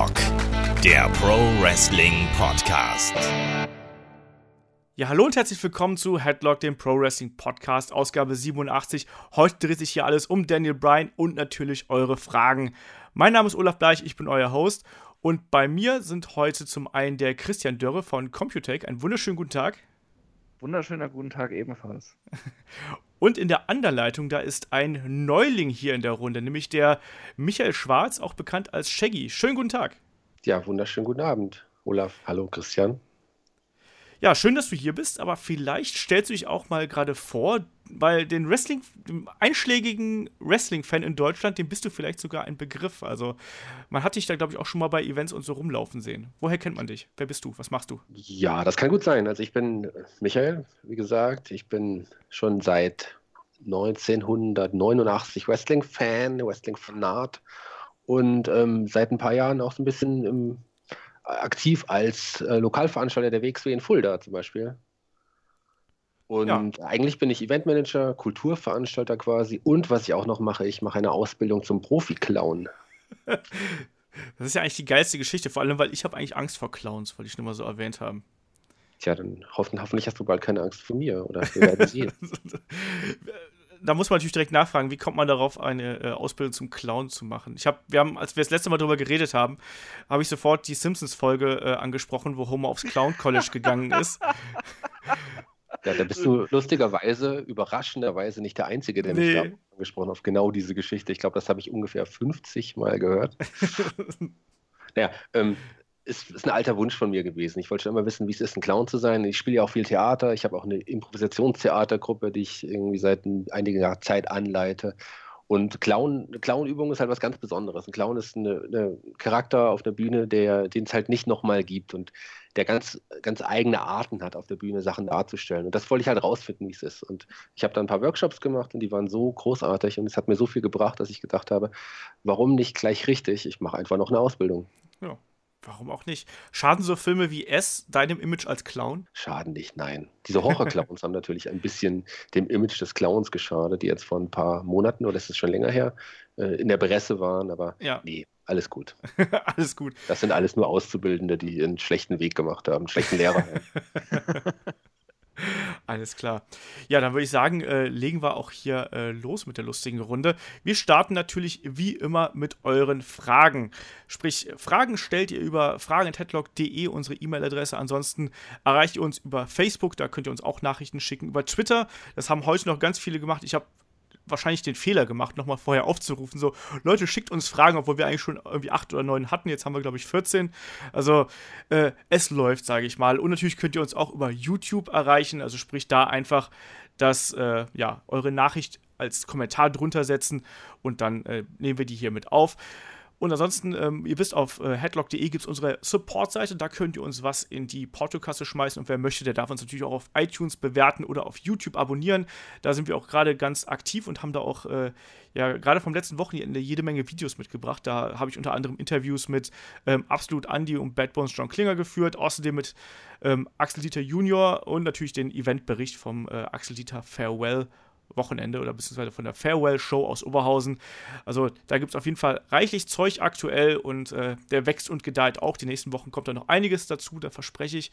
Headlock, der Pro Wrestling Podcast. Ja, hallo und herzlich willkommen zu Headlock, dem Pro Wrestling Podcast, Ausgabe 87. Heute dreht sich hier alles um Daniel Bryan und natürlich eure Fragen. Mein Name ist Olaf Bleich, ich bin euer Host und bei mir sind heute zum einen der Christian Dörre von Computech. Einen wunderschönen guten Tag. Wunderschöner guten Tag ebenfalls. Und in der Anderleitung, da ist ein Neuling hier in der Runde, nämlich der Michael Schwarz, auch bekannt als Shaggy. Schönen guten Tag. Ja, wunderschönen guten Abend, Olaf. Hallo, Christian. Ja, schön, dass du hier bist, aber vielleicht stellst du dich auch mal gerade vor, weil den Wrestling, dem einschlägigen Wrestling-Fan in Deutschland, dem bist du vielleicht sogar ein Begriff. Also, man hat dich da, glaube ich, auch schon mal bei Events und so rumlaufen sehen. Woher kennt man dich? Wer bist du? Was machst du? Ja, das kann gut sein. Also, ich bin Michael, wie gesagt. Ich bin schon seit 1989 Wrestling-Fan, Wrestling-Fanat und ähm, seit ein paar Jahren auch so ein bisschen im aktiv als äh, Lokalveranstalter der WXW in Fulda zum Beispiel. Und ja. eigentlich bin ich Eventmanager, Kulturveranstalter quasi. Und was ich auch noch mache, ich mache eine Ausbildung zum Profi-Clown. Das ist ja eigentlich die geilste Geschichte, vor allem, weil ich habe eigentlich Angst vor Clowns, wollte ich nur mal so erwähnt haben. Tja, dann hoffen, hoffentlich hast du bald keine Angst vor mir, oder? Wir werden sehen. da muss man natürlich direkt nachfragen, wie kommt man darauf, eine äh, Ausbildung zum Clown zu machen? Ich habe, wir haben, als wir das letzte Mal darüber geredet haben, habe ich sofort die Simpsons-Folge äh, angesprochen, wo Homer aufs Clown College gegangen ist. Ja, da bist du lustigerweise, überraschenderweise nicht der Einzige, der nee. mich da angesprochen hat auf genau diese Geschichte. Ich glaube, das habe ich ungefähr 50 Mal gehört. naja, ähm, ist, ist ein alter Wunsch von mir gewesen. Ich wollte schon immer wissen, wie es ist, ein Clown zu sein. Ich spiele ja auch viel Theater. Ich habe auch eine Improvisationstheatergruppe, die ich irgendwie seit einiger Zeit anleite. Und Clown, eine Clown-Übung ist halt was ganz Besonderes. Ein Clown ist ein Charakter auf der Bühne, der, den es halt nicht nochmal gibt und der ganz, ganz eigene Arten hat, auf der Bühne Sachen darzustellen. Und das wollte ich halt rausfinden, wie es ist. Und ich habe da ein paar Workshops gemacht und die waren so großartig und es hat mir so viel gebracht, dass ich gedacht habe, warum nicht gleich richtig? Ich mache einfach noch eine Ausbildung. Ja, Warum auch nicht? Schaden so Filme wie S deinem Image als Clown? Schaden nicht, nein. Diese Horror-Clowns haben natürlich ein bisschen dem Image des Clowns geschadet, die jetzt vor ein paar Monaten, oder ist es schon länger her, äh, in der Presse waren, aber ja. nee, alles gut. alles gut. Das sind alles nur Auszubildende, die einen schlechten Weg gemacht haben, einen schlechten Lehrer. Alles klar. Ja, dann würde ich sagen, äh, legen wir auch hier äh, los mit der lustigen Runde. Wir starten natürlich wie immer mit euren Fragen. Sprich, Fragen stellt ihr über fragen.headlock.de, unsere E-Mail-Adresse. Ansonsten erreicht ihr uns über Facebook, da könnt ihr uns auch Nachrichten schicken. Über Twitter, das haben heute noch ganz viele gemacht. Ich habe wahrscheinlich den Fehler gemacht, nochmal vorher aufzurufen. So, Leute, schickt uns Fragen, obwohl wir eigentlich schon irgendwie acht oder neun hatten. Jetzt haben wir, glaube ich, 14. Also, äh, es läuft, sage ich mal. Und natürlich könnt ihr uns auch über YouTube erreichen. Also, sprich da einfach, dass, äh, ja, eure Nachricht als Kommentar drunter setzen und dann äh, nehmen wir die hier mit auf. Und ansonsten, ähm, ihr wisst, auf äh, headlock.de gibt es unsere Support-Seite. Da könnt ihr uns was in die Portokasse schmeißen. Und wer möchte, der darf uns natürlich auch auf iTunes bewerten oder auf YouTube abonnieren. Da sind wir auch gerade ganz aktiv und haben da auch, äh, ja, gerade vom letzten Wochenende jede Menge Videos mitgebracht. Da habe ich unter anderem Interviews mit ähm, Absolut Andy und Bad Bones John Klinger geführt. Außerdem mit ähm, Axel Dieter Junior und natürlich den Eventbericht vom äh, Axel Dieter Farewell Wochenende oder beziehungsweise von der Farewell-Show aus Oberhausen. Also da gibt es auf jeden Fall reichlich Zeug aktuell und äh, der wächst und gedeiht auch. Die nächsten Wochen kommt da noch einiges dazu, da verspreche ich.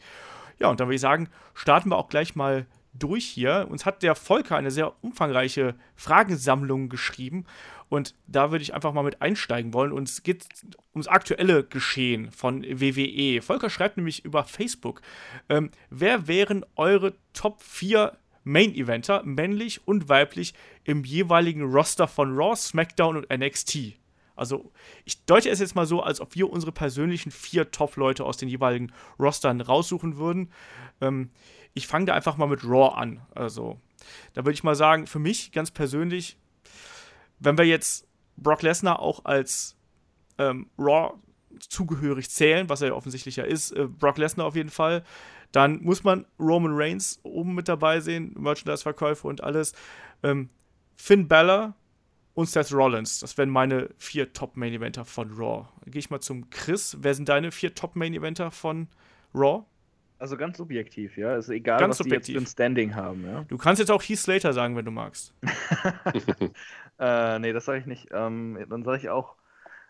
Ja, und dann würde ich sagen, starten wir auch gleich mal durch hier. Uns hat der Volker eine sehr umfangreiche Fragensammlung geschrieben und da würde ich einfach mal mit einsteigen wollen. Und es geht ums aktuelle Geschehen von WWE. Volker schreibt nämlich über Facebook, ähm, wer wären eure Top 4 Main-Eventer, männlich und weiblich, im jeweiligen Roster von Raw, SmackDown und NXT. Also, ich deute es jetzt mal so, als ob wir unsere persönlichen vier Top-Leute aus den jeweiligen Rostern raussuchen würden. Ähm, ich fange da einfach mal mit Raw an. Also, da würde ich mal sagen, für mich ganz persönlich, wenn wir jetzt Brock Lesnar auch als ähm, Raw zugehörig zählen, was er ja offensichtlich ja ist, äh, Brock Lesnar auf jeden Fall, dann muss man Roman Reigns oben mit dabei sehen, Merchandise-Verkäufe und alles. Ähm, Finn Balor und Seth Rollins. Das wären meine vier Top-Main-Eventer von Raw. Gehe ich mal zum Chris. Wer sind deine vier Top-Main-Eventer von Raw? Also ganz subjektiv, ja. Also egal, ganz was subjektiv. die jetzt für ein Standing haben, ja. Du kannst jetzt auch Heath Slater sagen, wenn du magst. äh, nee, das sage ich nicht. Ähm, dann sage ich auch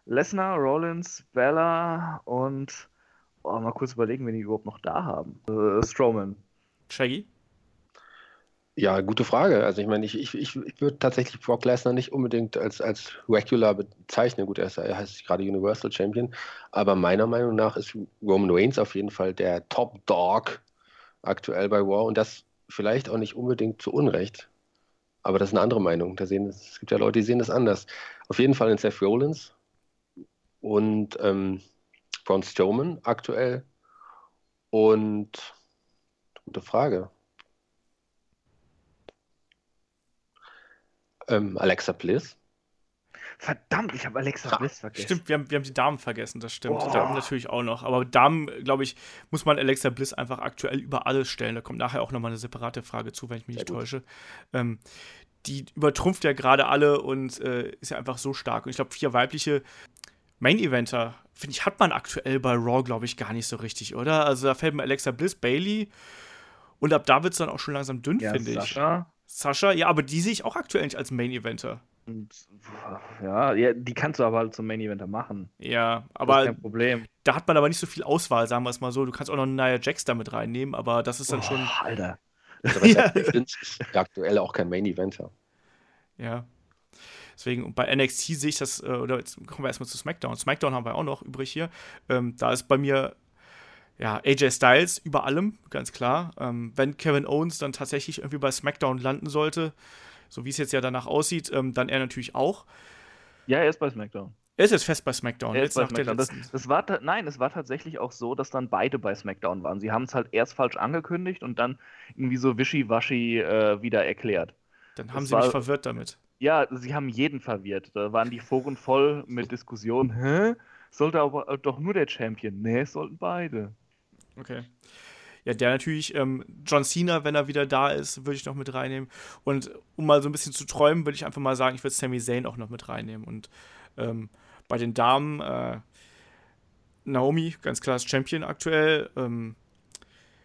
Lesnar, Rollins, Bella und oh, mal kurz überlegen, wen die überhaupt noch da haben. Äh, Strowman. Shaggy? Ja, gute Frage. Also ich meine, ich, ich, ich, ich würde tatsächlich Brock Lesnar nicht unbedingt als, als Regular bezeichnen. Gut, er, ist, er heißt gerade Universal Champion, aber meiner Meinung nach ist Roman Reigns auf jeden Fall der Top Dog aktuell bei War und das vielleicht auch nicht unbedingt zu Unrecht. Aber das ist eine andere Meinung. Da sehen, es gibt ja Leute, die sehen das anders. Auf jeden Fall in Seth Rollins und ähm, Braun Strowman aktuell. Und gute Frage. Ähm, Alexa Bliss. Verdammt, ich habe Alexa Bliss vergessen. Stimmt, wir haben, wir haben die Damen vergessen, das stimmt. Oh. Damen natürlich auch noch. Aber Damen, glaube ich, muss man Alexa Bliss einfach aktuell über alles stellen. Da kommt nachher auch nochmal eine separate Frage zu, wenn ich mich Sehr nicht gut. täusche. Ähm, die übertrumpft ja gerade alle und äh, ist ja einfach so stark. Und ich glaube, vier weibliche Main-Eventer, finde ich, hat man aktuell bei Raw, glaube ich, gar nicht so richtig, oder? Also da fällt mir Alexa Bliss, Bailey und ab da wird es dann auch schon langsam dünn, ja, finde ich. Sascha. Sascha, ja, aber die sehe ich auch aktuell nicht als Main-Eventer. Ja, ja, die kannst du aber halt zum Main Eventer machen. Ja, aber kein Problem. da hat man aber nicht so viel Auswahl, sagen wir es mal so. Du kannst auch noch Nia Jax damit reinnehmen, aber das ist dann oh, schon. Alter. Also, ja. ist aktuell auch kein Main Eventer. Ja. Deswegen, bei NXT sehe ich das, äh, oder jetzt kommen wir erstmal zu SmackDown. SmackDown haben wir auch noch übrig hier. Ähm, da ist bei mir ja, AJ Styles über allem, ganz klar. Ähm, wenn Kevin Owens dann tatsächlich irgendwie bei SmackDown landen sollte, so wie es jetzt ja danach aussieht, ähm, dann er natürlich auch. Ja, er ist bei SmackDown. Er ist jetzt fest bei SmackDown. Er ist bei SmackDown. Das, das, war nein, es war tatsächlich auch so, dass dann beide bei SmackDown waren. Sie haben es halt erst falsch angekündigt und dann irgendwie so wischiwaschi äh, wieder erklärt. Dann haben das sie war, mich verwirrt damit. Ja, sie haben jeden verwirrt. Da waren die Foren voll mit Diskussionen. Hä? Sollte aber doch nur der Champion? Nee, es sollten beide. Okay. Ja, der natürlich, ähm, John Cena, wenn er wieder da ist, würde ich noch mit reinnehmen. Und um mal so ein bisschen zu träumen, würde ich einfach mal sagen, ich würde Sami Zayn auch noch mit reinnehmen. Und ähm, bei den Damen, äh, Naomi, ganz klar ist Champion aktuell. Ähm,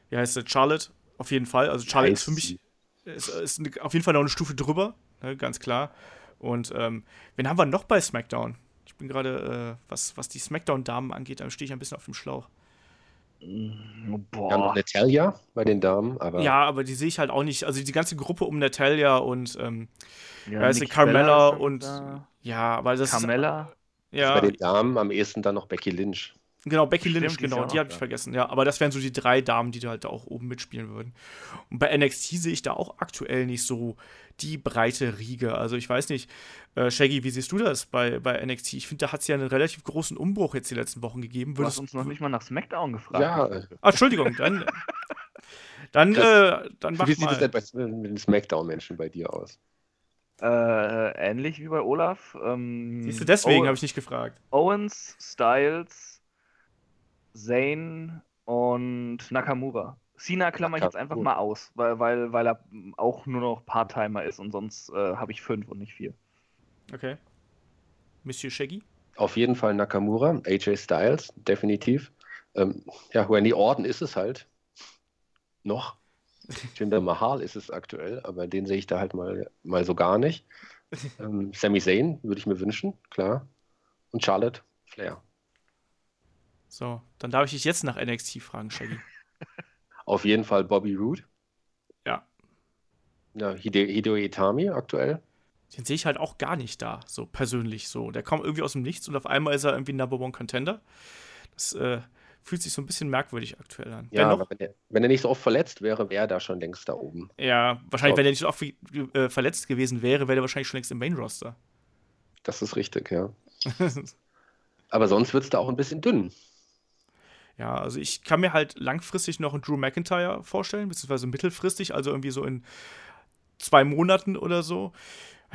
wie heißt sie? Charlotte, auf jeden Fall. Also Charlotte ist für mich ist, ist eine, auf jeden Fall noch eine Stufe drüber, ne, ganz klar. Und ähm, wen haben wir noch bei SmackDown? Ich bin gerade, äh, was, was die SmackDown-Damen angeht, da stehe ich ein bisschen auf dem Schlauch. Boah. Ja, noch Natalia bei den Damen, aber. Ja, aber die sehe ich halt auch nicht. Also die ganze Gruppe um Natalia und ähm, ja, ist Carmella und. Da. Ja, aber das Carmella? ist. Ja. Bei den Damen am ehesten dann noch Becky Lynch. Genau, Becky Stimmt, Lynch, genau, die habe ich vergessen. Ja, aber das wären so die drei Damen, die da halt auch oben mitspielen würden. Und bei NXT sehe ich da auch aktuell nicht so die breite Riege. Also ich weiß nicht, äh, Shaggy, wie siehst du das bei, bei NXT? Ich finde, da hat es ja einen relativ großen Umbruch jetzt die letzten Wochen gegeben. Würdest du hast uns noch nicht mal nach SmackDown gefragt. Ja. Ah, Entschuldigung, dann, dann, das, äh, dann mach Wie sieht es denn bei, mit den SmackDown-Menschen bei dir aus? Äh, ähnlich wie bei Olaf. Ähm, Siehst du, deswegen habe ich nicht gefragt. Owens, Styles, Zane und Nakamura. Cena klammer ich jetzt einfach mal aus, weil, weil, weil er auch nur noch Part-Timer ist und sonst äh, habe ich fünf und nicht vier. Okay. Monsieur Shaggy? Auf jeden Fall Nakamura, AJ Styles, definitiv. Ähm, ja, Randy Orton ist es halt. Noch. Jinder Mahal ist es aktuell, aber den sehe ich da halt mal, mal so gar nicht. Ähm, Sami Zayn würde ich mir wünschen, klar. Und Charlotte Flair. So, dann darf ich dich jetzt nach NXT fragen, Shaggy. Auf jeden Fall Bobby Roode. Ja. Ja, Hide Hideo Itami aktuell. Den sehe ich halt auch gar nicht da, so persönlich so. Der kommt irgendwie aus dem Nichts und auf einmal ist er irgendwie ein Number One Contender. Das äh, fühlt sich so ein bisschen merkwürdig aktuell an. Ja, aber wenn er, wenn er nicht so oft verletzt wäre, wäre er da schon längst da oben. Ja, wahrscheinlich, wenn er nicht so oft äh, verletzt gewesen wäre, wäre er wahrscheinlich schon längst im Main Roster. Das ist richtig, ja. aber sonst wird es da auch ein bisschen dünn. Ja, also ich kann mir halt langfristig noch einen Drew McIntyre vorstellen, beziehungsweise mittelfristig, also irgendwie so in zwei Monaten oder so.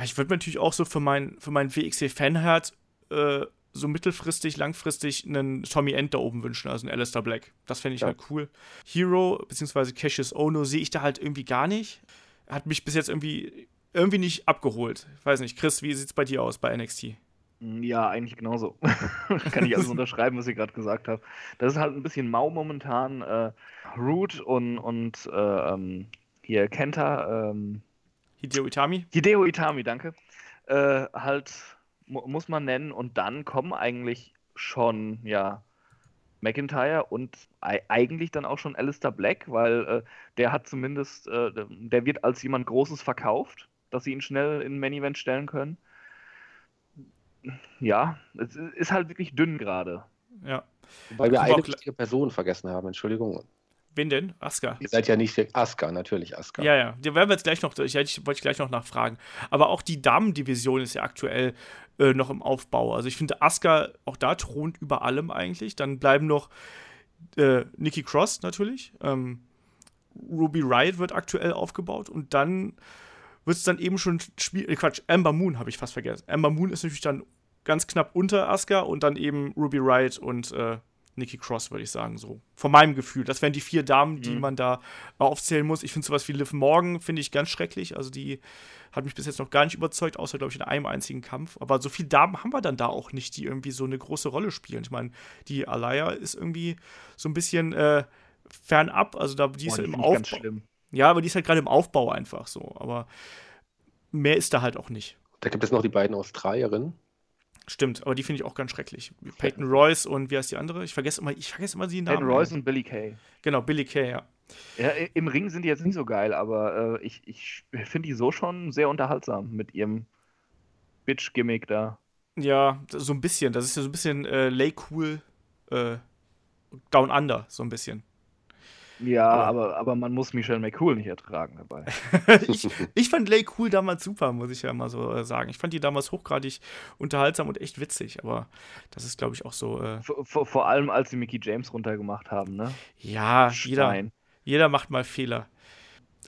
Ich würde mir natürlich auch so für mein, für mein WXW-Fanherz äh, so mittelfristig, langfristig einen Tommy End da oben wünschen, also einen Alistair Black. Das fände ich ja. halt cool. Hero, beziehungsweise Cassius Ono sehe ich da halt irgendwie gar nicht. Hat mich bis jetzt irgendwie, irgendwie nicht abgeholt. Ich weiß nicht, Chris, wie sieht es bei dir aus bei NXT? Ja, eigentlich genauso. Kann ich alles unterschreiben, was ihr gerade gesagt habt. Das ist halt ein bisschen mau momentan. Äh, Root und, und äh, ähm, hier Kenta. Ähm, Hideo Itami? Hideo Itami, danke. Äh, halt mu muss man nennen. Und dann kommen eigentlich schon, ja, McIntyre und eigentlich dann auch schon Alistair Black, weil äh, der hat zumindest, äh, der wird als jemand Großes verkauft, dass sie ihn schnell in Main Event stellen können. Ja, es ist halt wirklich dünn gerade. Ja. Weil wir eine wichtige Person vergessen haben, Entschuldigung. Wen denn? Asuka. Ihr seid ja nicht Asuka, natürlich Asuka. Ja, ja. Die werden wir jetzt gleich noch, ich, ich wollte gleich noch nachfragen. Aber auch die Damendivision ist ja aktuell äh, noch im Aufbau. Also ich finde, Asuka auch da thront über allem eigentlich. Dann bleiben noch äh, Nikki Cross natürlich. Ähm, Ruby Riot wird aktuell aufgebaut und dann wird es dann eben schon Spiel. Äh, Quatsch, Amber Moon habe ich fast vergessen. Amber Moon ist natürlich dann ganz knapp unter Asuka und dann eben Ruby Riot und äh, Nikki Cross, würde ich sagen, so. Von meinem Gefühl. Das wären die vier Damen, die mhm. man da aufzählen muss. Ich finde sowas wie Liv Morgan, finde ich ganz schrecklich. Also die hat mich bis jetzt noch gar nicht überzeugt, außer, glaube ich, in einem einzigen Kampf. Aber so viele Damen haben wir dann da auch nicht, die irgendwie so eine große Rolle spielen. Ich meine, die Alaya ist irgendwie so ein bisschen äh, fernab. Also da, die Boah, ist ja im Aufbau. Ja, aber die ist halt gerade im Aufbau einfach so. Aber mehr ist da halt auch nicht. Da gibt es noch die beiden Australierinnen. Stimmt, aber die finde ich auch ganz schrecklich. Peyton Royce und wie heißt die andere? Ich vergesse immer, ich vergesse immer die Namen. Peyton Royce und Billy Kay. Genau, Billy Kay, ja. Ja, im Ring sind die jetzt nicht so geil, aber äh, ich, ich finde die so schon sehr unterhaltsam mit ihrem Bitch-Gimmick da. Ja, so ein bisschen. Das ist ja so ein bisschen äh, Lake Cool äh, Down Under, so ein bisschen. Ja, aber, aber man muss Michelle McCool nicht ertragen dabei. ich, ich fand Lay Cool damals super, muss ich ja mal so äh, sagen. Ich fand die damals hochgradig unterhaltsam und echt witzig, aber das ist, glaube ich, auch so. Äh vor, vor, allem, als sie Mickey James runtergemacht haben, ne? Ja, jeder, jeder macht mal Fehler.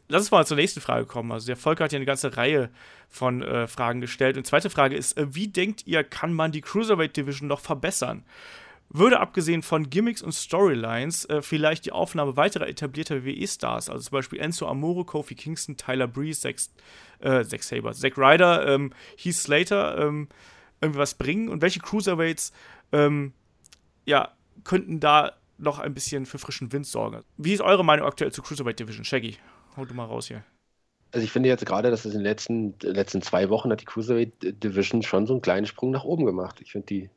Lass uns mal zur nächsten Frage kommen. Also, der Volker hat ja eine ganze Reihe von äh, Fragen gestellt. Und zweite Frage ist: äh, Wie denkt ihr, kann man die Cruiserweight Division noch verbessern? Würde abgesehen von Gimmicks und Storylines äh, vielleicht die Aufnahme weiterer etablierter WWE-Stars, also zum Beispiel Enzo Amore, Kofi Kingston, Tyler Breeze, Zack, äh, Zack Saber, Zack Ryder, ähm, Heath Slater ähm, was bringen und welche Cruiserweights ähm, ja, könnten da noch ein bisschen für frischen Wind sorgen. Wie ist eure Meinung aktuell zur Cruiserweight Division? Shaggy, hau du mal raus hier. Also ich finde jetzt gerade, dass es in den letzten, letzten zwei Wochen hat die Cruiserweight Division schon so einen kleinen Sprung nach oben gemacht. Ich finde die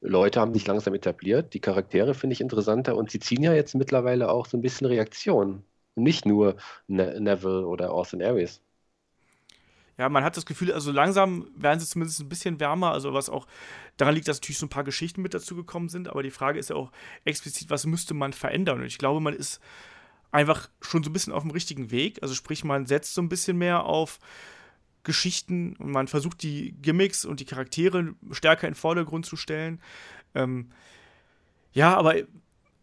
Leute haben sich langsam etabliert, die Charaktere finde ich interessanter und sie ziehen ja jetzt mittlerweile auch so ein bisschen Reaktion. Nicht nur ne Neville oder Austin Aries. Ja, man hat das Gefühl, also langsam werden sie zumindest ein bisschen wärmer, also was auch daran liegt, dass natürlich so ein paar Geschichten mit dazu gekommen sind, aber die Frage ist ja auch explizit, was müsste man verändern? Und ich glaube, man ist einfach schon so ein bisschen auf dem richtigen Weg. Also sprich, man setzt so ein bisschen mehr auf Geschichten und man versucht die Gimmicks und die Charaktere stärker in den Vordergrund zu stellen. Ähm, ja, aber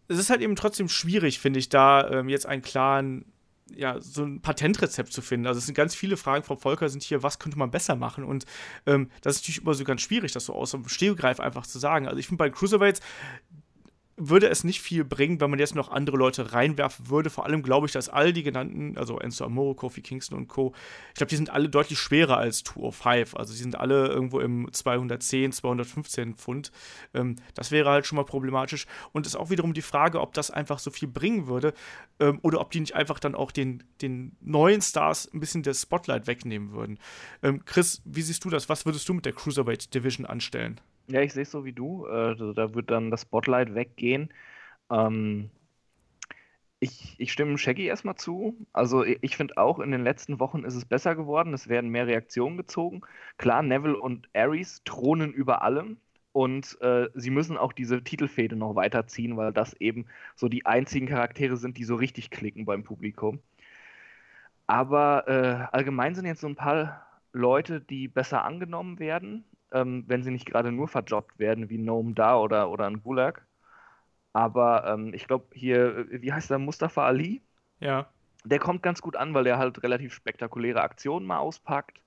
es ist halt eben trotzdem schwierig, finde ich, da ähm, jetzt einen klaren, ja, so ein Patentrezept zu finden. Also es sind ganz viele Fragen vom Volker sind hier, was könnte man besser machen? Und ähm, das ist natürlich immer so ganz schwierig, das so aus dem Stehgreif einfach zu sagen. Also ich finde bei Cruiserweights, würde es nicht viel bringen, wenn man jetzt noch andere Leute reinwerfen würde. Vor allem glaube ich, dass all die genannten, also Enzo Amore, Kofi Kingston und Co., ich glaube, die sind alle deutlich schwerer als 205. Also die sind alle irgendwo im 210, 215 Pfund. Ähm, das wäre halt schon mal problematisch. Und es ist auch wiederum die Frage, ob das einfach so viel bringen würde ähm, oder ob die nicht einfach dann auch den, den neuen Stars ein bisschen das Spotlight wegnehmen würden. Ähm, Chris, wie siehst du das? Was würdest du mit der Cruiserweight Division anstellen? Ja, ich sehe es so wie du. Äh, da wird dann das Spotlight weggehen. Ähm, ich, ich stimme Shaggy erstmal zu. Also ich finde auch, in den letzten Wochen ist es besser geworden. Es werden mehr Reaktionen gezogen. Klar, Neville und Ares thronen über allem. Und äh, sie müssen auch diese Titelfehde noch weiterziehen, weil das eben so die einzigen Charaktere sind, die so richtig klicken beim Publikum. Aber äh, allgemein sind jetzt so ein paar Leute, die besser angenommen werden ähm, wenn sie nicht gerade nur verjobbt werden, wie Noam Da oder, oder ein Gulag. Aber ähm, ich glaube, hier, äh, wie heißt der, Mustafa Ali? Ja. Der kommt ganz gut an, weil der halt relativ spektakuläre Aktionen mal auspackt.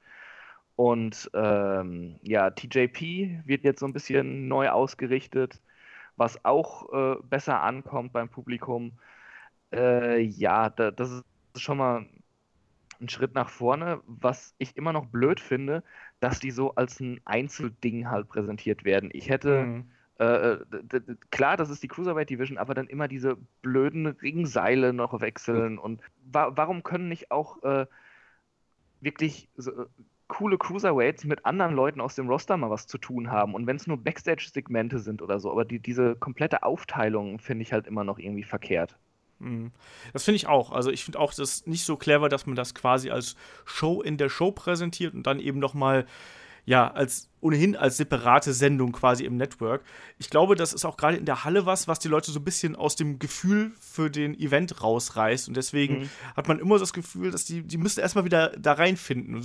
Und ähm, ja, TJP wird jetzt so ein bisschen neu ausgerichtet, was auch äh, besser ankommt beim Publikum. Äh, ja, da, das ist schon mal ein Schritt nach vorne. Was ich immer noch blöd finde, dass die so als ein Einzelding halt präsentiert werden. Ich hätte. Mhm. Äh, klar, das ist die Cruiserweight Division, aber dann immer diese blöden Ringseile noch wechseln. Und wa warum können nicht auch äh, wirklich so, coole Cruiserweights mit anderen Leuten aus dem Roster mal was zu tun haben. Und wenn es nur Backstage-Segmente sind oder so, aber die, diese komplette Aufteilung finde ich halt immer noch irgendwie verkehrt. Mhm. Das finde ich auch. Also ich finde auch das nicht so clever, dass man das quasi als Show in der Show präsentiert und dann eben noch mal ja, als ohnehin als separate Sendung quasi im Network. Ich glaube, das ist auch gerade in der Halle was, was die Leute so ein bisschen aus dem Gefühl für den Event rausreißt. Und deswegen mhm. hat man immer das Gefühl, dass die, die müssen erstmal wieder da reinfinden.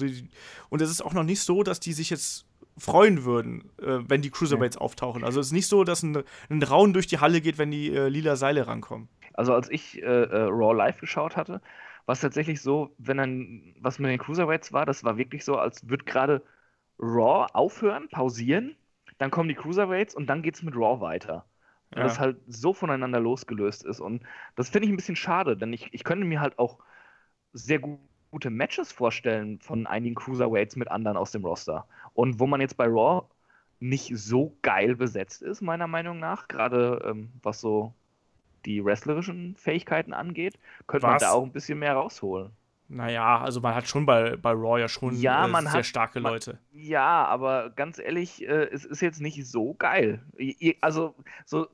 Und es ist auch noch nicht so, dass die sich jetzt freuen würden, äh, wenn die Cruiserweights ja. auftauchen. Also es ist nicht so, dass ein, ein Raun durch die Halle geht, wenn die äh, lila Seile rankommen. Also als ich äh, äh Raw live geschaut hatte, war es tatsächlich so, wenn dann was mit den Cruiserweights war, das war wirklich so, als würde gerade Raw aufhören, pausieren, dann kommen die Cruiserweights und dann geht es mit Raw weiter. Ja. das halt so voneinander losgelöst ist. Und das finde ich ein bisschen schade, denn ich, ich könnte mir halt auch sehr gut gute Matches vorstellen von einigen Cruiserweights mit anderen aus dem Roster. Und wo man jetzt bei Raw nicht so geil besetzt ist, meiner Meinung nach, gerade ähm, was so die wrestlerischen Fähigkeiten angeht, könnte was? man da auch ein bisschen mehr rausholen. Naja, also man hat schon bei, bei Raw ja schon ja, äh, sehr hat, starke man, Leute. Ja, aber ganz ehrlich, äh, es ist jetzt nicht so geil. Also, so,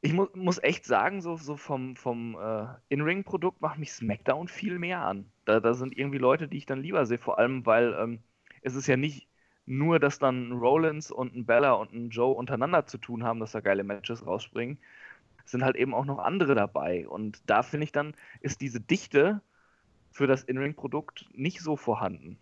ich mu muss echt sagen, so, so vom, vom äh, In-Ring-Produkt macht mich SmackDown viel mehr an. Da, da sind irgendwie Leute, die ich dann lieber sehe, vor allem, weil ähm, es ist ja nicht nur, dass dann Rollins und ein Bella und ein Joe untereinander zu tun haben, dass da geile Matches rausspringen. Es sind halt eben auch noch andere dabei. Und da finde ich dann, ist diese Dichte für das In-Ring-Produkt nicht so vorhanden.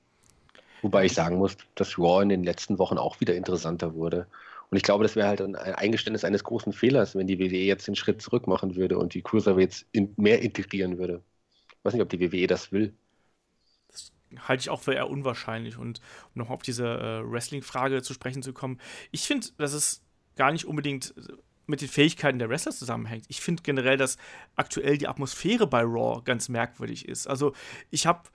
Wobei ich sagen muss, dass Raw in den letzten Wochen auch wieder interessanter wurde. Und ich glaube, das wäre halt ein Eingeständnis eines großen Fehlers, wenn die WWE jetzt den Schritt zurück machen würde und die Cruiserweights in mehr integrieren würde. Ich weiß nicht, ob die WWE das will. Das halte ich auch für eher unwahrscheinlich. Und um noch auf diese äh, Wrestling-Frage zu sprechen zu kommen, ich finde, dass es gar nicht unbedingt mit den Fähigkeiten der Wrestler zusammenhängt. Ich finde generell, dass aktuell die Atmosphäre bei Raw ganz merkwürdig ist. Also ich habe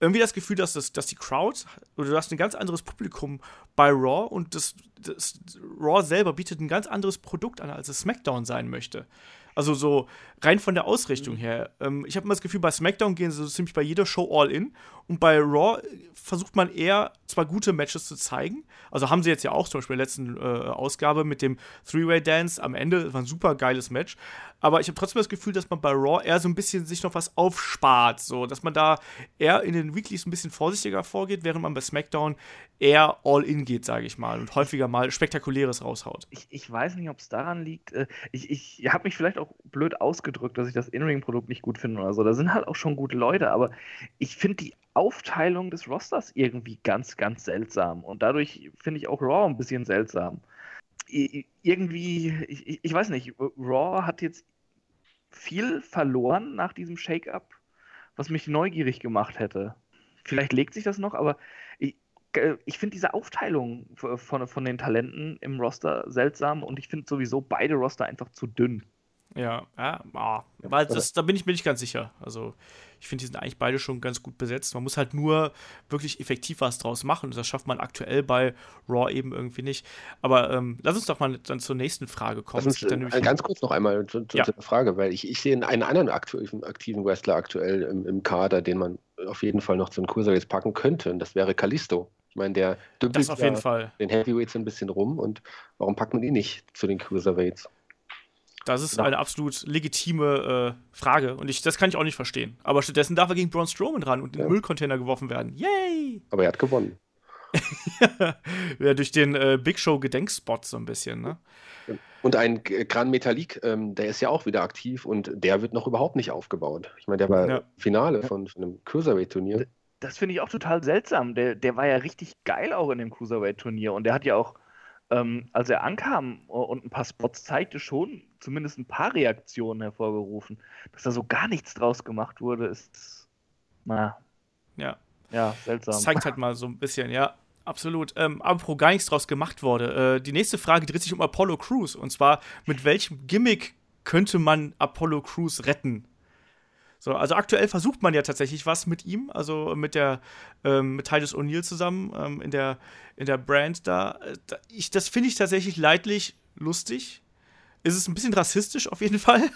irgendwie das Gefühl, dass, das, dass die Crowd oder du hast ein ganz anderes Publikum bei Raw und das, das Raw selber bietet ein ganz anderes Produkt an, als es SmackDown sein möchte. Also so rein von der Ausrichtung mhm. her. Ähm, ich habe immer das Gefühl, bei SmackDown gehen sie so ziemlich bei jeder Show all in. Und bei Raw versucht man eher zwar gute Matches zu zeigen. Also haben sie jetzt ja auch zum Beispiel in der letzten äh, Ausgabe mit dem Three-Way-Dance am Ende. War ein super geiles Match. Aber ich habe trotzdem das Gefühl, dass man bei Raw eher so ein bisschen sich noch was aufspart. So, dass man da eher in den Weeklies ein bisschen vorsichtiger vorgeht, während man bei SmackDown eher all in geht, sage ich mal. Und häufiger mal Spektakuläres raushaut. Ich, ich weiß nicht, ob es daran liegt. Äh, ich, ich habe mich vielleicht auch blöd ausgedrückt, dass ich das In-Ring-Produkt nicht gut finde oder so. Da sind halt auch schon gute Leute, aber ich finde die Aufteilung des Rosters irgendwie ganz, ganz seltsam. Und dadurch finde ich auch Raw ein bisschen seltsam. Irgendwie, ich, ich weiß nicht, Raw hat jetzt viel verloren nach diesem Shake-up, was mich neugierig gemacht hätte. Vielleicht legt sich das noch, aber ich, ich finde diese Aufteilung von, von den Talenten im Roster seltsam und ich finde sowieso beide Roster einfach zu dünn. Ja, ja, ah, weil das, da bin ich mir nicht ganz sicher. Also, ich finde, die sind eigentlich beide schon ganz gut besetzt. Man muss halt nur wirklich effektiv was draus machen. Das schafft man aktuell bei Raw eben irgendwie nicht. Aber ähm, lass uns doch mal dann zur nächsten Frage kommen. Lass uns, äh, ganz kurz noch einmal zu, zu ja. der Frage, weil ich, ich sehe einen anderen aktiven, aktiven Wrestler aktuell im, im, Kader, den man auf jeden Fall noch zu den Cruiserweights packen könnte. Und das wäre Kalisto. Ich meine, der dümpelt auf jeden Fall. den Heavyweights ein bisschen rum. Und warum packt man ihn nicht zu den Cruiserweights? Das ist eine absolut legitime äh, Frage und ich, das kann ich auch nicht verstehen. Aber stattdessen darf er gegen Braun Strowman ran und in den Müllcontainer geworfen werden. Yay! Aber er hat gewonnen. ja, durch den äh, Big Show Gedenkspot so ein bisschen, ne? Und ein Gran Metalik, ähm, der ist ja auch wieder aktiv und der wird noch überhaupt nicht aufgebaut. Ich meine, der war ja. Finale von, von einem Cruiserweight-Turnier. Das finde ich auch total seltsam. Der, der war ja richtig geil auch in dem Cruiserweight-Turnier und der hat ja auch ähm, als er ankam und ein paar Spots zeigte, schon zumindest ein paar Reaktionen hervorgerufen. Dass da so gar nichts draus gemacht wurde, ist, na, ja, ja seltsam. Das zeigt halt mal so ein bisschen, ja, absolut. Ähm, apropos gar nichts draus gemacht wurde. Äh, die nächste Frage dreht sich um Apollo Crews und zwar, mit welchem Gimmick könnte man Apollo Crews retten? So, also aktuell versucht man ja tatsächlich was mit ihm, also mit der ähm, mit Titus O'Neill zusammen ähm, in der in der Brand da. da ich, das finde ich tatsächlich leidlich lustig. Es ist ein bisschen rassistisch auf jeden Fall,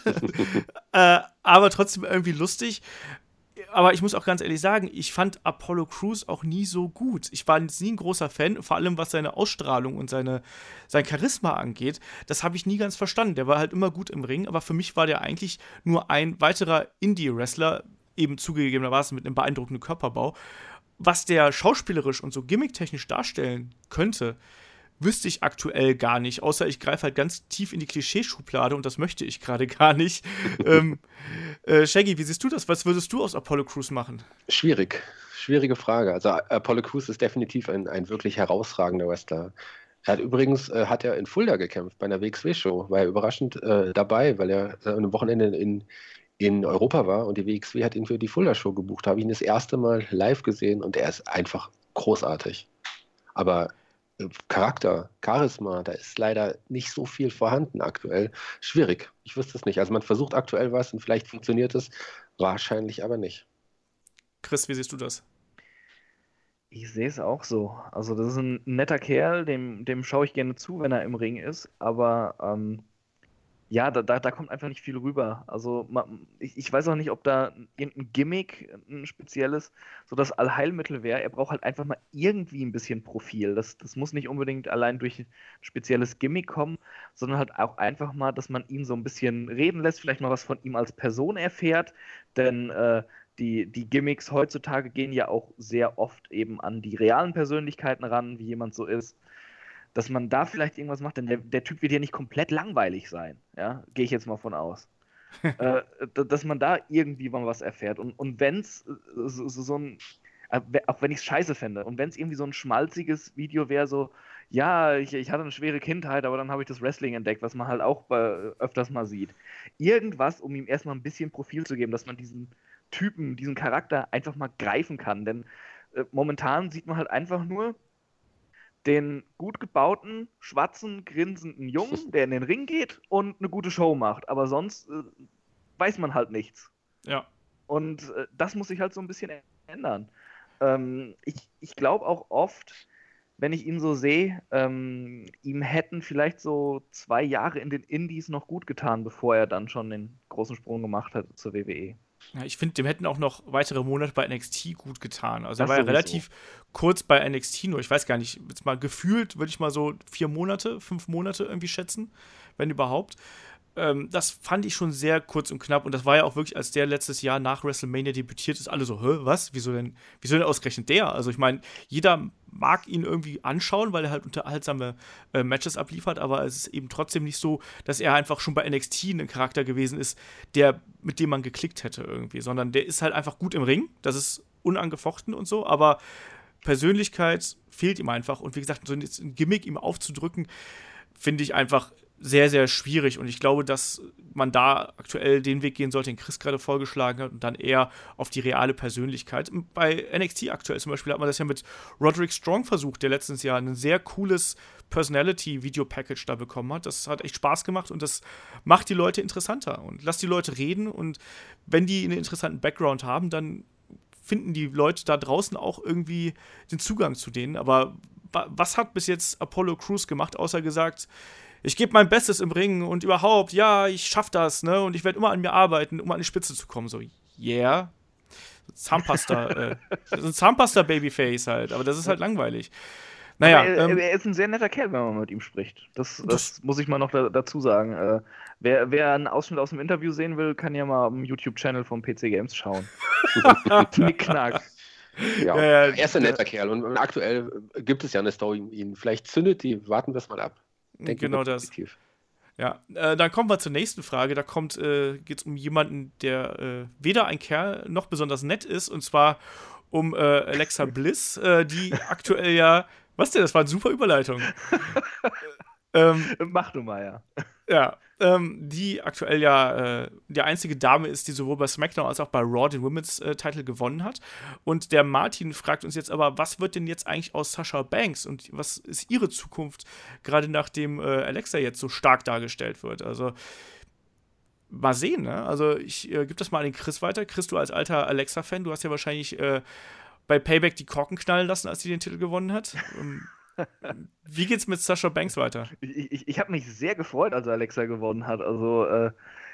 äh, aber trotzdem irgendwie lustig. Aber ich muss auch ganz ehrlich sagen, ich fand Apollo Crews auch nie so gut. Ich war nie ein großer Fan, vor allem was seine Ausstrahlung und seine, sein Charisma angeht. Das habe ich nie ganz verstanden. Der war halt immer gut im Ring, aber für mich war der eigentlich nur ein weiterer Indie-Wrestler, eben zugegebenermaßen mit einem beeindruckenden Körperbau. Was der schauspielerisch und so gimmicktechnisch darstellen könnte, wüsste ich aktuell gar nicht, außer ich greife halt ganz tief in die Klischeeschublade und das möchte ich gerade gar nicht. ähm, äh, Shaggy, wie siehst du das? Was würdest du aus Apollo Crews machen? Schwierig, schwierige Frage. Also Apollo Crews ist definitiv ein, ein wirklich herausragender Wrestler. Er hat übrigens äh, hat er in Fulda gekämpft bei einer WXW-Show, war er überraschend äh, dabei, weil er äh, am Wochenende in, in Europa war und die WXW hat ihn für die Fulda-Show gebucht. Habe ihn das erste Mal live gesehen und er ist einfach großartig. Aber Charakter, Charisma, da ist leider nicht so viel vorhanden aktuell. Schwierig, ich wüsste es nicht. Also man versucht aktuell was und vielleicht funktioniert es, wahrscheinlich aber nicht. Chris, wie siehst du das? Ich sehe es auch so. Also das ist ein netter Kerl, dem, dem schaue ich gerne zu, wenn er im Ring ist, aber ähm, ja, da, da, da kommt einfach nicht viel rüber. Also man, ich, ich weiß auch nicht, ob da irgendein Gimmick, ein spezielles, so das Allheilmittel wäre. Er braucht halt einfach mal irgendwie ein bisschen Profil. Das, das muss nicht unbedingt allein durch ein spezielles Gimmick kommen, sondern halt auch einfach mal, dass man ihn so ein bisschen reden lässt, vielleicht mal was von ihm als Person erfährt. Denn äh, die, die Gimmicks heutzutage gehen ja auch sehr oft eben an die realen Persönlichkeiten ran, wie jemand so ist dass man da vielleicht irgendwas macht, denn der, der Typ wird ja nicht komplett langweilig sein, ja, gehe ich jetzt mal von aus. äh, dass man da irgendwie mal was erfährt. Und, und wenn es äh, so, so, ein, äh, auch wenn ich es scheiße fände, und wenn es irgendwie so ein schmalziges Video wäre, so, ja, ich, ich hatte eine schwere Kindheit, aber dann habe ich das Wrestling entdeckt, was man halt auch bei, öfters mal sieht. Irgendwas, um ihm erstmal ein bisschen Profil zu geben, dass man diesen Typen, diesen Charakter einfach mal greifen kann. Denn äh, momentan sieht man halt einfach nur, den gut gebauten, schwarzen, grinsenden Jungen, der in den Ring geht und eine gute Show macht. Aber sonst äh, weiß man halt nichts. Ja. Und äh, das muss sich halt so ein bisschen ändern. Ähm, ich ich glaube auch oft, wenn ich ihn so sehe, ähm, ihm hätten vielleicht so zwei Jahre in den Indies noch gut getan, bevor er dann schon den großen Sprung gemacht hat zur WWE. Ja, ich finde, dem hätten auch noch weitere Monate bei NXT gut getan. Also, er war ja relativ kurz bei NXT nur. Ich weiß gar nicht, jetzt mal gefühlt, würde ich mal so vier Monate, fünf Monate irgendwie schätzen, wenn überhaupt ähm, das fand ich schon sehr kurz und knapp. Und das war ja auch wirklich, als der letztes Jahr nach WrestleMania debütiert ist, alle so, hä, was? Wieso denn, wieso denn ausgerechnet der? Also ich meine, jeder mag ihn irgendwie anschauen, weil er halt unterhaltsame äh, Matches abliefert, aber es ist eben trotzdem nicht so, dass er einfach schon bei NXT ein Charakter gewesen ist, der, mit dem man geklickt hätte irgendwie, sondern der ist halt einfach gut im Ring, das ist unangefochten und so, aber Persönlichkeit fehlt ihm einfach. Und wie gesagt, so ein Gimmick ihm aufzudrücken, finde ich einfach sehr, sehr schwierig. Und ich glaube, dass man da aktuell den Weg gehen sollte, den Chris gerade vorgeschlagen hat, und dann eher auf die reale Persönlichkeit. Bei NXT aktuell zum Beispiel hat man das ja mit Roderick Strong versucht, der letztens Jahr ein sehr cooles Personality-Video-Package da bekommen hat. Das hat echt Spaß gemacht und das macht die Leute interessanter. Und lasst die Leute reden und wenn die einen interessanten Background haben, dann finden die Leute da draußen auch irgendwie den Zugang zu denen. Aber was hat bis jetzt Apollo Crews gemacht, außer gesagt, ich gebe mein Bestes im Ring und überhaupt, ja, ich schaff das, ne? Und ich werde immer an mir arbeiten, um an die Spitze zu kommen. So, yeah. Zahnpasta, äh, ein Zahnpasta-Babyface halt, aber das ist halt langweilig. Naja, er, ähm, er, ist ein sehr netter Kerl, wenn man mit ihm spricht. Das, das, das muss ich mal noch da, dazu sagen. Äh, wer, wer einen Ausschnitt aus dem Interview sehen will, kann ja mal am YouTube-Channel vom PC Games schauen. Knickknack. Ja, äh, er ist ein netter Kerl und aktuell gibt es ja eine Story um ihn. Vielleicht zündet die, warten wir es mal ab. Denke genau das. Ja, äh, dann kommen wir zur nächsten Frage. Da kommt, äh, geht es um jemanden, der äh, weder ein Kerl noch besonders nett ist, und zwar um äh, Alexa Bliss, äh, die aktuell ja. Was denn? Das war eine super Überleitung. ähm, Mach du mal, ja. Ja, ähm, die aktuell ja äh, die einzige Dame ist, die sowohl bei SmackDown als auch bei Raw den Women's äh, Title gewonnen hat. Und der Martin fragt uns jetzt aber, was wird denn jetzt eigentlich aus Sasha Banks und was ist ihre Zukunft, gerade nachdem äh, Alexa jetzt so stark dargestellt wird? Also mal sehen, ne? Also ich äh, gebe das mal an den Chris weiter. Chris, du als alter Alexa-Fan, du hast ja wahrscheinlich äh, bei Payback die Korken knallen lassen, als sie den Titel gewonnen hat. Wie geht's mit Sascha Banks weiter? Ich, ich, ich habe mich sehr gefreut, als Alexa gewonnen hat. Also, äh,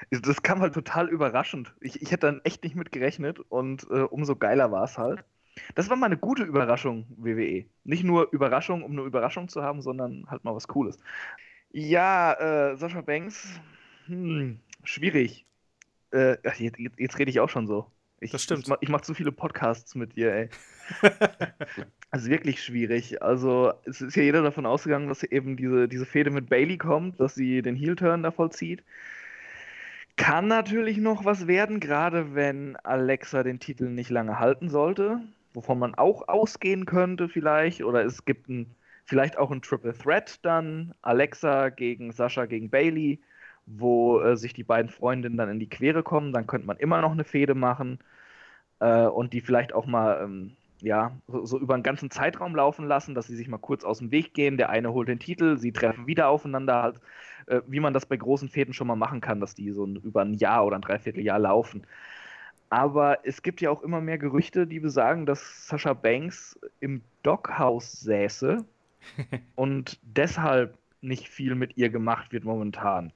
das kam halt total überraschend. Ich, ich hätte dann echt nicht mit gerechnet und äh, umso geiler war es halt. Das war mal eine gute Überraschung, WWE. Nicht nur Überraschung, um eine Überraschung zu haben, sondern halt mal was Cooles. Ja, äh, Sascha Banks, hm, schwierig. Äh, jetzt, jetzt rede ich auch schon so. Ich, das stimmt. Ich, ich mache zu viele Podcasts mit dir, ey. Ist wirklich schwierig. Also, es ist ja jeder davon ausgegangen, dass eben diese, diese Fehde mit Bailey kommt, dass sie den Heel-Turn da vollzieht. Kann natürlich noch was werden, gerade wenn Alexa den Titel nicht lange halten sollte, wovon man auch ausgehen könnte, vielleicht. Oder es gibt ein, vielleicht auch ein Triple Threat dann: Alexa gegen Sascha gegen Bailey, wo äh, sich die beiden Freundinnen dann in die Quere kommen. Dann könnte man immer noch eine Fehde machen äh, und die vielleicht auch mal. Ähm, ja, so, so, über einen ganzen Zeitraum laufen lassen, dass sie sich mal kurz aus dem Weg gehen. Der eine holt den Titel, sie treffen wieder aufeinander, halt, äh, wie man das bei großen Fäden schon mal machen kann, dass die so ein, über ein Jahr oder ein Dreivierteljahr laufen. Aber es gibt ja auch immer mehr Gerüchte, die besagen, dass Sascha Banks im Dockhaus säße und deshalb nicht viel mit ihr gemacht wird momentan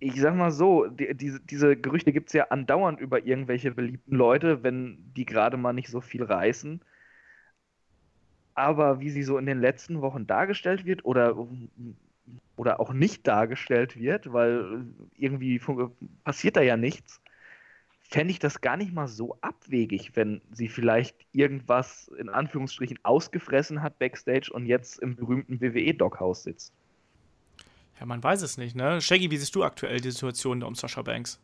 ich sag mal so, die, diese, diese Gerüchte gibt es ja andauernd über irgendwelche beliebten Leute, wenn die gerade mal nicht so viel reißen. Aber wie sie so in den letzten Wochen dargestellt wird oder, oder auch nicht dargestellt wird, weil irgendwie passiert da ja nichts, fände ich das gar nicht mal so abwegig, wenn sie vielleicht irgendwas in Anführungsstrichen ausgefressen hat backstage und jetzt im berühmten WWE-Dockhaus sitzt. Ja, man weiß es nicht, ne? Shaggy, wie siehst du aktuell die Situation um Sascha Banks?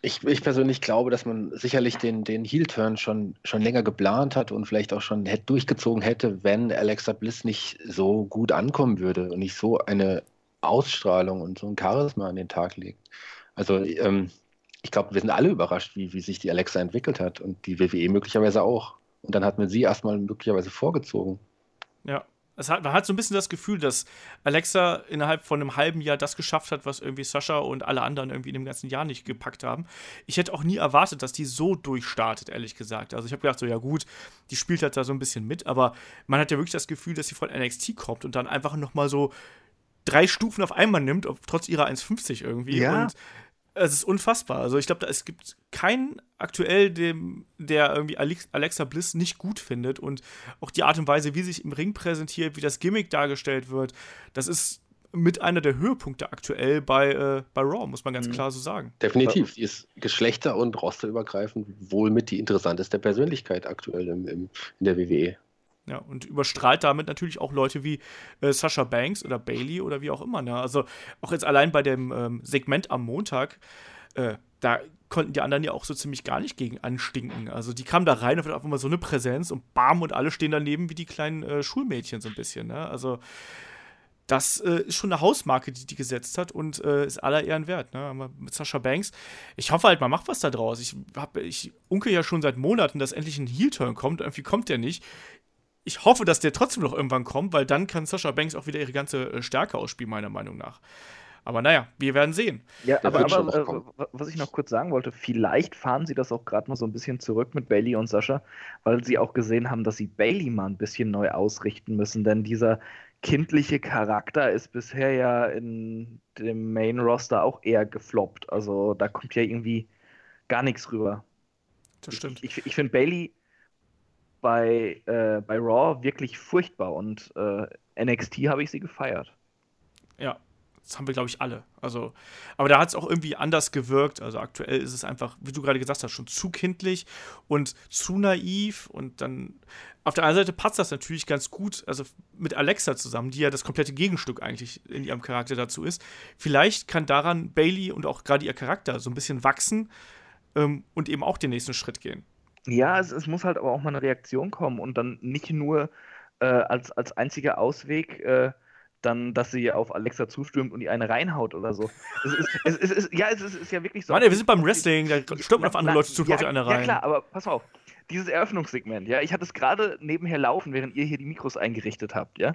Ich, ich persönlich glaube, dass man sicherlich den, den Heel-Turn schon, schon länger geplant hat und vielleicht auch schon hätte, durchgezogen hätte, wenn Alexa Bliss nicht so gut ankommen würde und nicht so eine Ausstrahlung und so ein Charisma an den Tag legt. Also ähm, ich glaube, wir sind alle überrascht, wie, wie sich die Alexa entwickelt hat und die WWE möglicherweise auch. Und dann hat man sie erstmal möglicherweise vorgezogen. Ja, es hat, man hat so ein bisschen das Gefühl, dass Alexa innerhalb von einem halben Jahr das geschafft hat, was irgendwie Sascha und alle anderen irgendwie in dem ganzen Jahr nicht gepackt haben. Ich hätte auch nie erwartet, dass die so durchstartet, ehrlich gesagt. Also ich habe gedacht, so ja gut, die spielt halt da so ein bisschen mit, aber man hat ja wirklich das Gefühl, dass sie von NXT kommt und dann einfach noch mal so drei Stufen auf einmal nimmt, trotz ihrer 1,50 irgendwie. Ja. Und es ist unfassbar. Also ich glaube, es gibt keinen aktuell, dem, der irgendwie Alexa Bliss nicht gut findet. Und auch die Art und Weise, wie sie sich im Ring präsentiert, wie das Gimmick dargestellt wird, das ist mit einer der Höhepunkte aktuell bei, äh, bei Raw, muss man ganz mhm. klar so sagen. Definitiv. Sie ist geschlechter- und rosterübergreifend wohl mit die interessanteste Persönlichkeit aktuell im, im, in der WWE. Ja, und überstrahlt damit natürlich auch Leute wie äh, Sasha Banks oder Bailey oder wie auch immer. Ne? Also auch jetzt allein bei dem ähm, Segment am Montag, äh, da konnten die anderen ja auch so ziemlich gar nicht gegen anstinken. Also die kamen da rein und auf einmal so eine Präsenz und bam und alle stehen daneben wie die kleinen äh, Schulmädchen so ein bisschen. Ne? Also das äh, ist schon eine Hausmarke, die die gesetzt hat und äh, ist aller Ehren wert. Ne? Mit Sascha Banks. Ich hoffe halt, man macht was da draus. Ich, hab, ich unke ja schon seit Monaten, dass endlich ein Heel-Turn kommt. Irgendwie kommt der nicht ich hoffe, dass der trotzdem noch irgendwann kommt, weil dann kann Sascha Banks auch wieder ihre ganze äh, Stärke ausspielen, meiner Meinung nach. Aber naja, wir werden sehen. Ja, aber, aber äh, was ich noch kurz sagen wollte, vielleicht fahren sie das auch gerade mal so ein bisschen zurück mit Bailey und Sascha, weil sie auch gesehen haben, dass sie Bailey mal ein bisschen neu ausrichten müssen, denn dieser kindliche Charakter ist bisher ja in dem Main Roster auch eher gefloppt. Also da kommt ja irgendwie gar nichts rüber. Das stimmt. Ich, ich, ich finde Bailey bei, äh, bei Raw wirklich furchtbar und äh, NXT habe ich sie gefeiert. Ja, das haben wir, glaube ich, alle. Also, aber da hat es auch irgendwie anders gewirkt. Also aktuell ist es einfach, wie du gerade gesagt hast, schon zu kindlich und zu naiv. Und dann auf der einen Seite passt das natürlich ganz gut, also mit Alexa zusammen, die ja das komplette Gegenstück eigentlich in ihrem Charakter dazu ist. Vielleicht kann daran Bailey und auch gerade ihr Charakter so ein bisschen wachsen ähm, und eben auch den nächsten Schritt gehen. Ja, es, es, muss halt aber auch mal eine Reaktion kommen und dann nicht nur äh, als, als einziger Ausweg äh, dann, dass sie auf Alexa zustürmt und die eine reinhaut oder so. Es ist, es ist, es ist ja, es ist, ja wirklich so. Mann, wir sind beim Wrestling, da stürmt man auf andere Leute zu, ja, eine rein. Ja, klar, aber pass auf. Dieses Eröffnungssegment, ja, ich hatte es gerade nebenher laufen, während ihr hier die Mikros eingerichtet habt, ja.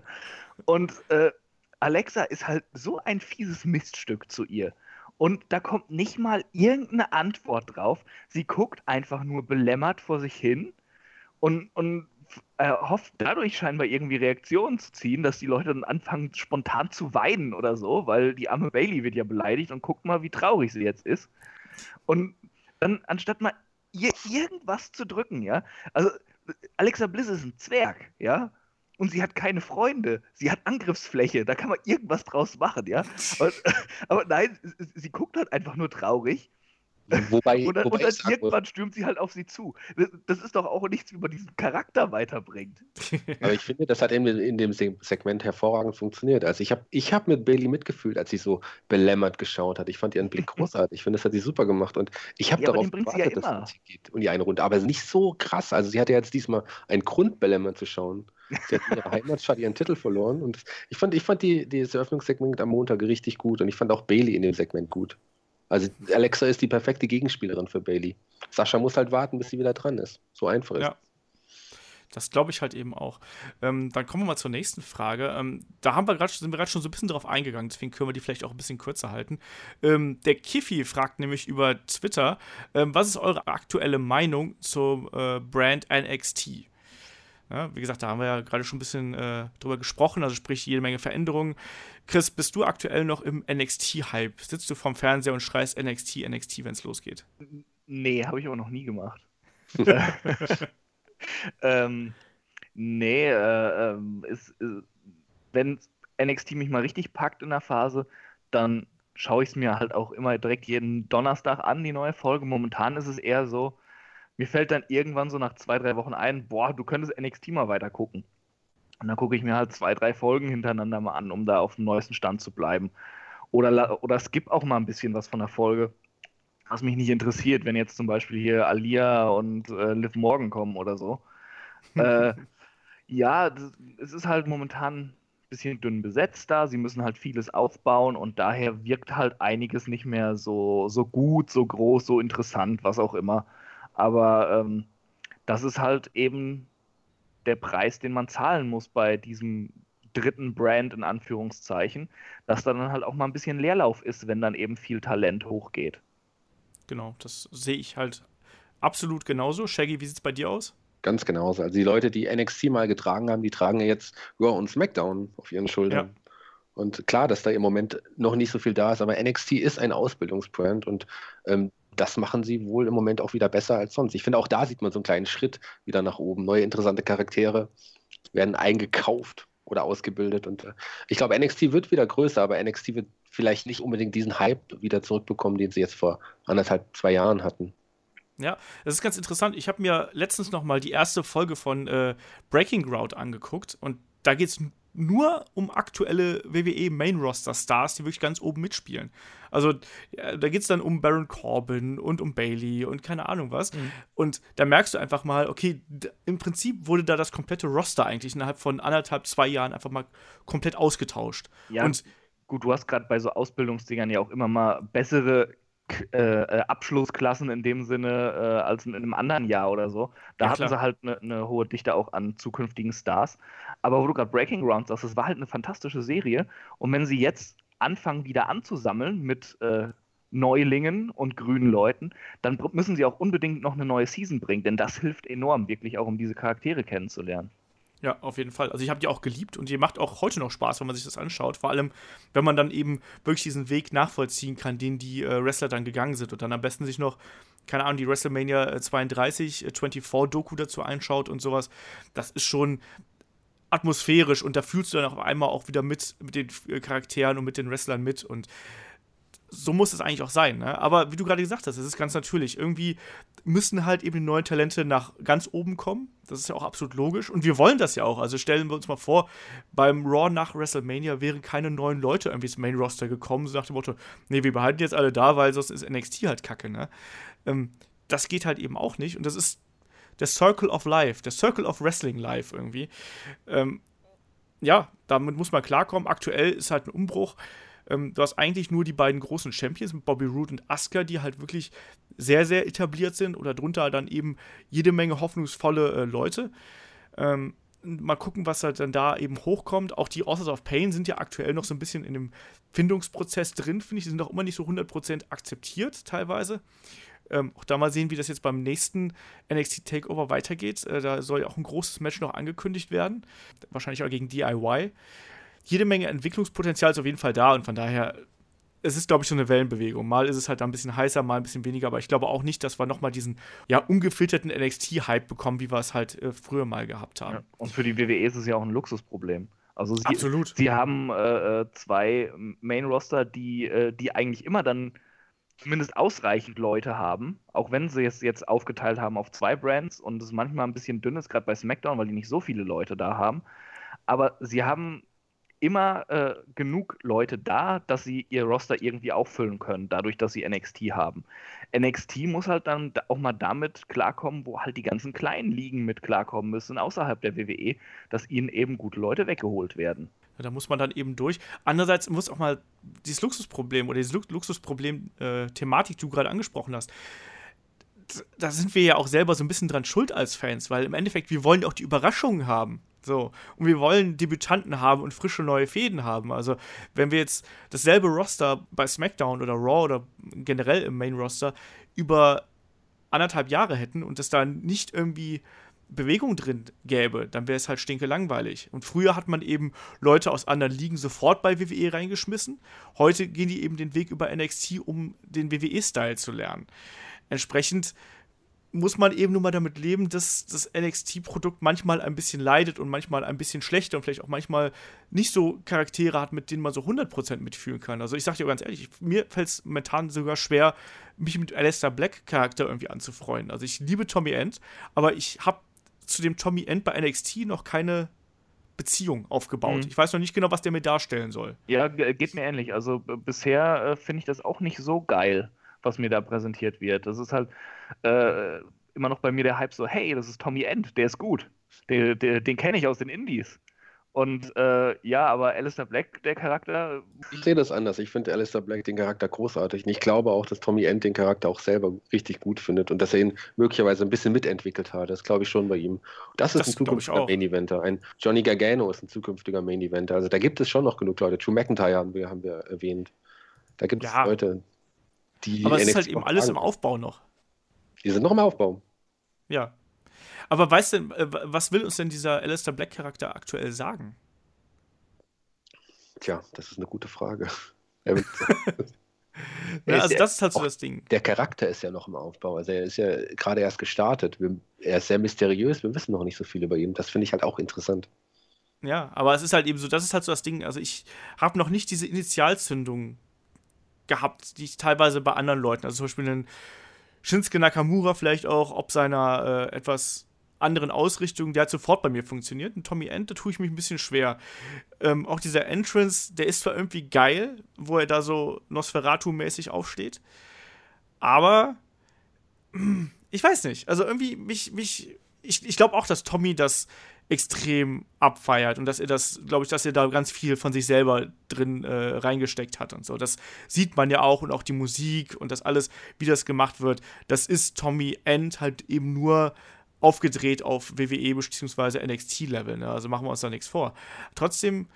Und äh, Alexa ist halt so ein fieses Miststück zu ihr. Und da kommt nicht mal irgendeine Antwort drauf. Sie guckt einfach nur belämmert vor sich hin und, und erhofft dadurch scheinbar irgendwie Reaktionen zu ziehen, dass die Leute dann anfangen spontan zu weinen oder so, weil die arme Bailey wird ja beleidigt und guckt mal, wie traurig sie jetzt ist. Und dann, anstatt mal irgendwas zu drücken, ja, also Alexa Bliss ist ein Zwerg, ja, und sie hat keine Freunde. Sie hat Angriffsfläche. Da kann man irgendwas draus machen, ja. Und, aber nein, sie guckt halt einfach nur traurig Wobei, und dann, wobei und dann irgendwann stürmt sie halt auf sie zu. Das ist doch auch nichts, wie man diesen Charakter weiterbringt. Aber ich finde, das hat in, in dem Segment hervorragend funktioniert. Also ich habe ich hab mit Bailey mitgefühlt, als sie so belämmert geschaut hat. Ich fand ihren Blick großartig. Ich finde, das hat sie super gemacht. Und ich habe ja, darauf gewartet, ja dass sie geht und die eine Runde. Aber nicht so krass. Also sie hatte jetzt diesmal einen Grund, belämmert zu schauen. Sie hat in ihrer Heimatstadt ihren Titel verloren. Und ich fand, ich fand die, dieses Eröffnungssegment am Montag richtig gut. Und ich fand auch Bailey in dem Segment gut. Also Alexa ist die perfekte Gegenspielerin für Bailey. Sascha muss halt warten, bis sie wieder dran ist. So einfach ist. Ja. Das glaube ich halt eben auch. Ähm, dann kommen wir mal zur nächsten Frage. Ähm, da haben wir grad, sind wir gerade schon so ein bisschen drauf eingegangen, deswegen können wir die vielleicht auch ein bisschen kürzer halten. Ähm, der Kiffi fragt nämlich über Twitter, ähm, was ist eure aktuelle Meinung zum äh, Brand NXT? Ja, wie gesagt, da haben wir ja gerade schon ein bisschen äh, drüber gesprochen, also sprich jede Menge Veränderungen. Chris, bist du aktuell noch im NXT-Hype? Sitzt du vorm Fernseher und schreist NXT, NXT, wenn es losgeht? Nee, habe ich aber noch nie gemacht. ähm, nee, äh, ähm, ist, äh, wenn NXT mich mal richtig packt in der Phase, dann schaue ich es mir halt auch immer direkt jeden Donnerstag an, die neue Folge. Momentan ist es eher so, mir fällt dann irgendwann so nach zwei, drei Wochen ein, boah, du könntest NXT mal weiter gucken. Und dann gucke ich mir halt zwei, drei Folgen hintereinander mal an, um da auf dem neuesten Stand zu bleiben. Oder, oder skip auch mal ein bisschen was von der Folge, was mich nicht interessiert, wenn jetzt zum Beispiel hier Alia und äh, Liv Morgan kommen oder so. äh, ja, das, es ist halt momentan ein bisschen dünn besetzt da. Sie müssen halt vieles aufbauen und daher wirkt halt einiges nicht mehr so, so gut, so groß, so interessant, was auch immer. Aber ähm, das ist halt eben der Preis, den man zahlen muss bei diesem dritten Brand in Anführungszeichen, dass da dann halt auch mal ein bisschen Leerlauf ist, wenn dann eben viel Talent hochgeht. Genau, das sehe ich halt absolut genauso. Shaggy, wie sieht es bei dir aus? Ganz genauso. Also die Leute, die NXT mal getragen haben, die tragen ja jetzt Raw und SmackDown auf ihren Schultern. Ja. Und klar, dass da im Moment noch nicht so viel da ist, aber NXT ist ein Ausbildungsbrand und ähm, das machen sie wohl im Moment auch wieder besser als sonst. Ich finde, auch da sieht man so einen kleinen Schritt wieder nach oben. Neue interessante Charaktere werden eingekauft oder ausgebildet. Und äh, ich glaube, NXT wird wieder größer, aber NXT wird vielleicht nicht unbedingt diesen Hype wieder zurückbekommen, den sie jetzt vor anderthalb, zwei Jahren hatten. Ja, das ist ganz interessant. Ich habe mir letztens noch mal die erste Folge von äh, Breaking Ground angeguckt und da geht es nur um aktuelle WWE Main Roster Stars, die wirklich ganz oben mitspielen. Also ja, da geht es dann um Baron Corbin und um Bailey und keine Ahnung was. Mhm. Und da merkst du einfach mal, okay, im Prinzip wurde da das komplette Roster eigentlich innerhalb von anderthalb, zwei Jahren einfach mal komplett ausgetauscht. Ja, und gut, du hast gerade bei so Ausbildungsdingern ja auch immer mal bessere äh, äh, Abschlussklassen in dem Sinne äh, als in, in, einem anderen Jahr oder so. Da ja, hatten sie halt eine ne hohe Dichte auch an zukünftigen Stars. Aber wo du gerade Breaking Ground sagst, das war halt eine fantastische Serie. Und wenn sie jetzt anfangen, wieder anzusammeln mit äh, Neulingen und grünen Leuten, dann müssen sie auch unbedingt noch eine neue Season bringen, denn das hilft enorm, wirklich auch um diese Charaktere kennenzulernen. Ja, auf jeden Fall. Also ich habe die auch geliebt und die macht auch heute noch Spaß, wenn man sich das anschaut. Vor allem, wenn man dann eben wirklich diesen Weg nachvollziehen kann, den die äh, Wrestler dann gegangen sind und dann am besten sich noch, keine Ahnung, die WrestleMania 32, äh, 24-Doku dazu einschaut und sowas. Das ist schon atmosphärisch und da fühlst du dann auf einmal auch wieder mit, mit den äh, Charakteren und mit den Wrestlern mit und so muss es eigentlich auch sein. Ne? Aber wie du gerade gesagt hast, es ist ganz natürlich. Irgendwie müssen halt eben die neuen Talente nach ganz oben kommen. Das ist ja auch absolut logisch. Und wir wollen das ja auch. Also stellen wir uns mal vor, beim Raw nach WrestleMania wären keine neuen Leute irgendwie ins Main Roster gekommen, so nach dem Motto, nee, wir behalten jetzt alle da, weil sonst ist NXT halt kacke. Ne? Ähm, das geht halt eben auch nicht. Und das ist der Circle of Life, der Circle of Wrestling Life irgendwie. Ähm, ja, damit muss man klarkommen. Aktuell ist halt ein Umbruch. Ähm, du hast eigentlich nur die beiden großen Champions mit Bobby Roode und Asuka, die halt wirklich sehr, sehr etabliert sind oder drunter dann eben jede Menge hoffnungsvolle äh, Leute. Ähm, mal gucken, was halt dann da eben hochkommt. Auch die Authors of Pain sind ja aktuell noch so ein bisschen in dem Findungsprozess drin, finde ich. Die sind auch immer nicht so 100% akzeptiert teilweise. Ähm, auch da mal sehen, wie das jetzt beim nächsten NXT Takeover weitergeht. Äh, da soll ja auch ein großes Match noch angekündigt werden. Wahrscheinlich auch gegen DIY. Jede Menge Entwicklungspotenzial ist auf jeden Fall da und von daher es ist, glaube ich, so eine Wellenbewegung. Mal ist es halt ein bisschen heißer, mal ein bisschen weniger, aber ich glaube auch nicht, dass wir nochmal diesen ja ungefilterten NXT-Hype bekommen, wie wir es halt äh, früher mal gehabt haben. Ja, und für die WWE ist es ja auch ein Luxusproblem. Also sie, Absolut. sie haben äh, äh zwei Main-Roster, die, äh, die eigentlich immer dann zumindest ausreichend Leute haben, auch wenn sie es jetzt aufgeteilt haben auf zwei Brands und es manchmal ein bisschen dünn ist, gerade bei SmackDown, weil die nicht so viele Leute da haben. Aber sie haben immer äh, genug Leute da, dass sie ihr Roster irgendwie auffüllen können, dadurch, dass sie NXT haben. NXT muss halt dann auch mal damit klarkommen, wo halt die ganzen kleinen Ligen mit klarkommen müssen, außerhalb der WWE, dass ihnen eben gute Leute weggeholt werden. Ja, da muss man dann eben durch. Andererseits muss auch mal dieses Luxusproblem oder diese Luxusproblem-Thematik, äh, die du gerade angesprochen hast, da sind wir ja auch selber so ein bisschen dran schuld als Fans, weil im Endeffekt, wir wollen auch die Überraschungen haben. So. Und wir wollen Debütanten haben und frische neue Fäden haben. Also, wenn wir jetzt dasselbe Roster bei SmackDown oder Raw oder generell im Main Roster über anderthalb Jahre hätten und es da nicht irgendwie Bewegung drin gäbe, dann wäre es halt stinke langweilig. Und früher hat man eben Leute aus anderen Ligen sofort bei WWE reingeschmissen. Heute gehen die eben den Weg über NXT, um den WWE-Style zu lernen. Entsprechend muss man eben nur mal damit leben, dass das NXT-Produkt manchmal ein bisschen leidet und manchmal ein bisschen schlechter und vielleicht auch manchmal nicht so Charaktere hat, mit denen man so 100% mitfühlen kann. Also ich sag dir ganz ehrlich, mir fällt es momentan sogar schwer, mich mit Alistair Black-Charakter irgendwie anzufreuen. Also ich liebe Tommy End, aber ich habe zu dem Tommy End bei NXT noch keine Beziehung aufgebaut. Mhm. Ich weiß noch nicht genau, was der mir darstellen soll. Ja, geht mir ähnlich. Also bisher äh, finde ich das auch nicht so geil was mir da präsentiert wird. Das ist halt äh, immer noch bei mir der Hype so, hey, das ist Tommy End, der ist gut. Der, der, den kenne ich aus den Indies. Und äh, ja, aber Alistair Black, der Charakter. Ich sehe das anders. Ich finde Alistair Black den Charakter großartig. Und ich glaube auch, dass Tommy End den Charakter auch selber richtig gut findet und dass er ihn möglicherweise ein bisschen mitentwickelt hat. Das glaube ich schon bei ihm. Das ist das ein zukünftiger Main Eventer. Ein Johnny Gargano ist ein zukünftiger Main Eventer. Also da gibt es schon noch genug Leute. Drew McIntyre haben wir, haben wir erwähnt. Da gibt es ja. Leute, die Aber es ist halt eben alles im Aufbau noch. Die sind noch im Aufbau. Ja. Aber weißt du, äh, was will uns denn dieser Alistair Black-Charakter aktuell sagen? Tja, das ist eine gute Frage. ja, also das ist halt so das Ding. Der Charakter ist ja noch im Aufbau. Also er ist ja gerade erst gestartet. Er ist sehr mysteriös. Wir wissen noch nicht so viel über ihn. Das finde ich halt auch interessant. Ja, aber es ist halt eben so, das ist halt so das Ding. Also ich habe noch nicht diese Initialzündung gehabt, die ich teilweise bei anderen Leuten, also zum Beispiel einen Shinsuke Nakamura vielleicht auch, ob seiner äh, etwas anderen Ausrichtung, der hat sofort bei mir funktioniert. Und Tommy End, da tue ich mich ein bisschen schwer. Ähm, auch dieser Entrance, der ist zwar irgendwie geil, wo er da so Nosferatu-mäßig aufsteht, aber ich weiß nicht. Also irgendwie, mich, mich, ich, ich glaube auch, dass Tommy das extrem abfeiert und dass er das, glaube ich, dass er da ganz viel von sich selber drin äh, reingesteckt hat und so. Das sieht man ja auch und auch die Musik und das alles, wie das gemacht wird. Das ist Tommy End halt eben nur aufgedreht auf WWE bzw. NXT-Level. Ne? Also machen wir uns da nichts vor. Trotzdem,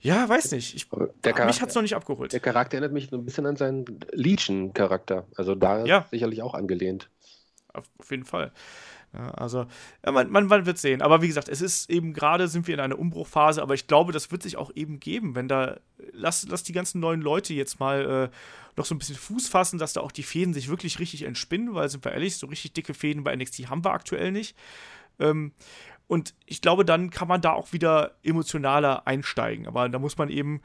ja, weiß nicht. Ich, mich hat es noch nicht abgeholt. Der Charakter erinnert mich so ein bisschen an seinen Legion-Charakter. Also da ja. sicherlich auch angelehnt. Auf jeden Fall. Ja, also, man, man, man, wird sehen. Aber wie gesagt, es ist eben gerade, sind wir in einer Umbruchphase, aber ich glaube, das wird sich auch eben geben, wenn da, lass, lass die ganzen neuen Leute jetzt mal äh, noch so ein bisschen Fuß fassen, dass da auch die Fäden sich wirklich richtig entspinnen, weil, sind wir ehrlich, so richtig dicke Fäden bei NXT haben wir aktuell nicht. Ähm, und ich glaube, dann kann man da auch wieder emotionaler einsteigen. Aber da muss man eben,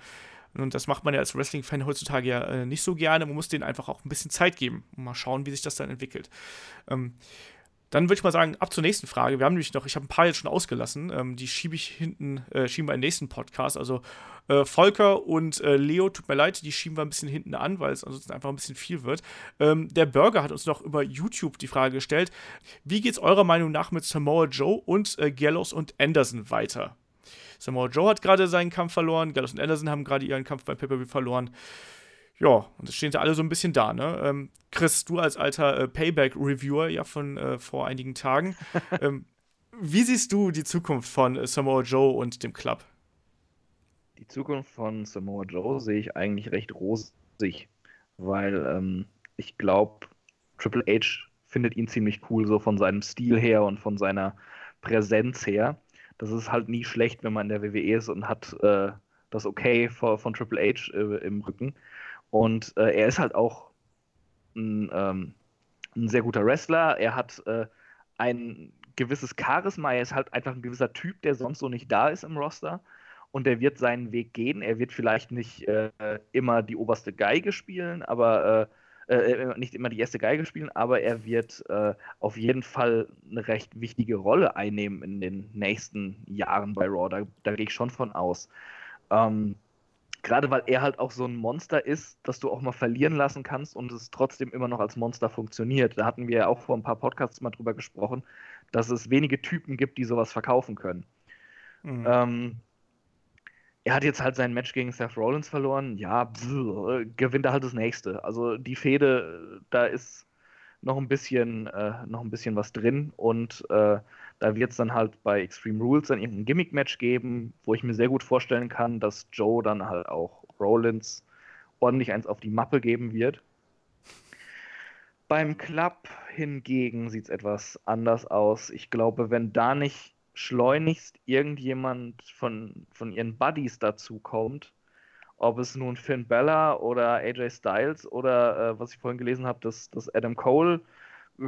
und das macht man ja als Wrestling-Fan heutzutage ja äh, nicht so gerne, man muss denen einfach auch ein bisschen Zeit geben und mal schauen, wie sich das dann entwickelt. Ähm, dann würde ich mal sagen, ab zur nächsten Frage. Wir haben nämlich noch, ich habe ein paar jetzt schon ausgelassen. Ähm, die schiebe ich hinten, äh, schieben wir in den nächsten Podcast. Also äh, Volker und äh, Leo, tut mir leid, die schieben wir ein bisschen hinten an, weil es ansonsten einfach ein bisschen viel wird. Ähm, der Burger hat uns noch über YouTube die Frage gestellt: Wie geht es eurer Meinung nach mit Samoa Joe und äh, Gallows und Anderson weiter? Samoa Joe hat gerade seinen Kampf verloren, Gallows und Anderson haben gerade ihren Kampf beim Pay-Per-View verloren. Ja, und es stehen sie alle so ein bisschen da, ne? Ähm, Chris, du als alter äh, Payback-Reviewer ja von äh, vor einigen Tagen. ähm, wie siehst du die Zukunft von äh, Samoa Joe und dem Club? Die Zukunft von Samoa Joe sehe ich eigentlich recht rosig, weil ähm, ich glaube Triple H findet ihn ziemlich cool, so von seinem Stil her und von seiner Präsenz her. Das ist halt nie schlecht, wenn man in der WWE ist und hat äh, das Okay von, von Triple H äh, im Rücken. Und äh, er ist halt auch ein, ähm, ein, sehr guter Wrestler. Er hat äh, ein gewisses Charisma. Er ist halt einfach ein gewisser Typ, der sonst so nicht da ist im Roster. Und er wird seinen Weg gehen. Er wird vielleicht nicht äh, immer die oberste Geige spielen, aber äh, äh, nicht immer die erste Geige spielen, aber er wird äh, auf jeden Fall eine recht wichtige Rolle einnehmen in den nächsten Jahren bei Raw. Da, da gehe ich schon von aus. Ähm, Gerade weil er halt auch so ein Monster ist, dass du auch mal verlieren lassen kannst und es trotzdem immer noch als Monster funktioniert. Da hatten wir ja auch vor ein paar Podcasts mal drüber gesprochen, dass es wenige Typen gibt, die sowas verkaufen können. Mhm. Ähm, er hat jetzt halt sein Match gegen Seth Rollins verloren. Ja, pff, gewinnt er halt das nächste. Also die Fehde, da ist noch ein bisschen, äh, noch ein bisschen was drin und äh, da wird es dann halt bei Extreme Rules dann irgendein Gimmick-Match geben, wo ich mir sehr gut vorstellen kann, dass Joe dann halt auch Rollins ordentlich eins auf die Mappe geben wird. Beim Club hingegen sieht es etwas anders aus. Ich glaube, wenn da nicht schleunigst irgendjemand von, von ihren Buddies dazu kommt, ob es nun Finn Bella oder AJ Styles oder äh, was ich vorhin gelesen habe, dass, dass Adam Cole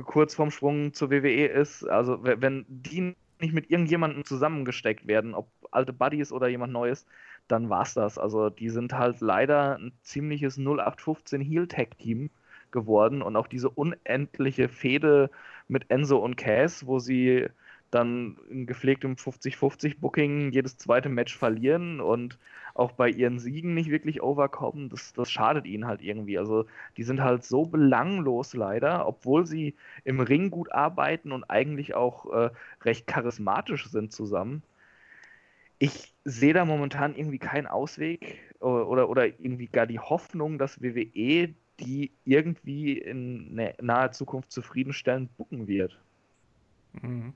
kurz vorm Sprung zur WWE ist. Also wenn die nicht mit irgendjemandem zusammengesteckt werden, ob alte Buddies oder jemand Neues, dann war's das. Also die sind halt leider ein ziemliches 0815 Heel-Tag-Team geworden und auch diese unendliche Fehde mit Enzo und Cass, wo sie dann in gepflegtem 50-50-Booking jedes zweite Match verlieren und auch bei ihren Siegen nicht wirklich overkommen, das, das schadet ihnen halt irgendwie. Also die sind halt so belanglos leider, obwohl sie im Ring gut arbeiten und eigentlich auch äh, recht charismatisch sind zusammen. Ich sehe da momentan irgendwie keinen Ausweg oder, oder, irgendwie gar die Hoffnung, dass WWE die irgendwie in naher Zukunft zufriedenstellend bucken wird. Mhm.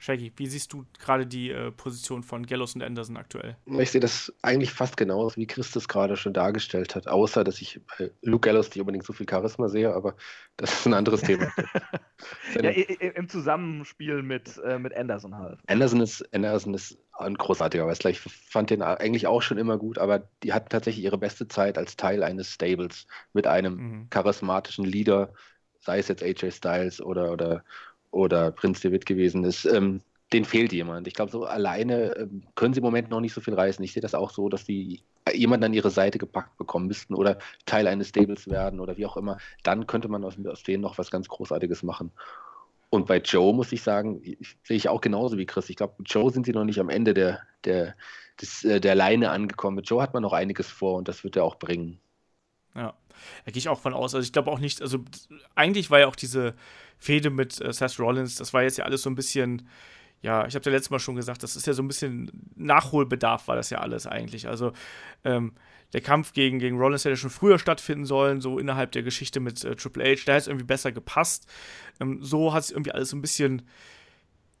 Shaggy, wie siehst du gerade die äh, Position von Gallows und Anderson aktuell? Ich sehe das eigentlich fast genauso, wie Christus gerade schon dargestellt hat, außer dass ich bei Luke Gallows nicht unbedingt so viel Charisma sehe, aber das ist ein anderes Thema. ja, Im Zusammenspiel mit, äh, mit Anderson halt. Anderson ist, Anderson ist ein großartiger Wrestler. Ich fand den eigentlich auch schon immer gut, aber die hatten tatsächlich ihre beste Zeit als Teil eines Stables mit einem mhm. charismatischen Leader, sei es jetzt AJ Styles oder, oder oder Prinz David gewesen ist, ähm, denen fehlt jemand. Ich glaube, so alleine ähm, können sie im Moment noch nicht so viel reißen. Ich sehe das auch so, dass die jemanden an ihre Seite gepackt bekommen müssten oder Teil eines Stables werden oder wie auch immer. Dann könnte man aus, aus denen noch was ganz Großartiges machen. Und bei Joe muss ich sagen, sehe ich auch genauso wie Chris. Ich glaube, mit Joe sind sie noch nicht am Ende der, der, des, äh, der Leine angekommen. Mit Joe hat man noch einiges vor und das wird er auch bringen. Ja, da gehe ich auch von aus. Also ich glaube auch nicht, also eigentlich war ja auch diese Fehde mit äh, Seth Rollins, das war jetzt ja alles so ein bisschen, ja, ich habe ja letztes Mal schon gesagt, das ist ja so ein bisschen Nachholbedarf, war das ja alles eigentlich. Also ähm, der Kampf gegen, gegen Rollins hätte schon früher stattfinden sollen, so innerhalb der Geschichte mit äh, Triple H, da hätte es irgendwie besser gepasst. Ähm, so hat es irgendwie alles so ein bisschen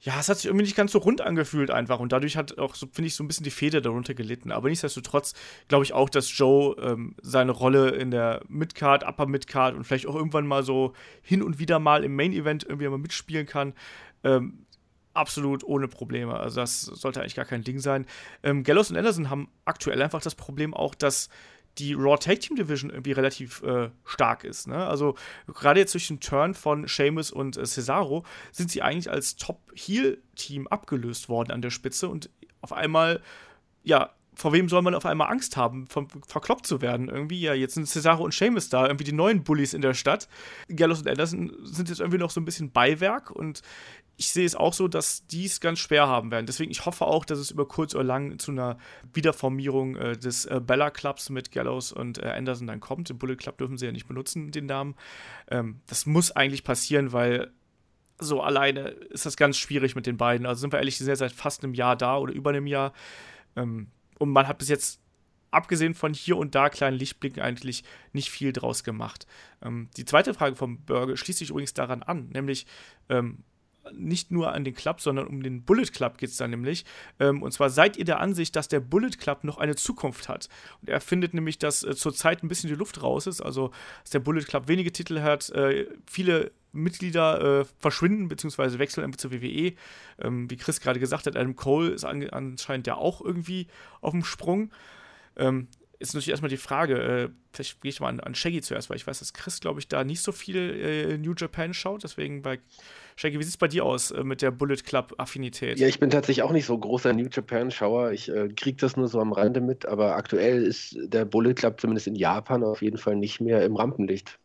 ja, es hat sich irgendwie nicht ganz so rund angefühlt einfach. Und dadurch hat auch, so, finde ich, so ein bisschen die Feder darunter gelitten. Aber nichtsdestotrotz glaube ich auch, dass Joe ähm, seine Rolle in der Midcard, Upper Midcard und vielleicht auch irgendwann mal so hin und wieder mal im Main Event irgendwie mal mitspielen kann. Ähm, absolut ohne Probleme. Also das sollte eigentlich gar kein Ding sein. Ähm, Gallows und Anderson haben aktuell einfach das Problem auch, dass die Raw Tag Team Division irgendwie relativ äh, stark ist. Ne? Also gerade jetzt durch den Turn von Sheamus und äh, Cesaro sind sie eigentlich als Top-Heel-Team abgelöst worden an der Spitze und auf einmal, ja, vor wem soll man auf einmal Angst haben, von, verkloppt zu werden? Irgendwie, ja, jetzt sind Cesaro und Sheamus da, irgendwie die neuen Bullies in der Stadt. Gallows und Anderson sind jetzt irgendwie noch so ein bisschen Beiwerk und ich sehe es auch so, dass die es ganz schwer haben werden. Deswegen, ich hoffe auch, dass es über kurz oder lang zu einer Wiederformierung äh, des äh, Bella Clubs mit Gallows und äh, Anderson dann kommt. Den Bullet Club dürfen sie ja nicht benutzen, den Namen. Ähm, das muss eigentlich passieren, weil so alleine ist das ganz schwierig mit den beiden. Also sind wir ehrlich, die sind ja seit fast einem Jahr da oder über einem Jahr. Ähm, und man hat bis jetzt abgesehen von hier und da kleinen Lichtblicken eigentlich nicht viel draus gemacht. Ähm, die zweite Frage vom Burger schließt sich übrigens daran an, nämlich ähm, nicht nur an den Club, sondern um den Bullet Club geht es da nämlich. Ähm, und zwar seid ihr der Ansicht, dass der Bullet Club noch eine Zukunft hat. Und er findet nämlich, dass äh, zurzeit ein bisschen die Luft raus ist, also dass der Bullet Club wenige Titel hat, äh, viele Mitglieder äh, verschwinden bzw. wechseln zur WWE. Ähm, wie Chris gerade gesagt hat, Adam Cole ist an, anscheinend ja auch irgendwie auf dem Sprung. Ähm, ist natürlich erstmal die Frage, äh, vielleicht gehe ich mal an, an, Shaggy zuerst, weil ich weiß, dass Chris, glaube ich, da nicht so viel äh, New Japan schaut. Deswegen bei Shaggy, wie sieht es bei dir aus äh, mit der Bullet Club-Affinität? Ja, ich bin tatsächlich auch nicht so großer New Japan-Schauer. Ich äh, kriege das nur so am Rande mit, aber aktuell ist der Bullet Club zumindest in Japan auf jeden Fall nicht mehr im Rampenlicht.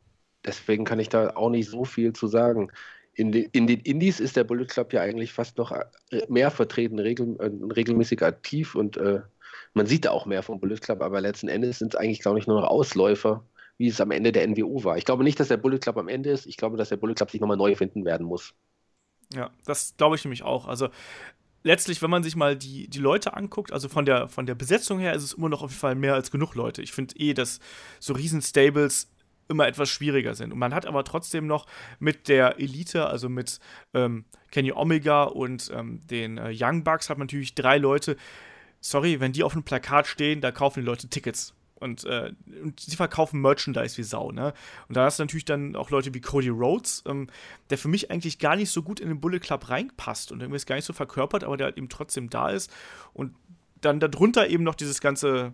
Deswegen kann ich da auch nicht so viel zu sagen. In, de, in, den Indies ist der Bullet Club ja eigentlich fast noch äh, mehr vertreten, regel, äh, regelmäßig aktiv und äh, man sieht da auch mehr vom Bullet Club, aber letzten Endes sind es eigentlich, glaube ich, nur noch Ausläufer, wie es am Ende der NWO war. Ich glaube nicht, dass der Bullet Club am Ende ist. Ich glaube, dass der Bullet Club sich nochmal neu finden werden muss. Ja, das glaube ich nämlich auch. Also letztlich, wenn man sich mal die, die Leute anguckt, also von der, von der Besetzung her ist es immer noch auf jeden Fall mehr als genug Leute. Ich finde eh, dass so Riesen-Stables immer etwas schwieriger sind. Und man hat aber trotzdem noch mit der Elite, also mit ähm, Kenny Omega und ähm, den äh, Young Bucks, hat man natürlich drei Leute, sorry, wenn die auf einem Plakat stehen, da kaufen die Leute Tickets. Und, äh, und, sie verkaufen Merchandise wie Sau, ne? Und da hast du natürlich dann auch Leute wie Cody Rhodes, ähm, der für mich eigentlich gar nicht so gut in den Bullet Club reinpasst und irgendwie ist gar nicht so verkörpert, aber der halt eben trotzdem da ist. Und dann darunter eben noch dieses ganze,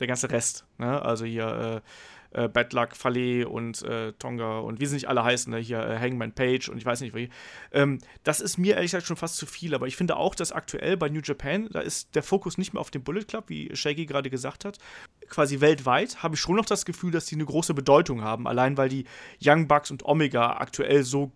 der ganze Rest, ne? Also hier, äh, äh, Bad Luck, Fale und äh, Tonga und wie sie nicht alle heißen, ne? hier äh, Hangman Page und ich weiß nicht wie. Ähm, das ist mir ehrlich gesagt schon fast zu viel, aber ich finde auch, dass aktuell bei New Japan, da ist der Fokus nicht mehr auf dem Bullet Club, wie Shaggy gerade gesagt hat. Quasi weltweit habe ich schon noch das Gefühl, dass die eine große Bedeutung haben, allein weil die Young Bucks und Omega aktuell so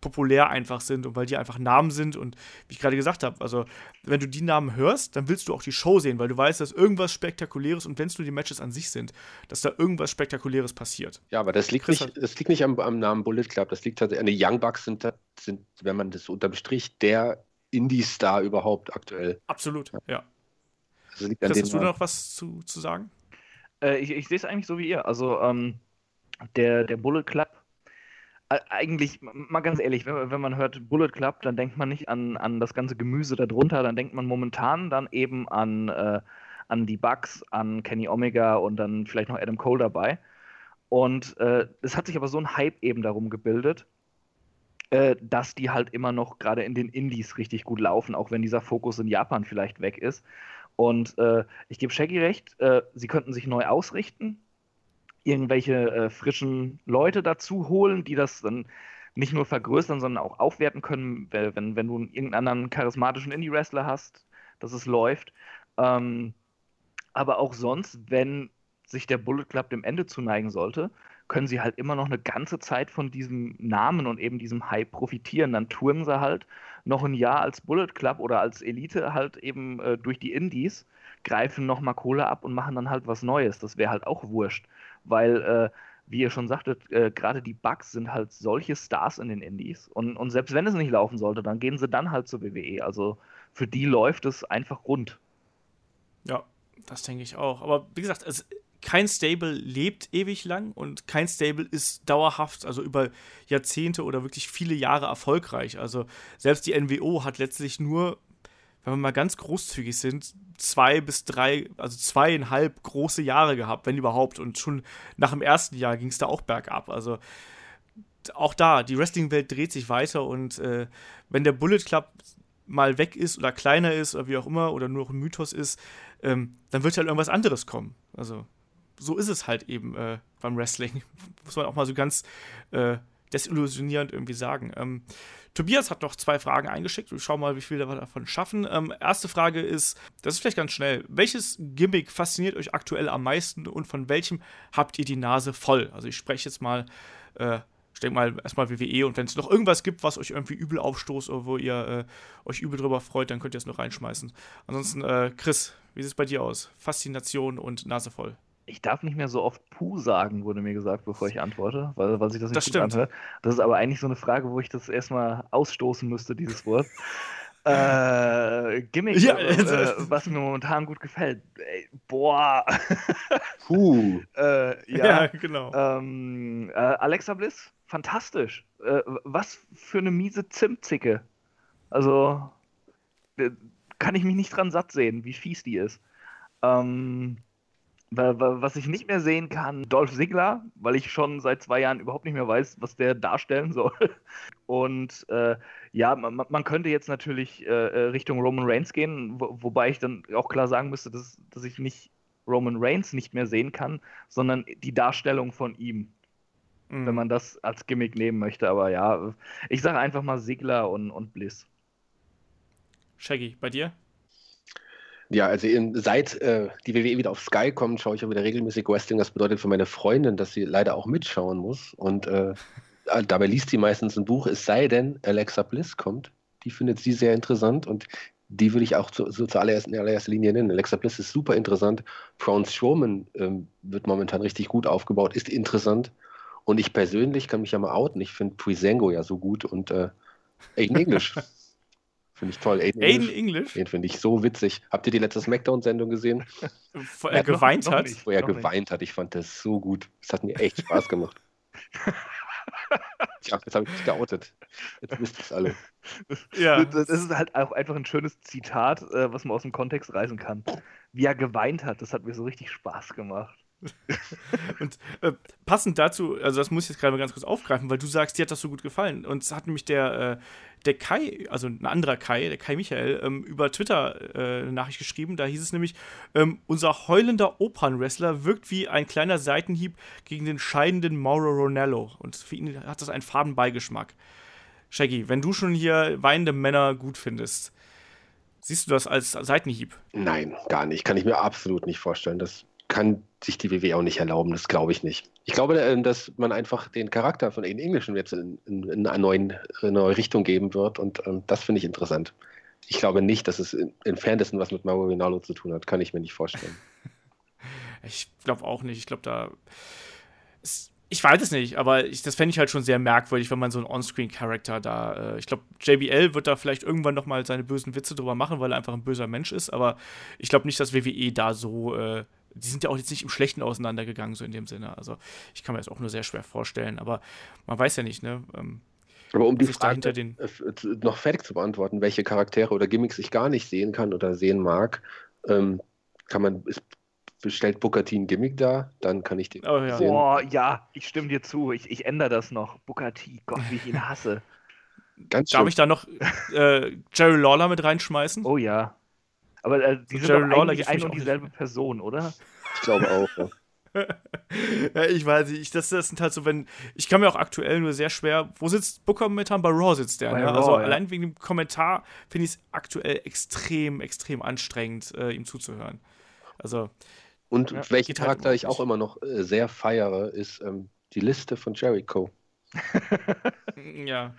populär einfach sind und weil die einfach Namen sind und wie ich gerade gesagt habe, also wenn du die Namen hörst, dann willst du auch die Show sehen, weil du weißt, dass irgendwas Spektakuläres und wenn es nur die Matches an sich sind, dass da irgendwas Spektakuläres passiert. Ja, aber das liegt nicht, das liegt nicht am, am Namen Bullet Club, das liegt tatsächlich, die Young Bucks sind, sind, wenn man das unterm Strich, der Indie-Star überhaupt aktuell. Absolut, ja. Also liegt an Chris, hast du noch was zu, zu sagen? Äh, ich, ich sehe es eigentlich so wie ihr. Also ähm, der, der Bullet Club eigentlich, mal ganz ehrlich, wenn, wenn, man hört Bullet Club, dann denkt man nicht an, an das ganze Gemüse darunter, dann denkt man momentan dann eben an, äh, an die Bugs, an Kenny Omega und dann vielleicht noch Adam Cole dabei. Und äh, es hat sich aber so ein Hype eben darum gebildet, äh, dass die halt immer noch gerade in den Indies richtig gut laufen, auch wenn dieser Fokus in Japan vielleicht weg ist. Und äh, ich gebe Shaggy recht, äh, sie könnten sich neu ausrichten, irgendwelche äh, frischen Leute dazu holen, die das dann nicht nur vergrößern, sondern auch aufwerten können, wenn, wenn du irgendeinen anderen charismatischen Indie-Wrestler hast, dass es läuft. Ähm, aber auch sonst, wenn sich der Bullet Club dem Ende zuneigen sollte, können sie halt immer noch eine ganze Zeit von diesem Namen und eben diesem Hype profitieren. Dann touren sie halt noch ein Jahr als Bullet Club oder als Elite halt eben äh, durch die Indies, greifen nochmal Kohle ab und machen dann halt was Neues. Das wäre halt auch wurscht weil, äh, wie ihr schon sagtet, äh, gerade die Bugs sind halt solche Stars in den Indies. Und, und selbst wenn es nicht laufen sollte, dann gehen sie dann halt zur WWE. Also für die läuft es einfach rund. Ja, das denke ich auch. Aber wie gesagt, es, kein Stable lebt ewig lang und kein Stable ist dauerhaft, also über Jahrzehnte oder wirklich viele Jahre erfolgreich. Also selbst die NWO hat letztlich nur wenn wir mal ganz großzügig sind, zwei bis drei, also zweieinhalb große Jahre gehabt, wenn überhaupt. Und schon nach dem ersten Jahr ging es da auch bergab. Also auch da, die Wrestling-Welt dreht sich weiter und äh, wenn der Bullet Club mal weg ist oder kleiner ist oder wie auch immer oder nur noch ein Mythos ist, ähm, dann wird halt irgendwas anderes kommen. Also so ist es halt eben äh, beim Wrestling. Muss man auch mal so ganz äh, desillusionierend irgendwie sagen. Ähm, Tobias hat noch zwei Fragen eingeschickt. Wir schauen mal, wie viel wir davon schaffen. Ähm, erste Frage ist, das ist vielleicht ganz schnell. Welches Gimmick fasziniert euch aktuell am meisten und von welchem habt ihr die Nase voll? Also ich spreche jetzt mal, äh, ich denke mal erstmal WWE und wenn es noch irgendwas gibt, was euch irgendwie übel aufstoßt oder wo ihr äh, euch übel drüber freut, dann könnt ihr es noch reinschmeißen. Ansonsten, äh, Chris, wie sieht es bei dir aus? Faszination und Nase voll ich darf nicht mehr so oft Puh sagen, wurde mir gesagt, bevor ich antworte, weil, weil sich das nicht das gut anhört. Das ist aber eigentlich so eine Frage, wo ich das erstmal ausstoßen müsste, dieses Wort. äh, Gimmick, ja, äh, was mir momentan gut gefällt. Ey, boah. Puh. äh, ja, ja, genau. Ähm, äh, Alexa Bliss, fantastisch. Äh, was für eine miese Zimtzicke. Also, kann ich mich nicht dran satt sehen, wie fies die ist. Ähm, was ich nicht mehr sehen kann, Dolph Ziggler, weil ich schon seit zwei Jahren überhaupt nicht mehr weiß, was der darstellen soll. Und äh, ja, man, man, könnte jetzt natürlich äh, äh, Richtung Roman Reigns gehen, wo, wobei ich dann auch klar sagen müsste, dass, dass ich nicht Roman Reigns nicht mehr sehen kann, sondern die Darstellung von ihm. Mhm. Wenn man das als Gimmick nehmen möchte. Aber ja, ich sage einfach mal Ziggler und, und Bliss. Shaggy, bei dir? Ja, also in, seit äh, die WWE wieder auf Sky kommt, schaue ich auch wieder regelmäßig Wrestling. Das bedeutet für meine Freundin, dass sie leider auch mitschauen muss. Und äh, dabei liest sie meistens ein Buch, es sei denn, Alexa Bliss kommt. Die findet sie sehr interessant und die würde ich auch zu, so zuallererst in allererster Linie nennen. Alexa Bliss ist super interessant. Braun Strowman ähm, wird momentan richtig gut aufgebaut, ist interessant. Und ich persönlich kann mich ja mal outen. Ich finde Prisengo ja so gut und äh, Aiden English Finde ich toll. Aiden, Aiden English? Den finde ich so witzig. Habt ihr die letzte Smackdown-Sendung gesehen? Wo er geweint noch, hat? Noch Wo er geweint nicht. hat. Ich fand das so gut. Es hat mir echt Spaß gemacht. Tja, jetzt habe ich mich geoutet. Jetzt wisst ihr es alle. Ja. Das ist halt auch einfach ein schönes Zitat, äh, was man aus dem Kontext reißen kann. Wie er geweint hat, das hat mir so richtig Spaß gemacht. und äh, passend dazu, also das muss ich jetzt gerade mal ganz kurz aufgreifen, weil du sagst, dir hat das so gut gefallen. Und es hat nämlich der, äh, der Kai, also ein anderer Kai, der Kai Michael, ähm, über Twitter äh, eine Nachricht geschrieben. Da hieß es nämlich, ähm, unser heulender Opernwrestler wirkt wie ein kleiner Seitenhieb gegen den scheidenden Mauro Ronello. Und für ihn hat das einen faden Beigeschmack. Shaggy, wenn du schon hier weinende Männer gut findest, siehst du das als Seitenhieb? Nein, gar nicht. Kann ich mir absolut nicht vorstellen. Das kann sich die WWE auch nicht erlauben, das glaube ich nicht. Ich glaube, äh, dass man einfach den Charakter von Aiden English jetzt in, in, in eine, eine neue Richtung geben wird und ähm, das finde ich interessant. Ich glaube nicht, dass es entferntesten was mit Mauro Rinaldo zu tun hat, kann ich mir nicht vorstellen. ich glaube auch nicht. Ich glaube, da. Ist, ich weiß es nicht, aber ich, das fände ich halt schon sehr merkwürdig, wenn man so einen On-Screen-Charakter da. Äh, ich glaube, JBL wird da vielleicht irgendwann nochmal seine bösen Witze drüber machen, weil er einfach ein böser Mensch ist, aber ich glaube nicht, dass WWE da so. Äh, die sind ja auch jetzt nicht im Schlechten auseinandergegangen, so in dem Sinne. Also ich kann mir das auch nur sehr schwer vorstellen, aber man weiß ja nicht, ne? Ähm, aber um die Frage den noch fertig zu beantworten, welche Charaktere oder Gimmicks ich gar nicht sehen kann oder sehen mag, ähm, kann man, ist, bestellt Booker T ein Gimmick da, dann kann ich den oh, ja. sehen. Boah, ja, ich stimme dir zu, ich, ich ändere das noch. Booker T, Gott, wie ich ihn hasse. Ganz Darf ich da noch äh, Jerry Lawler mit reinschmeißen? Oh ja. Aber äh, die sind Jerry doch eigentlich ein und dieselbe Person, oder? Ich glaube auch, ja. ja, ich weiß nicht, das, das sind halt so, wenn, ich kann mir auch aktuell nur sehr schwer, wo sitzt Booker momentan? Bei Raw sitzt der, ne? Raw, also ja. allein wegen dem Kommentar finde ich es aktuell extrem, extrem anstrengend, äh, ihm zuzuhören. Also. Und ja, welchen halt Charakter halt ich auch immer noch äh, sehr feiere, ist ähm, die Liste von Jericho. ja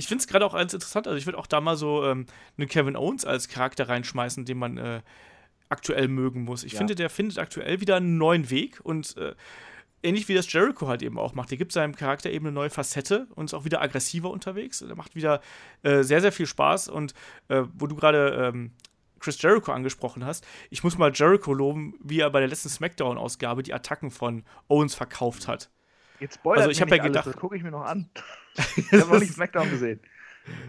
ich finde es gerade auch ganz interessant. Also, ich würde auch da mal so ähm, einen Kevin Owens als Charakter reinschmeißen, den man äh, aktuell mögen muss. Ich ja. finde, der findet aktuell wieder einen neuen Weg und äh, ähnlich wie das Jericho halt eben auch macht. Der gibt seinem Charakter eben eine neue Facette und ist auch wieder aggressiver unterwegs. Der macht wieder äh, sehr, sehr viel Spaß und äh, wo du gerade. Ähm, Chris Jericho angesprochen hast. Ich muss mal Jericho loben, wie er bei der letzten SmackDown-Ausgabe die Attacken von Owens verkauft hat. Jetzt spoilert also ich habe ja gedacht, alles, das gucke ich mir noch an. ich habe noch nicht SmackDown gesehen.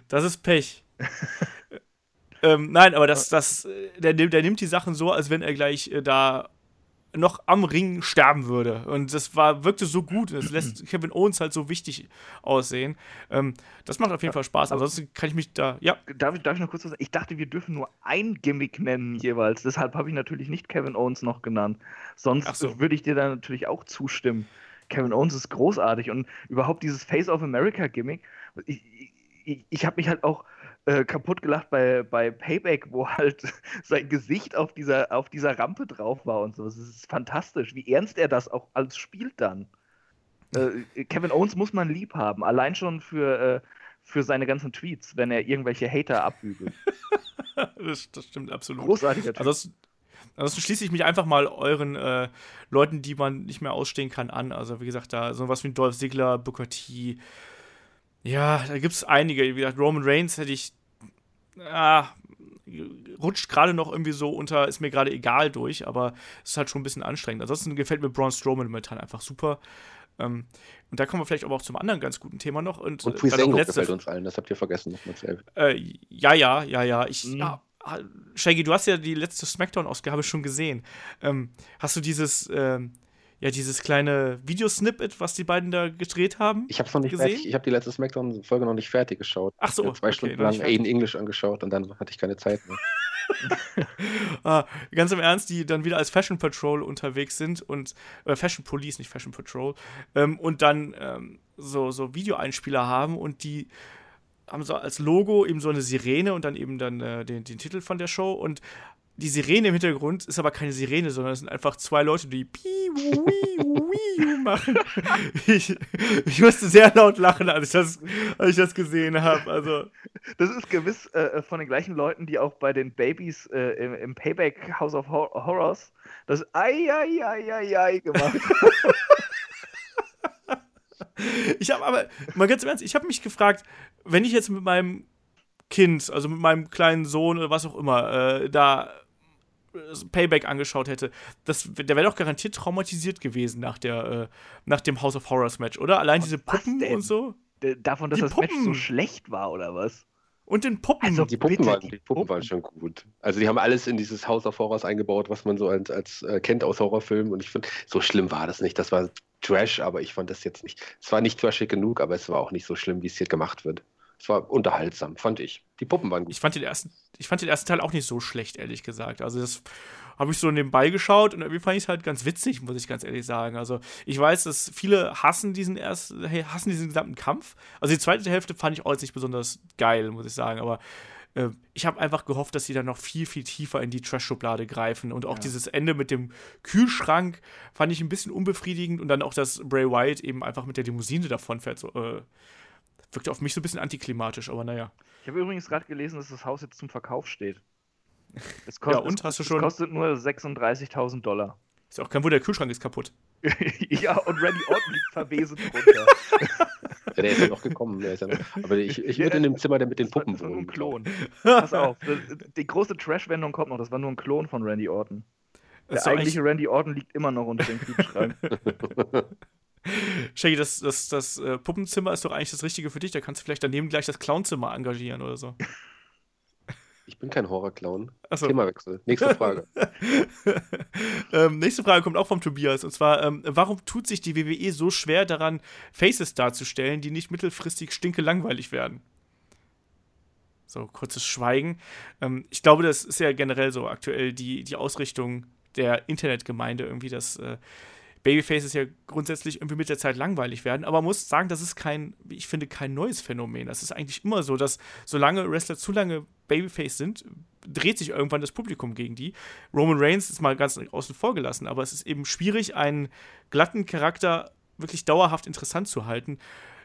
Das ist Pech. ähm, nein, aber das, das, der, der nimmt die Sachen so, als wenn er gleich äh, da noch am Ring sterben würde. Und das war, wirkte so gut. Das lässt Kevin Owens halt so wichtig aussehen. Ähm, das macht auf jeden Fall Spaß. Ansonsten kann ich mich da. Ja. Darf ich, darf ich noch kurz was sagen? Ich dachte, wir dürfen nur ein Gimmick nennen jeweils. Deshalb habe ich natürlich nicht Kevin Owens noch genannt. Sonst so. würde ich dir da natürlich auch zustimmen. Kevin Owens ist großartig und überhaupt dieses Face of America Gimmick. Ich, ich, ich habe mich halt auch äh, kaputt gelacht bei, bei Payback, wo halt sein Gesicht auf dieser, auf dieser Rampe drauf war und so. Es ist fantastisch, wie ernst er das auch als spielt dann. Äh, Kevin Owens muss man lieb haben, allein schon für, äh, für seine ganzen Tweets, wenn er irgendwelche Hater abbügelt. das, das, stimmt absolut. Großartiger Typ. Also Ansonsten schließe ich mich einfach mal euren äh, Leuten, die man nicht mehr ausstehen kann, an. Also, wie gesagt, da sowas wie Dolph Ziggler, Booker T. Ja, da gibt es einige. Wie gesagt, Roman Reigns hätte ich ah, rutscht gerade noch irgendwie so unter, ist mir gerade egal durch, aber es ist halt schon ein bisschen anstrengend. Ansonsten gefällt mir Braun Strowman momentan einfach super. Ähm, und da kommen wir vielleicht aber auch zum anderen ganz guten Thema noch. Und, und Puisengo gefällt uns allen, das habt ihr vergessen, äh, ja, ja, ja, ja. Ich, mhm. ja, Shaggy, du hast ja die letzte Smackdown-Ausgabe schon gesehen. Ähm, hast du dieses, ähm, ja, dieses kleine Videosnippet, was die beiden da gedreht haben? Ich habe noch nicht gesehen? fertig. Ich habe die letzte Smackdown-Folge noch nicht fertig geschaut. Ach so. Ich zwei okay, Stunden lang Aiden English angeschaut und dann hatte ich keine Zeit mehr. ah, ganz im Ernst, die dann wieder als Fashion Patrol unterwegs sind und äh, Fashion Police, nicht Fashion Patrol, ähm, und dann ähm, so, so Videoeinspieler haben und die haben so als Logo eben so eine Sirene und dann eben dann äh, den, den Titel von der Show und die Sirene im Hintergrund ist aber keine Sirene, sondern es sind einfach zwei Leute, die machen. Ich, ich, musste sehr laut lachen, als ich das, als ich das gesehen habe. Also. Das ist gewiss äh, äh, von den gleichen Leuten, die auch bei den Babys äh, im, im, Payback House of Hor Horrors das Ai, ai, ai, ai, ai gemacht Ich habe aber, mal ganz im Ernst, ich habe mich gefragt, wenn ich jetzt mit meinem Kind, also mit meinem kleinen Sohn oder was auch immer, äh, da Payback angeschaut hätte, das, der wäre doch garantiert traumatisiert gewesen nach, der, äh, nach dem House of Horrors Match, oder? Allein diese Puppen und so. Davon, dass die das Puppen. Match so schlecht war, oder was? Und den Puppen. Also die Puppen, waren, die, die Puppen, Puppen, waren schon gut. Also die haben alles in dieses House of Horrors eingebaut, was man so als, als äh, kennt aus Horrorfilmen. Und ich finde, so schlimm war das nicht. Das war Trash, aber ich fand das jetzt nicht. Es war nicht trashig genug, aber es war auch nicht so schlimm, wie es hier gemacht wird. Es war unterhaltsam, fand ich. Die Puppen waren gut. Ich fand den ersten, ich fand den ersten Teil auch nicht so schlecht, ehrlich gesagt. Also das habe ich so nebenbei geschaut und irgendwie fand ich es halt ganz witzig, muss ich ganz ehrlich sagen. Also ich weiß, dass viele hassen diesen ersten, hassen diesen gesamten Kampf. Also die zweite Hälfte fand ich auch jetzt nicht besonders geil, muss ich sagen. Aber äh, ich habe einfach gehofft, dass sie dann noch viel, viel tiefer in die Trash-Schublade greifen. Und auch ja. dieses Ende mit dem Kühlschrank fand ich ein bisschen unbefriedigend. Und dann auch, dass Bray Wyatt eben einfach mit der Limousine davonfährt. So, äh, wirkte auf mich so ein bisschen antiklimatisch, aber naja. Ich habe übrigens gerade gelesen, dass das Haus jetzt zum Verkauf steht. Es kostet, ja, und hast du schon. Es kostet nur 36.000 Dollar. Ist auch kein Wunder, der Kühlschrank ist kaputt. ja, und Randy Orton liegt verwesend drunter. ja, der ist ja noch gekommen. Der ist ja noch, aber ich, ich würde in dem Zimmer der mit den Puppen wohnen. ein Klon. Pass auf, die große Trash-Wendung kommt noch. Das war nur ein Klon von Randy Orton. Der eigentliche Randy Orton liegt immer noch unter dem Kühlschrank. Shaggy, das, das, das äh, Puppenzimmer ist doch eigentlich das Richtige für dich. Da kannst du vielleicht daneben gleich das Clownzimmer engagieren oder so. Ich bin kein Horrorclown. So. Themawechsel. Nächste Frage. ähm, nächste Frage kommt auch vom Tobias. Und zwar, ähm, warum tut sich die WWE so schwer daran, Faces darzustellen, die nicht mittelfristig stinke langweilig werden? So, kurzes Schweigen. Ähm, ich glaube, das ist ja generell so aktuell die, die Ausrichtung der Internetgemeinde irgendwie, dass äh, Babyfaces ja grundsätzlich irgendwie mit der Zeit langweilig werden. Aber man muss sagen, das ist kein, ich finde, kein neues Phänomen. Das ist eigentlich immer so, dass solange Wrestler zu lange Babyface sind, dreht sich irgendwann das Publikum gegen die. Roman Reigns ist mal ganz außen vor gelassen, aber es ist eben schwierig, einen glatten Charakter wirklich dauerhaft interessant zu halten,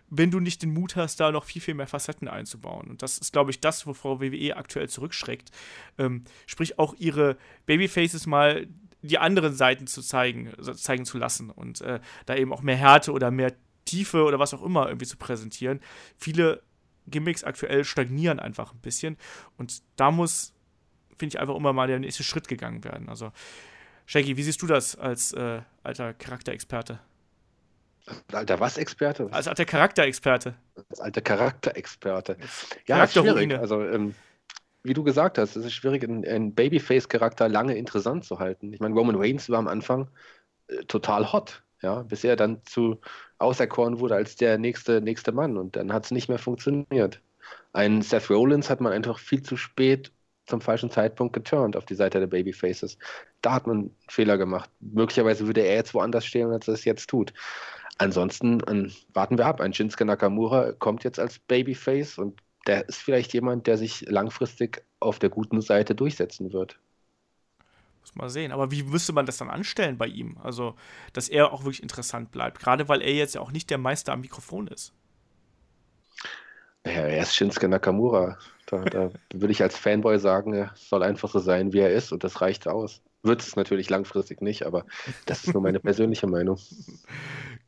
wenn du nicht den Mut hast, da noch viel, viel mehr Facetten einzubauen. Und das ist, glaube ich, das, wovor WWE aktuell zurückschreckt. Ähm, sprich, auch ihre Babyfaces mal die anderen Seiten zu zeigen, zeigen zu lassen und äh, da eben auch mehr Härte oder mehr Tiefe oder was auch immer irgendwie zu präsentieren. Viele Gimmicks aktuell stagnieren einfach ein bisschen und da muss, finde ich, einfach immer mal der nächste Schritt gegangen werden. Also, Shaggy, wie siehst du das als äh, alter Charakterexperte? Alter was Experte? Als alter Charakterexperte. Als alter Charakterexperte. Ja, schwierig. Also ähm, wie du gesagt hast, es ist schwierig, einen, Babyface-Charakter lange interessant zu halten. Ich meine, Roman Reigns war am Anfang äh, total hot, ja, bis er dann zu auserkoren wurde als der nächste, nächste Mann und dann hat es nicht mehr funktioniert. Ein Seth Rollins hat man einfach viel zu spät zum falschen Zeitpunkt geturnt auf die Seite der Babyfaces. Da hat man einen Fehler gemacht. Möglicherweise würde er jetzt woanders stehen, als er es jetzt tut. Ansonsten um, warten wir ab. Ein Shinsuke Nakamura kommt jetzt als Babyface und der ist vielleicht jemand, der sich langfristig auf der guten Seite durchsetzen wird. Muss mal sehen. Aber wie müsste man das dann anstellen bei ihm? Also, dass er auch wirklich interessant bleibt. Gerade weil er jetzt ja auch nicht der Meister am Mikrofon ist. Naja, er ist Shinsuke Nakamura. Da, da würde ich als Fanboy sagen, er soll einfach so sein, wie er ist und das reicht aus. Wird es natürlich langfristig nicht, aber das ist nur meine persönliche Meinung.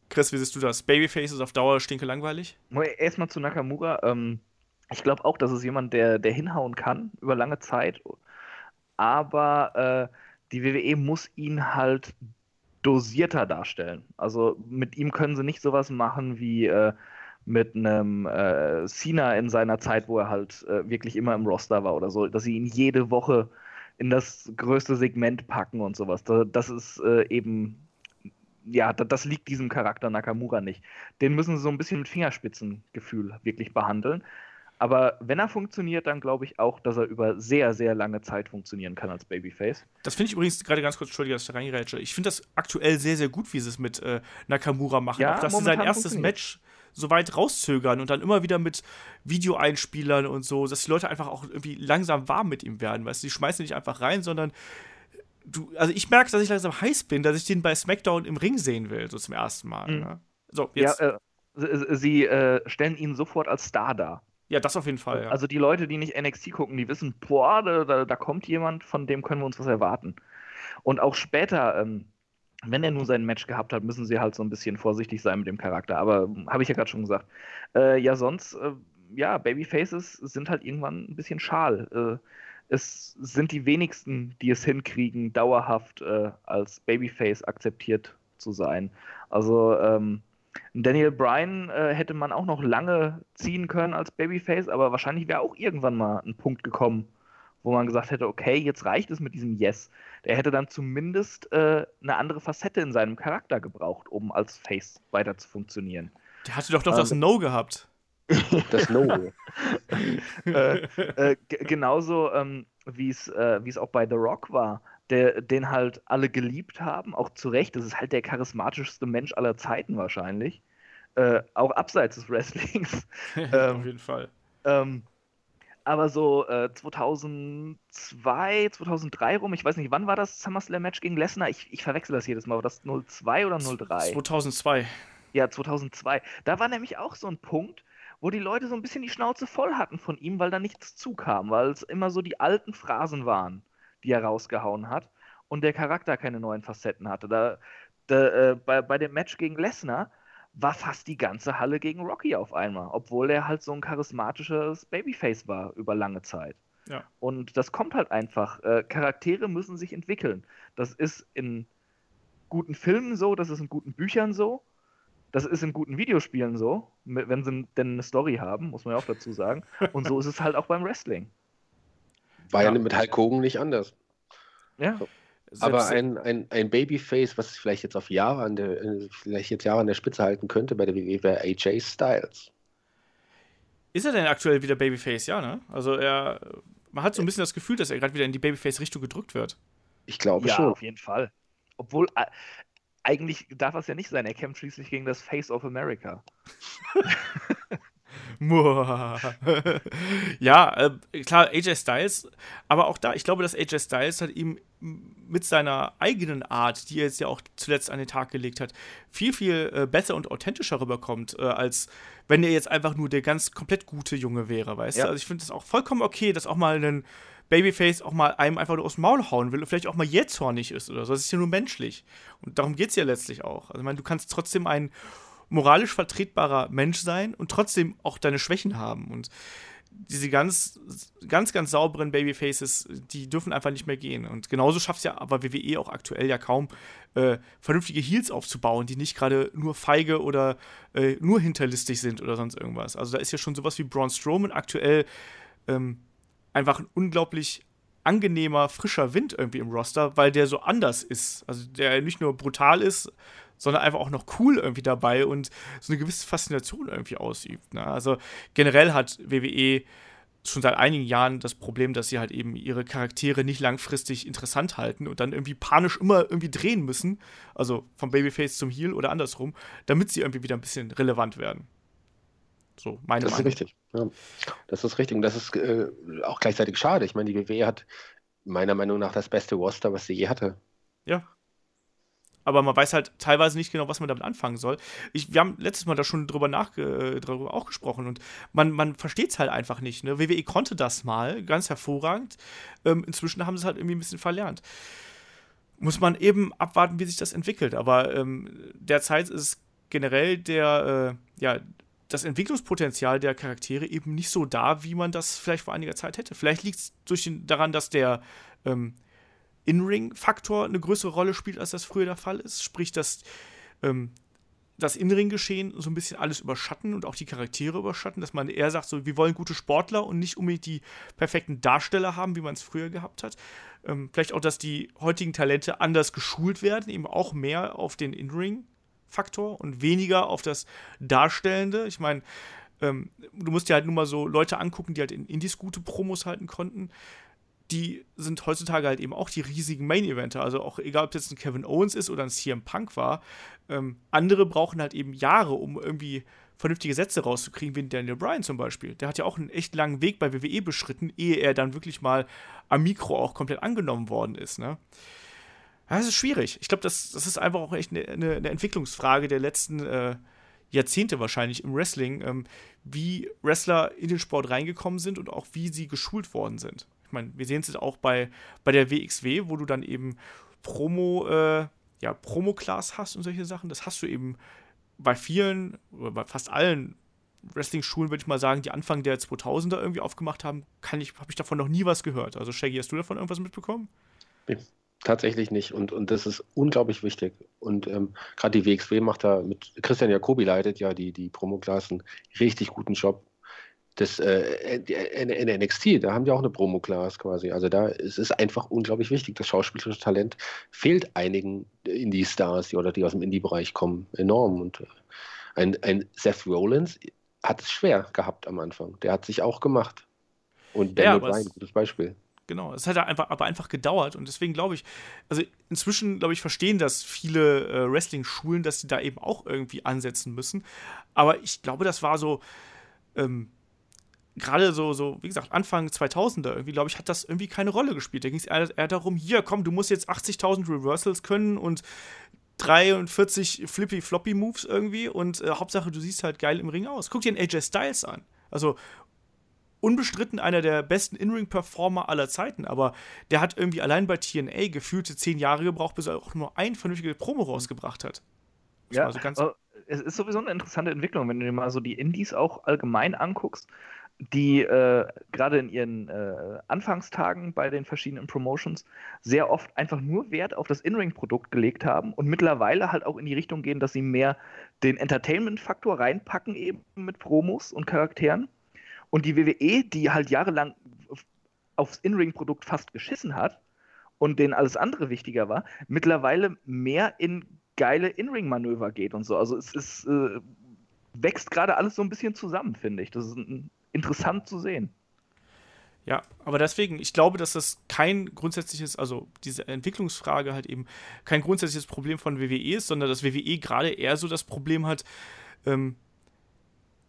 Chris, wie siehst du das? Babyface ist auf Dauer stinke langweilig? Erstmal zu Nakamura. Ähm, Ich glaube auch, das ist jemand, der, der hinhauen kann über lange Zeit. Aber äh, die WWE muss ihn halt dosierter darstellen. Also mit ihm können sie nicht sowas machen wie äh, mit einem äh, Cena in seiner Zeit, wo er halt äh, wirklich immer im Roster war oder so, dass sie ihn jede Woche in das größte Segment packen und sowas. Das ist äh, eben, ja, das liegt diesem Charakter Nakamura nicht. Den müssen sie so ein bisschen mit Fingerspitzengefühl wirklich behandeln. Aber wenn er funktioniert, dann glaube ich auch, dass er über sehr, sehr lange Zeit funktionieren kann als Babyface. Das finde ich übrigens gerade ganz kurz, Entschuldige, dass ich da reingerätsche. Ich finde das aktuell sehr, sehr gut, wie sie es mit äh, Nakamura machen. Ja, auch, dass sie sein erstes Match so weit rauszögern und dann immer wieder mit Videoeinspielern und so, dass die Leute einfach auch irgendwie langsam warm mit ihm werden. Weißt du, die schmeißen nicht einfach rein, sondern du, also ich merke, dass ich langsam heiß bin, dass ich den bei SmackDown im Ring sehen will, so zum ersten Mal. Mhm. Ne? So, jetzt. Ja, äh, sie äh, stellen ihn sofort als Star dar. Ja, das auf jeden Fall. Ja. Also die Leute, die nicht NXT gucken, die wissen, boah, da, da, kommt jemand, von dem können wir uns was erwarten. Und auch später, ähm, wenn er nur sein Match gehabt hat, müssen sie halt so ein bisschen vorsichtig sein mit dem Charakter. Aber hm, habe ich ja gerade schon gesagt. Äh, ja, sonst, äh, ja, Babyfaces sind halt irgendwann ein bisschen schal. Äh, es sind die wenigsten, die es hinkriegen, dauerhaft äh, als Babyface akzeptiert zu sein. Also, ähm, Daniel Bryan äh, hätte man auch noch lange ziehen können als Babyface, aber wahrscheinlich wäre auch irgendwann mal ein Punkt gekommen, wo man gesagt hätte, okay, jetzt reicht es mit diesem Yes. Der hätte dann zumindest äh, eine andere Facette in seinem Charakter gebraucht, um als Face weiter zu funktionieren. Der hatte doch noch ähm, das No gehabt. Das No. äh, äh genauso ähm, wie äh, es auch bei The Rock war der, den halt alle geliebt haben, auch zu Recht. Das ist halt der charismatischste Mensch aller Zeiten wahrscheinlich. Äh, auch abseits des Wrestlings. ähm, Auf jeden Fall. Ähm, aber so äh, 2002, 2003 rum, ich weiß nicht, wann war das SummerSlam-Match gegen Lesnar? Ich, ich verwechsel das jedes Mal. War das 02 oder 03? 2002. Ja, 2002. Da war nämlich auch so ein Punkt, wo die Leute so ein bisschen die Schnauze voll hatten von ihm, weil da nichts zukam, weil es immer so die alten Phrasen waren die er rausgehauen hat und der Charakter keine neuen Facetten hatte. Da, da äh, bei, bei dem Match gegen Lesnar war fast die ganze Halle gegen Rocky auf einmal, obwohl er halt so ein charismatisches Babyface war über lange Zeit. Ja. Und das kommt halt einfach. Äh, Charaktere müssen sich entwickeln. Das ist in guten Filmen so, das ist in guten Büchern so, das ist in guten Videospielen so, wenn sie denn eine Story haben, muss man ja auch dazu sagen. Und so ist es halt auch beim Wrestling. War ja, ja mit Hulk Hogan nicht anders. Ja. So. Aber ein, ein, ein Babyface, was vielleicht jetzt auf Jahre an der, äh, vielleicht jetzt Jahre an der Spitze halten könnte bei der WWE, wäre AJ Styles. Ist er denn aktuell wieder Babyface? Ja, ne? Also er, man hat so ein bisschen das Gefühl, dass er gerade wieder in die Babyface-Richtung gedrückt wird. Ich glaube ja, schon. Ja, auf jeden Fall. Obwohl, äh, eigentlich darf es ja nicht sein. Er kämpft schließlich gegen das Face of America. ja, äh, klar, AJ Styles, aber auch da, ich glaube, dass AJ Styles hat ihm mit seiner eigenen Art, die er jetzt ja auch zuletzt an den Tag gelegt hat, viel, viel äh, besser und authentischer rüberkommt, äh, als wenn er jetzt einfach nur der ganz komplett gute Junge wäre, weißt ja. du? Also ich finde es auch vollkommen okay, dass auch mal ein Babyface auch mal einem einfach nur aus dem Maul hauen will und vielleicht auch mal jetzt zornig ist oder so. Das ist ja nur menschlich. Und darum geht es ja letztlich auch. Also ich meine, du kannst trotzdem einen moralisch vertretbarer Mensch sein und trotzdem auch deine Schwächen haben. Und diese ganz, ganz, ganz sauberen Babyfaces, die dürfen einfach nicht mehr gehen. Und genauso schafft es ja aber WWE auch aktuell ja kaum, äh, vernünftige Heels aufzubauen, die nicht gerade nur feige oder äh, nur hinterlistig sind oder sonst irgendwas. Also da ist ja schon sowas wie Braun Strowman aktuell ähm, einfach ein unglaublich angenehmer, frischer Wind irgendwie im Roster, weil der so anders ist. Also der nicht nur brutal ist, sondern einfach auch noch cool irgendwie dabei und so eine gewisse Faszination irgendwie ausübt. Ne? Also generell hat WWE schon seit einigen Jahren das Problem, dass sie halt eben ihre Charaktere nicht langfristig interessant halten und dann irgendwie panisch immer irgendwie drehen müssen, also vom Babyface zum Heel oder andersrum, damit sie irgendwie wieder ein bisschen relevant werden. So, meine Das Meinung. ist richtig. Ja. Das ist richtig. Und das ist äh, auch gleichzeitig schade. Ich meine, die WWE hat meiner Meinung nach das beste Roster, was sie je hatte. Ja, aber man weiß halt teilweise nicht genau, was man damit anfangen soll. Ich, wir haben letztes Mal da schon drüber, nach, äh, darüber auch gesprochen und man, man versteht es halt einfach nicht. Ne? WWE konnte das mal ganz hervorragend. Ähm, inzwischen haben sie es halt irgendwie ein bisschen verlernt. Muss man eben abwarten, wie sich das entwickelt. Aber ähm, derzeit ist generell der, äh, ja, das Entwicklungspotenzial der Charaktere eben nicht so da, wie man das vielleicht vor einiger Zeit hätte. Vielleicht liegt es daran, dass der ähm, In-Ring-Faktor eine größere Rolle spielt, als das früher der Fall ist. Sprich, dass ähm, das In-Ring-Geschehen so ein bisschen alles überschatten und auch die Charaktere überschatten, dass man eher sagt, so, wir wollen gute Sportler und nicht unbedingt die perfekten Darsteller haben, wie man es früher gehabt hat. Ähm, vielleicht auch, dass die heutigen Talente anders geschult werden, eben auch mehr auf den In-Ring-Faktor und weniger auf das Darstellende. Ich meine, ähm, du musst dir halt nur mal so Leute angucken, die halt in Indies gute Promos halten konnten die sind heutzutage halt eben auch die riesigen Main-Eventer. Also auch egal, ob es jetzt ein Kevin Owens ist oder ein CM Punk war. Ähm, andere brauchen halt eben Jahre, um irgendwie vernünftige Sätze rauszukriegen, wie Daniel Bryan zum Beispiel. Der hat ja auch einen echt langen Weg bei WWE beschritten, ehe er dann wirklich mal am Mikro auch komplett angenommen worden ist. Ne? das ist schwierig. Ich glaube, das, das ist einfach auch echt eine, eine Entwicklungsfrage der letzten äh, Jahrzehnte wahrscheinlich im Wrestling, ähm, wie Wrestler in den Sport reingekommen sind und auch wie sie geschult worden sind. Ich meine, wir sehen es jetzt auch bei, bei der WXW, wo du dann eben Promo, äh, ja, Promo-Class hast und solche Sachen. Das hast du eben bei vielen, oder bei fast allen Wrestling-Schulen, würde ich mal sagen, die Anfang der 2000er irgendwie aufgemacht haben, kann ich, habe ich davon noch nie was gehört. Also Shaggy, hast du davon irgendwas mitbekommen? Nee, tatsächlich nicht. Und, und das ist unglaublich wichtig. Und ähm, gerade die WXW macht da mit Christian Jacobi leitet ja die, die einen richtig guten Job das äh, in, in NXT, da haben die auch eine Promo-Class quasi. Also da ist es einfach unglaublich wichtig. Das schauspielerische Talent fehlt einigen Indie-Stars, die, oder die aus dem Indie-Bereich kommen, enorm. Und äh, ein, ein Seth Rollins hat es schwer gehabt am Anfang. Der hat sich auch gemacht. Und Daniel ja, Bryan, gutes Beispiel. Genau, es hat einfach, aber einfach gedauert und deswegen glaube ich, also inzwischen glaube ich verstehen das viele äh, Wrestling-Schulen, dass sie da eben auch irgendwie ansetzen müssen. Aber ich glaube, das war so ähm, gerade so, so, wie gesagt, Anfang 2000er irgendwie, glaube ich, hat das irgendwie keine Rolle gespielt. Da ging es eher, eher, darum, hier, komm, du musst jetzt 80.000 Reversals können und 43 Flippy-Floppy-Moves irgendwie und äh, Hauptsache, du siehst halt geil im Ring aus. Guck dir den AJ Styles an. Also, unbestritten einer der besten In-Ring-Performer aller Zeiten, aber der hat irgendwie allein bei TNA gefühlte zehn Jahre gebraucht, bis er auch nur ein vernünftiges Promo rausgebracht hat. Das ja, so ganz es ist sowieso eine interessante Entwicklung, wenn du dir mal so die Indies auch allgemein anguckst die äh, gerade in ihren äh, Anfangstagen bei den verschiedenen Promotions sehr oft einfach nur Wert auf das In-Ring-Produkt gelegt haben und mittlerweile halt auch in die Richtung gehen, dass sie mehr den Entertainment-Faktor reinpacken, eben mit Promos und Charakteren. Und die WWE, die halt jahrelang aufs In-Ring-Produkt fast geschissen hat und denen alles andere wichtiger war, mittlerweile mehr in geile In-Ring-Manöver geht und so. Also es ist. Äh, wächst gerade alles so ein bisschen zusammen, finde ich. Das ist ein interessant zu sehen. Ja, aber deswegen, ich glaube, dass das kein grundsätzliches, also diese Entwicklungsfrage halt eben kein grundsätzliches Problem von WWE ist, sondern dass WWE gerade eher so das Problem hat, ähm,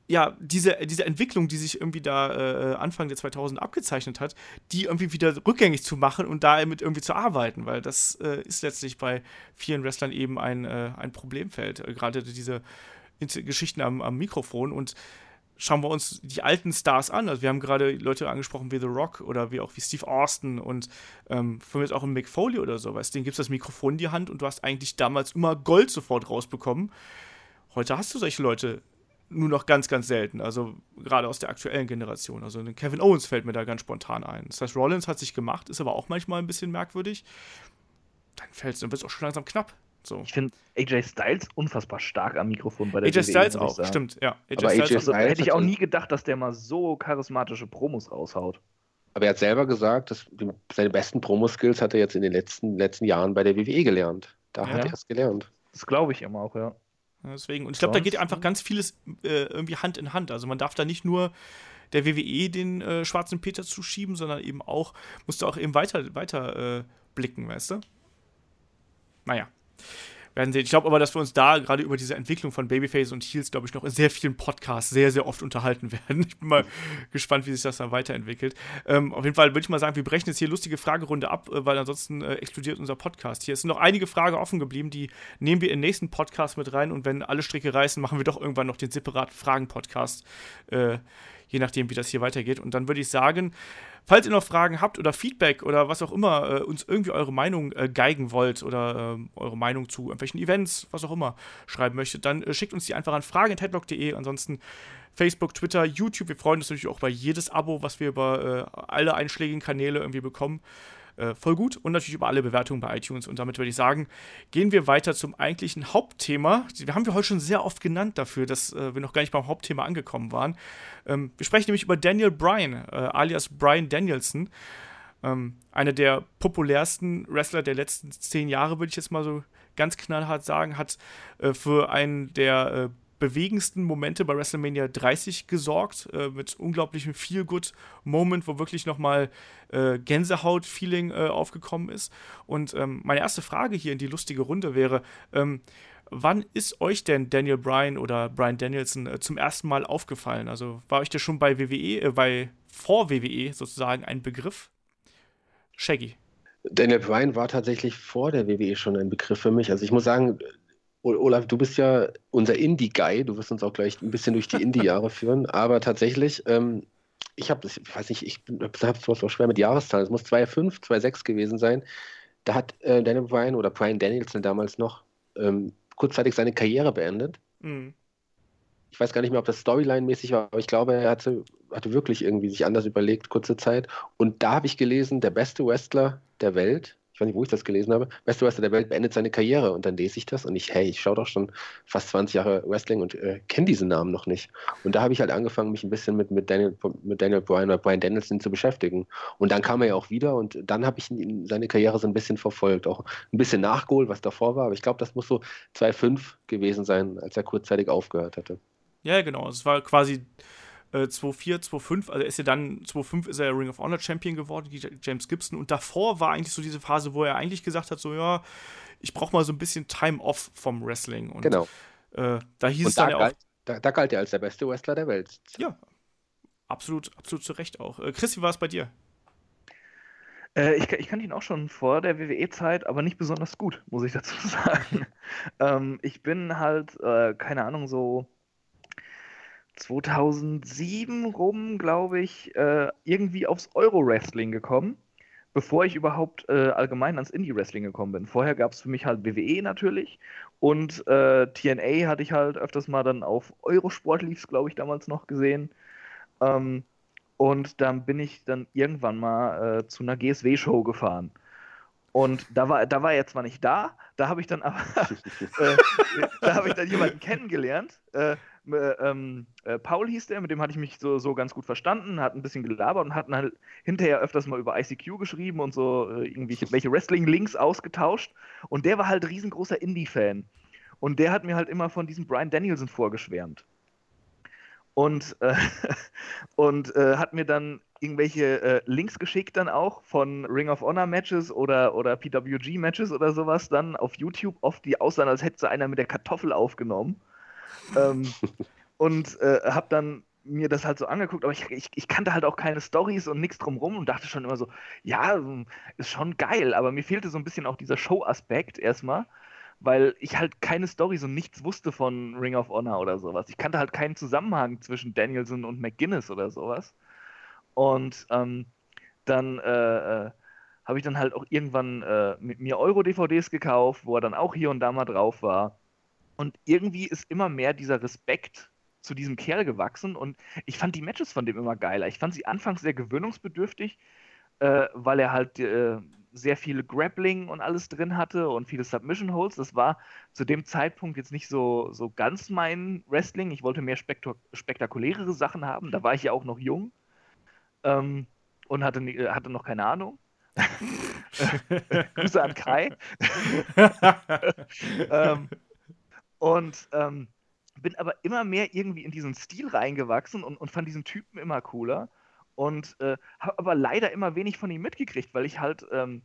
ja, diese, diese Entwicklung, die sich irgendwie da äh, Anfang der 2000 abgezeichnet hat, die irgendwie wieder rückgängig zu machen und damit irgendwie zu arbeiten, weil das äh, ist letztlich bei vielen Wrestlern eben ein, äh, ein Problemfeld, äh, gerade diese Geschichten am, am Mikrofon und schauen wir uns die alten Stars an. Also wir haben gerade Leute angesprochen wie The Rock oder wie auch wie Steve Austin und ähm, von mir jetzt auch ein Mick Foley oder sowas. Den gibst das Mikrofon in die Hand und du hast eigentlich damals immer Gold sofort rausbekommen. Heute hast du solche Leute nur noch ganz, ganz selten. Also gerade aus der aktuellen Generation. Also Kevin Owens fällt mir da ganz spontan ein. Das heißt, Rollins hat sich gemacht, ist aber auch manchmal ein bisschen merkwürdig. Dann fällt es, dann wird es auch schon langsam knapp. So. Ich finde AJ Styles unfassbar stark am Mikrofon bei der AJ WWE, Styles auch, stimmt, ja. AJ Aber Styles, AJ also, Styles hätte ich auch nie gedacht, dass der mal so charismatische Promos raushaut. Aber er hat selber gesagt, dass seine besten Promo-Skills hat er jetzt in den letzten, letzten Jahren bei der WWE gelernt. Da ja. hat er es gelernt. Das glaube ich immer auch, ja. ja deswegen. Und ich glaube, da geht einfach ganz vieles äh, irgendwie Hand in Hand. Also man darf da nicht nur der WWE den äh, schwarzen Peter zuschieben, sondern eben auch, musst du auch eben weiter, weiter äh, blicken, weißt du? Naja werden sehen. Ich glaube aber, dass wir uns da gerade über diese Entwicklung von Babyface und Heels, glaube ich, noch in sehr vielen Podcasts sehr, sehr oft unterhalten werden. Ich bin mal gespannt, wie sich das dann weiterentwickelt. Ähm, auf jeden Fall würde ich mal sagen, wir brechen jetzt hier lustige Fragerunde ab, äh, weil ansonsten äh, explodiert unser Podcast hier. Es sind noch einige Fragen offen geblieben, die nehmen wir in den nächsten Podcast mit rein und wenn alle Stricke reißen, machen wir doch irgendwann noch den separaten Fragen-Podcast. Äh, je nachdem, wie das hier weitergeht. Und dann würde ich sagen, falls ihr noch Fragen habt oder Feedback oder was auch immer, äh, uns irgendwie eure Meinung äh, geigen wollt oder äh, eure Meinung zu irgendwelchen Events, was auch immer, schreiben möchtet, dann äh, schickt uns die einfach an fragen.headlock.de. Ansonsten Facebook, Twitter, YouTube. Wir freuen uns natürlich auch über jedes Abo, was wir über äh, alle einschlägigen Kanäle irgendwie bekommen. Äh, voll gut und natürlich über alle Bewertungen bei iTunes. Und damit würde ich sagen, gehen wir weiter zum eigentlichen Hauptthema. Wir haben wir heute schon sehr oft genannt dafür, dass äh, wir noch gar nicht beim Hauptthema angekommen waren. Ähm, wir sprechen nämlich über Daniel Bryan, äh, alias Bryan Danielson. Ähm, einer der populärsten Wrestler der letzten zehn Jahre, würde ich jetzt mal so ganz knallhart sagen, hat äh, für einen der äh, bewegendsten Momente bei WrestleMania 30 gesorgt, äh, mit unglaublichem Feel-Good-Moment, wo wirklich nochmal äh, Gänsehaut-Feeling äh, aufgekommen ist. Und ähm, meine erste Frage hier in die lustige Runde wäre, ähm, wann ist euch denn Daniel Bryan oder Bryan Danielson äh, zum ersten Mal aufgefallen? Also war euch das schon bei WWE, äh, bei vor WWE sozusagen ein Begriff? Shaggy. Daniel Bryan war tatsächlich vor der WWE schon ein Begriff für mich. Also ich muss sagen, Olaf, du bist ja unser Indie-Guy. Du wirst uns auch gleich ein bisschen durch die Indie-Jahre führen. Aber tatsächlich, ähm, ich habe das, ich weiß nicht, ich habe es auch schwer mit Jahreszahlen. Es muss 2,5, 2,6 gewesen sein. Da hat äh, Daniel Bryan oder Brian Danielson damals noch ähm, kurzzeitig seine Karriere beendet. Mhm. Ich weiß gar nicht mehr, ob das Storyline-mäßig war, aber ich glaube, er hatte, hatte wirklich irgendwie sich anders überlegt, kurze Zeit. Und da habe ich gelesen, der beste Wrestler der Welt ich weiß nicht, wo ich das gelesen habe, beste Wrestler der Welt beendet seine Karriere. Und dann lese ich das und ich, hey, ich schaue doch schon fast 20 Jahre Wrestling und äh, kenne diesen Namen noch nicht. Und da habe ich halt angefangen, mich ein bisschen mit, mit, Daniel, mit Daniel Bryan oder Bryan Danielson zu beschäftigen. Und dann kam er ja auch wieder und dann habe ich ihn, seine Karriere so ein bisschen verfolgt. Auch ein bisschen nachgeholt, was davor war. Aber ich glaube, das muss so 2,5 gewesen sein, als er kurzzeitig aufgehört hatte. Ja, genau. Es war quasi äh, 2-4, 2-5, also ist ja dann, 2-5 ist er Ring of Honor Champion geworden, James Gibson. Und davor war eigentlich so diese Phase, wo er eigentlich gesagt hat, so ja, ich brauche mal so ein bisschen Time off vom Wrestling. Und, genau. Äh, da hieß Und es dann ja auch. Da, da, galt er als der beste Wrestler der Welt. Ja, absolut, absolut zu Recht auch. Äh, Chris, wie war es bei dir? Äh, ich, ich kannte ihn auch schon vor der WWE-Zeit, aber nicht besonders gut, muss ich dazu sagen. ähm, ich bin halt, äh, keine Ahnung, so 2007 rum, glaube ich, äh, irgendwie aufs Euro-Wrestling gekommen, bevor ich überhaupt äh, allgemein ans Indie-Wrestling gekommen bin. Vorher gab es für mich halt WWE natürlich und äh, TNA hatte ich halt öfters mal dann auf Eurosport lief glaube ich, damals noch gesehen. Ähm, und dann bin ich dann irgendwann mal äh, zu einer GSW-Show gefahren. Und da war, da war er zwar nicht da, da habe ich dann aber, äh, da habe ich dann jemanden kennengelernt, äh, äh, ähm, äh, Paul hieß der, mit dem hatte ich mich so, so ganz gut verstanden, hat ein bisschen gelabert und hatten halt hinterher öfters mal über ICQ geschrieben und so äh, irgendwie welche Wrestling-Links ausgetauscht. Und der war halt riesengroßer Indie-Fan. Und der hat mir halt immer von diesem Brian Danielson vorgeschwärmt. Und, äh, und äh, hat mir dann irgendwelche äh, Links geschickt dann auch von Ring of Honor Matches oder, oder PWG Matches oder sowas dann auf YouTube, oft die aussahen, als hätte einer mit der Kartoffel aufgenommen. Ähm, und äh, habe dann mir das halt so angeguckt, aber ich, ich, ich kannte halt auch keine Stories und nichts drumrum und dachte schon immer so, ja, hm, ist schon geil, aber mir fehlte so ein bisschen auch dieser Show-Aspekt erstmal, weil ich halt keine Stories und nichts wusste von Ring of Honor oder sowas. Ich kannte halt keinen Zusammenhang zwischen Danielson und McGuinness oder sowas. Und ähm, dann äh, äh, habe ich dann halt auch irgendwann äh, mit mir Euro-DVDs gekauft, wo er dann auch hier und da mal drauf war. Und irgendwie ist immer mehr dieser Respekt zu diesem Kerl gewachsen und ich fand die Matches von dem immer geiler. Ich fand sie anfangs sehr gewöhnungsbedürftig, äh, weil er halt äh, sehr viele Grappling und alles drin hatte und viele Submission Holds. Das war zu dem Zeitpunkt jetzt nicht so, so ganz mein Wrestling. Ich wollte mehr spektak spektakulärere Sachen haben. Da war ich ja auch noch jung ähm, und hatte, hatte noch keine Ahnung. Grüße an Kai. ähm, und ähm, bin aber immer mehr irgendwie in diesen Stil reingewachsen und, und fand diesen Typen immer cooler. Und äh, habe aber leider immer wenig von ihm mitgekriegt, weil ich halt ähm,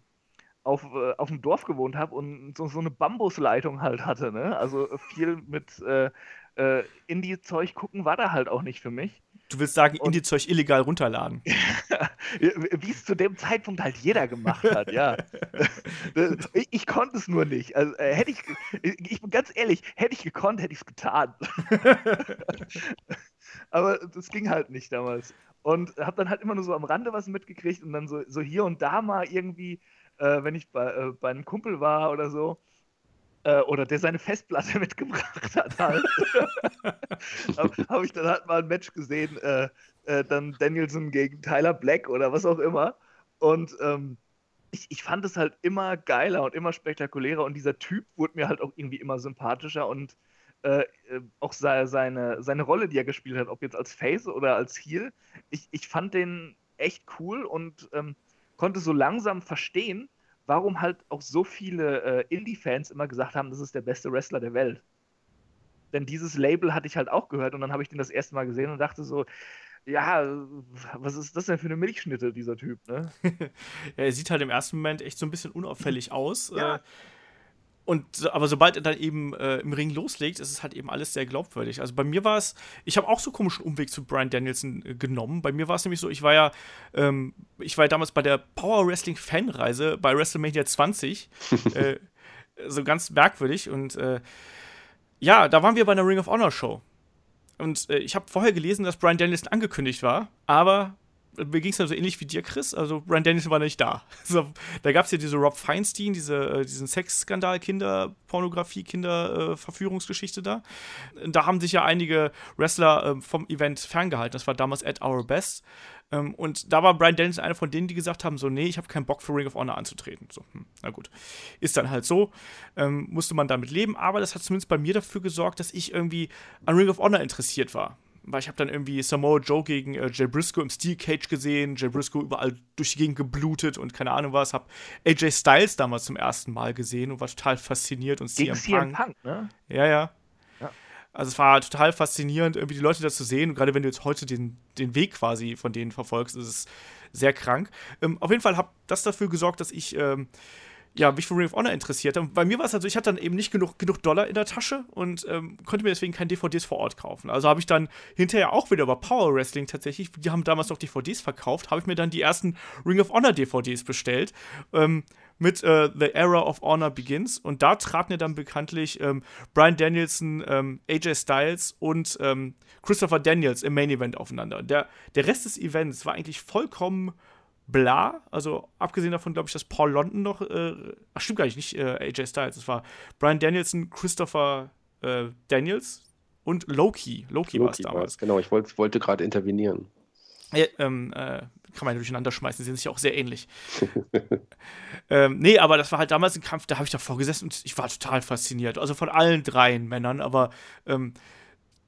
auf, äh, auf dem Dorf gewohnt habe und so, so eine Bambusleitung halt hatte. Ne? Also viel mit äh, äh, Indie-Zeug gucken war da halt auch nicht für mich. Du willst sagen, Indie-Zeug illegal runterladen. Wie es zu dem Zeitpunkt halt jeder gemacht hat, ja. ich, ich, konnte es nur nicht. Also, äh, hätte ich, ich bin ganz ehrlich, hätte ich gekonnt, hätte ich es getan. aber das ging halt nicht damals. Und habe dann halt immer nur so am Rande was mitgekriegt und dann so, so hier und da mal irgendwie, äh, wenn ich bei, äh, bei einem Kumpel war oder so, äh, oder der seine Festplatte mitgebracht hat halt, habe hab ich dann halt mal ein Match gesehen, äh, äh, dann Danielson gegen Tyler Black oder was auch immer. Und ähm, ich, ich fand es halt immer geiler und immer spektakulärer und dieser Typ wurde mir halt auch irgendwie immer sympathischer und äh, äh auch seine, seine, seine Rolle, die er gespielt hat, ob jetzt als Face oder als Heel, ich, ich fand den echt cool und ähm, konnte so langsam verstehen, warum halt auch so viele äh, Indie-Fans immer gesagt haben, das ist der beste Wrestler der Welt. Denn dieses Label hatte ich halt auch gehört und dann habe ich den das erste Mal gesehen und dachte so, ja, was ist das denn für eine Milchschnitte, dieser Typ, ne? ja, er sieht halt im ersten Moment echt so ein bisschen unauffällig aus. Ja. Äh, und aber sobald er dann eben äh, im Ring loslegt, ist es halt eben alles sehr glaubwürdig. Also bei mir war es, ich habe auch so komischen Umweg zu Brian Danielson äh, genommen. Bei mir war es nämlich so, ich war ja, ähm, ich war ja damals bei der Power Wrestling Fanreise bei WrestleMania 20. äh, so ganz merkwürdig. Und äh, ja, da waren wir bei einer Ring of Honor Show. Und äh, ich habe vorher gelesen, dass Brian Danielson angekündigt war, aber mir ging es dann so ähnlich wie dir, Chris. Also Brian Danielson war nicht da. So, da gab es ja diese Rob Feinstein, diese, äh, diesen Sexskandal, Kinderpornografie, Kinderverführungsgeschichte äh, da. Da haben sich ja einige Wrestler äh, vom Event ferngehalten. Das war damals at our best. Ähm, und da war Brian Danielson einer von denen, die gesagt haben: so, nee, ich habe keinen Bock für Ring of Honor anzutreten. So, hm, na gut. Ist dann halt so. Ähm, musste man damit leben, aber das hat zumindest bei mir dafür gesorgt, dass ich irgendwie an Ring of Honor interessiert war weil ich habe dann irgendwie Samoa Joe gegen äh, Jay Briscoe im Steel Cage gesehen, Jay Briscoe überall durch die Gegend geblutet und keine Ahnung was, habe AJ Styles damals zum ersten Mal gesehen und war total fasziniert und gegen CM Punk. Punk ne? Ja, ja. Also es war total faszinierend, irgendwie die Leute da zu sehen. Und gerade wenn du jetzt heute den, den Weg quasi von denen verfolgst, ist es sehr krank. Ähm, auf jeden Fall hat das dafür gesorgt, dass ich ähm, ja, mich für Ring of Honor interessiert. Und bei mir war es also, ich hatte dann eben nicht genug, genug Dollar in der Tasche und ähm, konnte mir deswegen keine DVDs vor Ort kaufen. Also habe ich dann hinterher auch wieder über Power Wrestling tatsächlich, die haben damals noch DVDs verkauft, habe ich mir dann die ersten Ring of Honor DVDs bestellt. Ähm, mit äh, The Era of Honor Begins. Und da traten ja dann bekanntlich ähm, Brian Danielson, ähm, AJ Styles und ähm, Christopher Daniels im Main Event aufeinander. Der, der Rest des Events war eigentlich vollkommen bla. Also abgesehen davon, glaube ich, dass Paul London noch, äh, ach stimmt gar nicht, nicht äh, AJ Styles, es war Brian Danielson, Christopher äh, Daniels und Loki. Loki, Loki war es damals. Genau, ich wollt, wollte gerade intervenieren. Ja, ähm, äh, kann man ja durcheinander schmeißen, sie sind sich auch sehr ähnlich. ähm, nee, aber das war halt damals ein Kampf, da habe ich davor gesessen und ich war total fasziniert. Also von allen dreien Männern, aber ähm,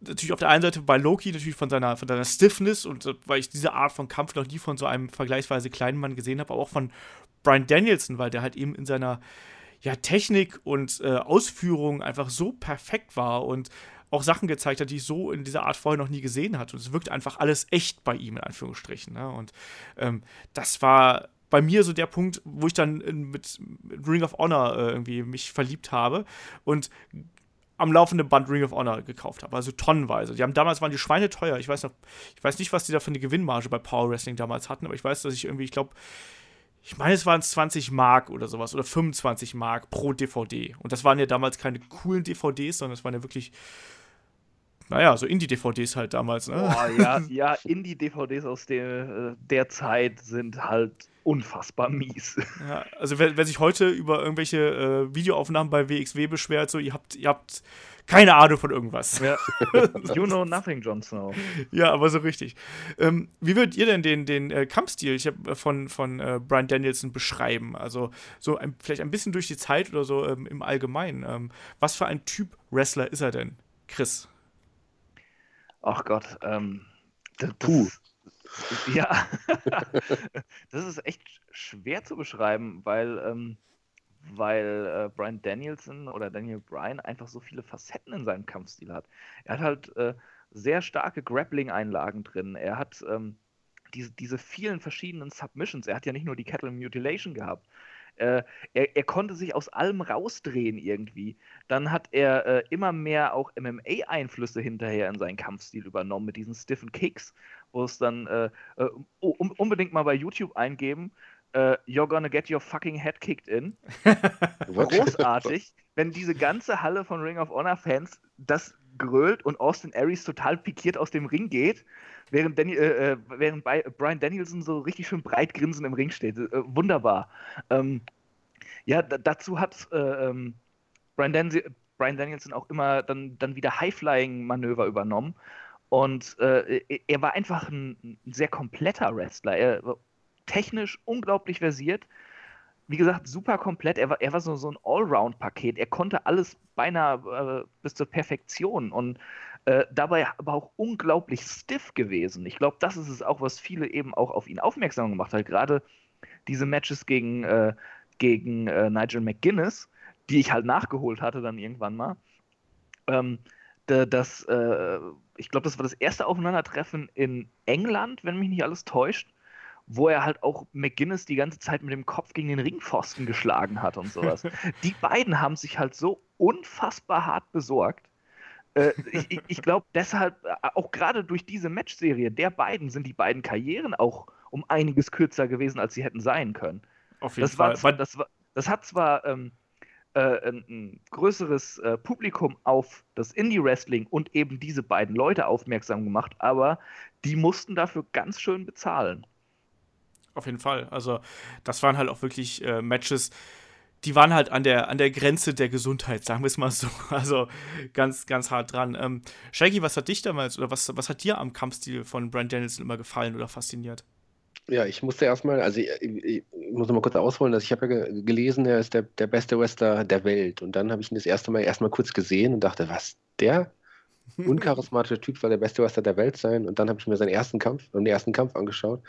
natürlich auf der einen Seite bei Loki natürlich von seiner, von seiner Stiffness und äh, weil ich diese Art von Kampf noch nie von so einem vergleichsweise kleinen Mann gesehen habe, aber auch von Brian Danielson, weil der halt eben in seiner ja, Technik und äh, Ausführung einfach so perfekt war und auch Sachen gezeigt hat, die ich so in dieser Art vorher noch nie gesehen hatte. Und es wirkt einfach alles echt bei ihm, in Anführungsstrichen. Ne? Und ähm, das war bei mir so der Punkt, wo ich dann mit, Ring of Honor äh, irgendwie mich verliebt habe. Und am laufenden Band Ring of Honor gekauft habe, also tonnenweise. Die haben damals waren die Schweine teuer. Ich weiß noch, ich weiß nicht, was die da für eine Gewinnmarge bei Power Wrestling damals hatten, aber ich weiß, dass ich irgendwie, ich glaube, ich meine, es waren 20 Mark oder sowas oder 25 Mark pro DVD. Und das waren ja damals keine coolen DVDs, sondern es waren ja wirklich naja, so Indie-DVDs halt damals, ne? Boah, ja, ja Indie-DVDs aus der, äh, der Zeit sind halt unfassbar mies. Ja, also wer, wer sich heute über irgendwelche äh, Videoaufnahmen bei WXW beschwert, so ihr habt, ihr habt keine Ahnung von irgendwas. Ja. you know nothing, Jon Snow. Ja, aber so richtig. Ähm, wie würdet ihr denn den, den äh, Kampfstil ich hab, äh, von, von äh, Brian Danielson beschreiben? Also so ein, vielleicht ein bisschen durch die Zeit oder so ähm, im Allgemeinen. Ähm, was für ein Typ Wrestler ist er denn, Chris? Ach Gott, ähm, das, Puh. Ja, das ist echt schwer zu beschreiben, weil, ähm, weil äh, Brian Danielson oder Daniel Bryan einfach so viele Facetten in seinem Kampfstil hat. Er hat halt äh, sehr starke Grappling-Einlagen drin. Er hat ähm, diese, diese vielen verschiedenen Submissions. Er hat ja nicht nur die Kettle Mutilation gehabt. Äh, er, er, konnte sich aus allem rausdrehen irgendwie. Dann hat er äh, immer mehr auch MMA-Einflüsse hinterher in seinen Kampfstil übernommen mit diesen stiffen Kicks, wo es dann äh, äh um, unbedingt mal bei YouTube eingeben. Uh, you're gonna get your fucking head kicked in. Großartig, wenn diese ganze Halle von Ring of Honor Fans das grölt und Austin Aries total pikiert aus dem Ring geht, während, Danny, äh, äh während Brian Danielson so richtig schön breit grinsend im Ring steht. Äh, wunderbar. Ähm, ja, dazu hat äh, ähm, Brian, Dan Brian, Danielson auch immer dann, dann wieder High-Flying-Manöver übernommen. Und äh, er war einfach ein, ein, sehr kompletter Wrestler. Er war technisch unglaublich versiert. Wie gesagt, super komplett. Er war, er war so, so ein Allround-Paket. Er konnte alles beinahe äh, bis zur Perfektion und äh, dabei aber auch unglaublich stiff gewesen. Ich glaube, das ist es auch, was viele eben auch auf ihn aufmerksam gemacht hat. Gerade diese Matches gegen, äh, gegen äh, Nigel McGuinness, die ich halt nachgeholt hatte dann irgendwann mal. Ähm, das, äh, ich glaube, das war das erste Aufeinandertreffen in England, wenn mich nicht alles täuscht, wo er halt auch McGuinness die ganze Zeit mit dem Kopf gegen den Ringpfosten geschlagen hat und sowas. die beiden haben sich halt so unfassbar hart besorgt. Äh, ich, ich glaube deshalb, äh, auch gerade durch diese Matchserie der beiden sind die beiden Karrieren auch um einiges kürzer gewesen, als sie hätten sein können. Auf jeden das Fall. War, das, war, das hat zwar ähm, äh, ein, ein, größeres äh, Publikum auf das Indie-Wrestling und eben diese beiden Leute aufmerksam gemacht, aber die mussten dafür ganz schön bezahlen. Auf jeden Fall. Also, das waren halt auch wirklich äh, Matches, die waren halt an der, an der Grenze der Gesundheit, sagen wir es mal so. Also ganz, ganz hart dran. Ähm, Shaggy, was hat dich damals oder was, was hat dir am Kampfstil von Brian Danielson immer gefallen oder fasziniert? Ja, ich musste erstmal, also ich, ich, ich muss noch mal kurz ausholen, dass ich habe ja gelesen, er ist der, der beste Wrestler der Welt. Und dann habe ich ihn das erste Mal erstmal kurz gesehen und dachte, was, der uncharismatische Typ soll der beste Wrestler der Welt sein. Und dann habe ich mir seinen ersten Kampf, den ersten Kampf angeschaut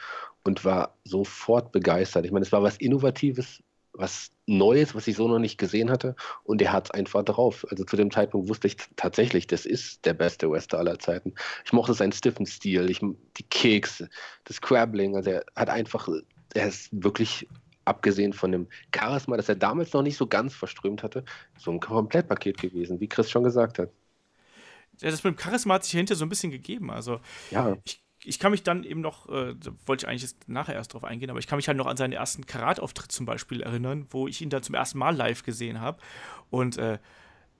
und war sofort begeistert. Ich meine, es war was Innovatives, was Neues, was ich so noch nicht gesehen hatte. Und er hat es einfach drauf. Also zu dem Zeitpunkt wusste ich tatsächlich, das ist der beste Wrestler aller Zeiten. Ich mochte seinen stiffen Stil, ich, die Keks, das Crabbling. Also er hat einfach, er ist wirklich abgesehen von dem Charisma, das er damals noch nicht so ganz verströmt hatte, so ein Komplettpaket gewesen, wie Chris schon gesagt hat. Ja, das mit dem Charisma hat sich hinter so ein bisschen gegeben. Also ja. ich ich kann mich dann eben noch, äh, wollte ich eigentlich nachher erst drauf eingehen, aber ich kann mich halt noch an seinen ersten Karatauftritt zum Beispiel erinnern, wo ich ihn dann zum ersten Mal live gesehen habe. Und äh,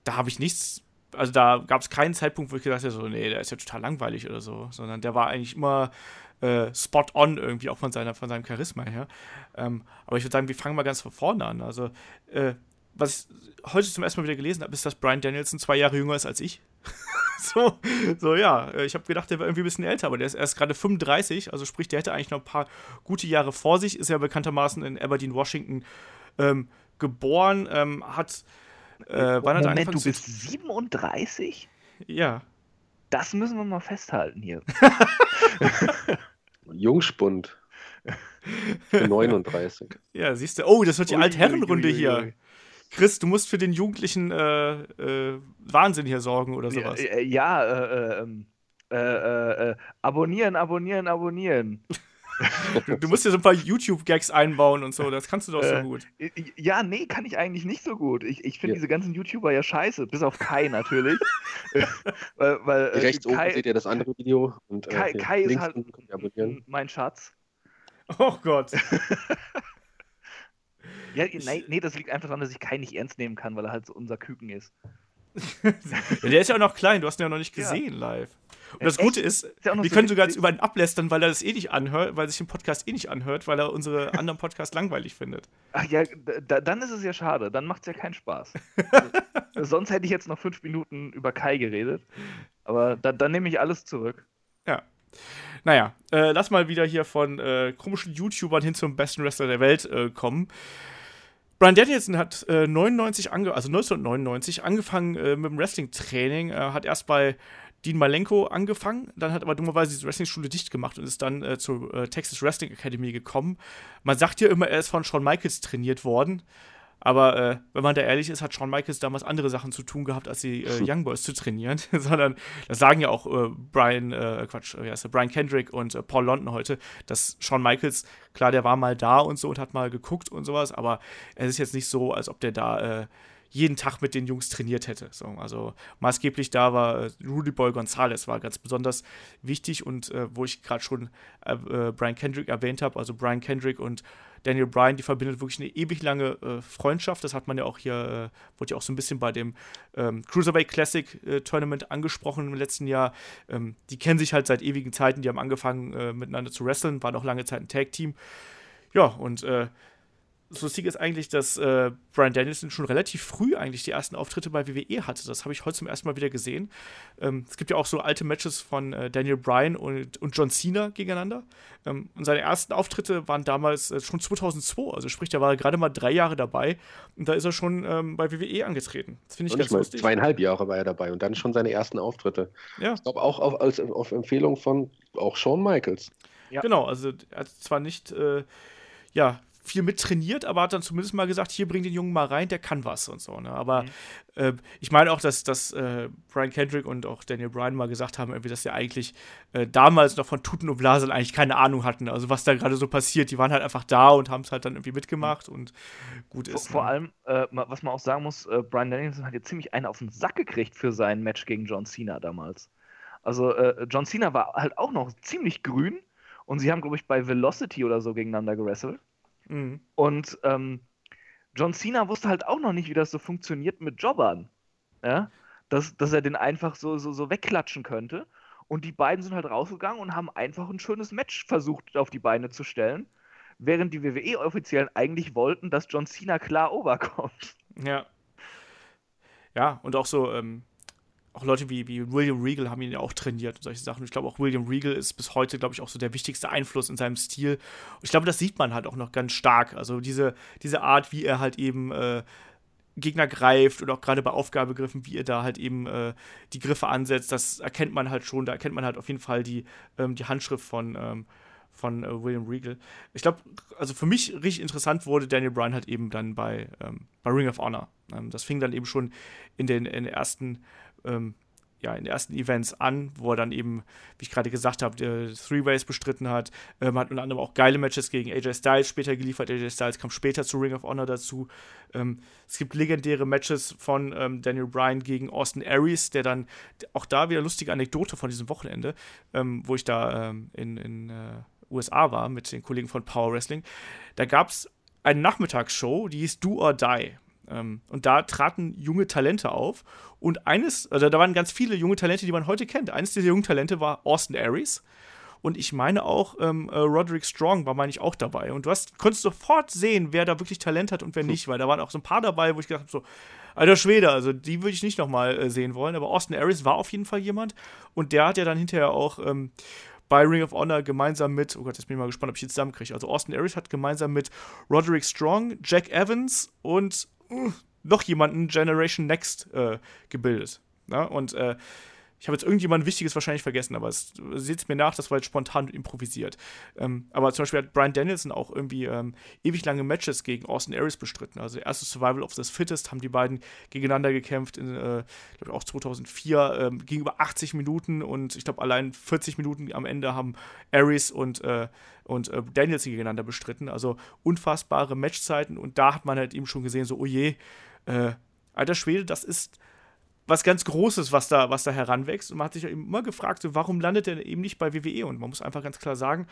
da habe ich nichts, also da gab es keinen Zeitpunkt, wo ich gedacht habe, so, nee, der ist ja total langweilig oder so, sondern der war eigentlich immer äh, spot on irgendwie, auch von, seiner, von seinem Charisma her. Ähm, aber ich würde sagen, wir fangen mal ganz von vorne an. Also, äh, was ich heute zum ersten Mal wieder gelesen habe, ist, dass Brian Danielson zwei Jahre jünger ist als ich. so, so, ja, ich habe gedacht, der wäre irgendwie ein bisschen älter, aber der ist erst gerade 35, also sprich, der hätte eigentlich noch ein paar gute Jahre vor sich, ist ja bekanntermaßen in Aberdeen, Washington ähm, geboren, ähm, hat. Äh, wann Moment, hat er du bist 37? Ja. Das müssen wir mal festhalten hier. Jungspund. 39. Ja, siehst du. Oh, das wird die Altherrenrunde hier. Chris, du musst für den jugendlichen äh, äh, Wahnsinn hier sorgen oder sowas. Ja, ja äh, ähm, äh, äh, abonnieren, abonnieren, abonnieren. du musst dir so ein paar YouTube-Gags einbauen und so, das kannst du doch so gut. Ja, nee, kann ich eigentlich nicht so gut. Ich, ich finde ja. diese ganzen YouTuber ja scheiße, bis auf Kai natürlich. weil, weil, Rechts Kai, oben seht ihr das andere Video. Und, Kai, Kai ist halt mein Schatz. Oh Gott. Ja, nee, nee, das liegt einfach daran, dass ich keinen nicht ernst nehmen kann, weil er halt so unser Küken ist. ja, der ist ja auch noch klein, du hast ihn ja noch nicht gesehen ja. live. Und das Gute ist, ist wir so können sogar jetzt über ihn ablästern, weil er das eh nicht anhört, weil sich den Podcast eh nicht anhört, weil er unsere anderen Podcasts langweilig findet. Ach ja, da, dann ist es ja schade, dann macht es ja keinen Spaß. Sonst hätte ich jetzt noch fünf Minuten über Kai geredet, aber da, dann nehme ich alles zurück. Ja. Naja, äh, lass mal wieder hier von äh, komischen YouTubern hin zum besten Wrestler der Welt äh, kommen. Brian Danielson hat äh, 99 ange also 1999 angefangen äh, mit dem Wrestling-Training, äh, hat erst bei Dean Malenko angefangen, dann hat aber dummerweise diese Wrestling-Schule dicht gemacht und ist dann äh, zur äh, Texas Wrestling Academy gekommen. Man sagt ja immer, er ist von Shawn Michaels trainiert worden. Aber äh, wenn man da ehrlich ist, hat Shawn Michaels damals andere Sachen zu tun gehabt, als die äh, Young Boys zu trainieren. Sondern das sagen ja auch äh, Brian, äh, Quatsch, wie heißt der, Brian Kendrick und äh, Paul London heute, dass Shawn Michaels, klar, der war mal da und so und hat mal geguckt und sowas, aber es ist jetzt nicht so, als ob der da äh, jeden Tag mit den Jungs trainiert hätte. So, also maßgeblich da war Rudy Boy Gonzalez war ganz besonders wichtig und äh, wo ich gerade schon äh, Brian Kendrick erwähnt habe, also Brian Kendrick und Daniel Bryan, die verbindet wirklich eine ewig lange äh, Freundschaft. Das hat man ja auch hier, äh, wurde ja auch so ein bisschen bei dem ähm, Cruiserweight Classic äh, Tournament angesprochen im letzten Jahr. Ähm, die kennen sich halt seit ewigen Zeiten, die haben angefangen äh, miteinander zu wresteln, waren auch lange Zeit ein Tag-Team. Ja, und äh, das Lustige ist eigentlich, dass äh, Brian Danielson schon relativ früh eigentlich die ersten Auftritte bei WWE hatte. Das habe ich heute zum ersten Mal wieder gesehen. Ähm, es gibt ja auch so alte Matches von äh, Daniel Bryan und, und John Cena gegeneinander. Ähm, und seine ersten Auftritte waren damals äh, schon 2002. Also sprich, da war er gerade mal drei Jahre dabei. Und da ist er schon ähm, bei WWE angetreten. Das finde ich und ganz lustig. Zweieinhalb Jahre war er dabei und dann schon seine ersten Auftritte. Ja. Ich glaube auch auf, als, auf Empfehlung von auch Shawn Michaels. Ja. Genau, also er hat zwar nicht äh, ja, viel mit trainiert, aber hat dann zumindest mal gesagt, hier bring den Jungen mal rein, der kann was und so. Ne? Aber mhm. äh, ich meine auch, dass, dass äh, Brian Kendrick und auch Daniel Bryan mal gesagt haben, dass sie eigentlich äh, damals noch von Tuten und Blasen eigentlich keine Ahnung hatten, also was da gerade so passiert. Die waren halt einfach da und haben es halt dann irgendwie mitgemacht und gut ist. Vor, vor ne? allem, äh, was man auch sagen muss, äh, Brian Danielson hat jetzt ziemlich einen auf den Sack gekriegt für sein Match gegen John Cena damals. Also äh, John Cena war halt auch noch ziemlich grün und sie haben, glaube ich, bei Velocity oder so gegeneinander gewrestelt. Mhm. Und ähm, John Cena wusste halt auch noch nicht, wie das so funktioniert mit Jobbern. Ja? Dass, dass er den einfach so, so, so wegklatschen könnte. Und die beiden sind halt rausgegangen und haben einfach ein schönes Match versucht auf die Beine zu stellen. Während die WWE-Offiziellen eigentlich wollten, dass John Cena klar overkommt. Ja. Ja, und auch so, ähm, auch Leute wie, wie William Regal haben ihn ja auch trainiert und solche Sachen. Ich glaube, auch William Regal ist bis heute, glaube ich, auch so der wichtigste Einfluss in seinem Stil. Und ich glaube, das sieht man halt auch noch ganz stark. Also diese, diese Art, wie er halt eben äh, Gegner greift oder auch gerade bei Aufgabegriffen, wie er da halt eben äh, die Griffe ansetzt, das erkennt man halt schon. Da erkennt man halt auf jeden Fall die, ähm, die Handschrift von, ähm, von äh, William Regal. Ich glaube, also für mich richtig interessant wurde Daniel Bryan halt eben dann bei, ähm, bei Ring of Honor. Ähm, das fing dann eben schon in den, in den ersten ähm, ja, in den ersten Events an, wo er dann eben, wie ich gerade gesagt habe, Three Ways bestritten hat. Ähm, hat unter anderem auch geile Matches gegen AJ Styles später geliefert. AJ Styles kam später zu Ring of Honor dazu. Ähm, es gibt legendäre Matches von ähm, Daniel Bryan gegen Austin Aries, der dann auch da wieder lustige Anekdote von diesem Wochenende, ähm, wo ich da ähm, in, in äh, USA war mit den Kollegen von Power Wrestling. Da gab es eine Nachmittagsshow, die hieß Do or Die. Ähm, und da traten junge Talente auf. Und eines, also da waren ganz viele junge Talente, die man heute kennt. Eines dieser jungen Talente war Austin Aries. Und ich meine auch, ähm, äh, Roderick Strong war, meine ich, auch dabei. Und du hast, konntest sofort sehen, wer da wirklich Talent hat und wer nicht, weil da waren auch so ein paar dabei, wo ich gedacht habe, so, alter Schwede, also die würde ich nicht nochmal äh, sehen wollen. Aber Austin Aries war auf jeden Fall jemand. Und der hat ja dann hinterher auch ähm, bei Ring of Honor gemeinsam mit, oh Gott, jetzt bin ich mal gespannt, ob ich ihn zusammenkriege. Also Austin Aries hat gemeinsam mit Roderick Strong, Jack Evans und noch jemanden Generation Next äh, gebildet. Ja? Und äh, ich habe jetzt irgendjemand Wichtiges wahrscheinlich vergessen, aber seht es mir nach, das war jetzt spontan improvisiert. Ähm, aber zum Beispiel hat Brian Danielson auch irgendwie ähm, ewig lange Matches gegen Austin Aries bestritten. Also erste Survival of the Fittest haben die beiden gegeneinander gekämpft, in, äh, glaube auch 2004, ähm, gegenüber 80 Minuten und ich glaube allein 40 Minuten am Ende haben Aries und, äh, und äh, Danielson gegeneinander bestritten. Also unfassbare Matchzeiten und da hat man halt eben schon gesehen, so, oh je, äh, alter Schwede, das ist was ganz Großes, was da, was da heranwächst. Und man hat sich immer gefragt, so, warum landet er eben nicht bei WWE? Und man muss einfach ganz klar sagen,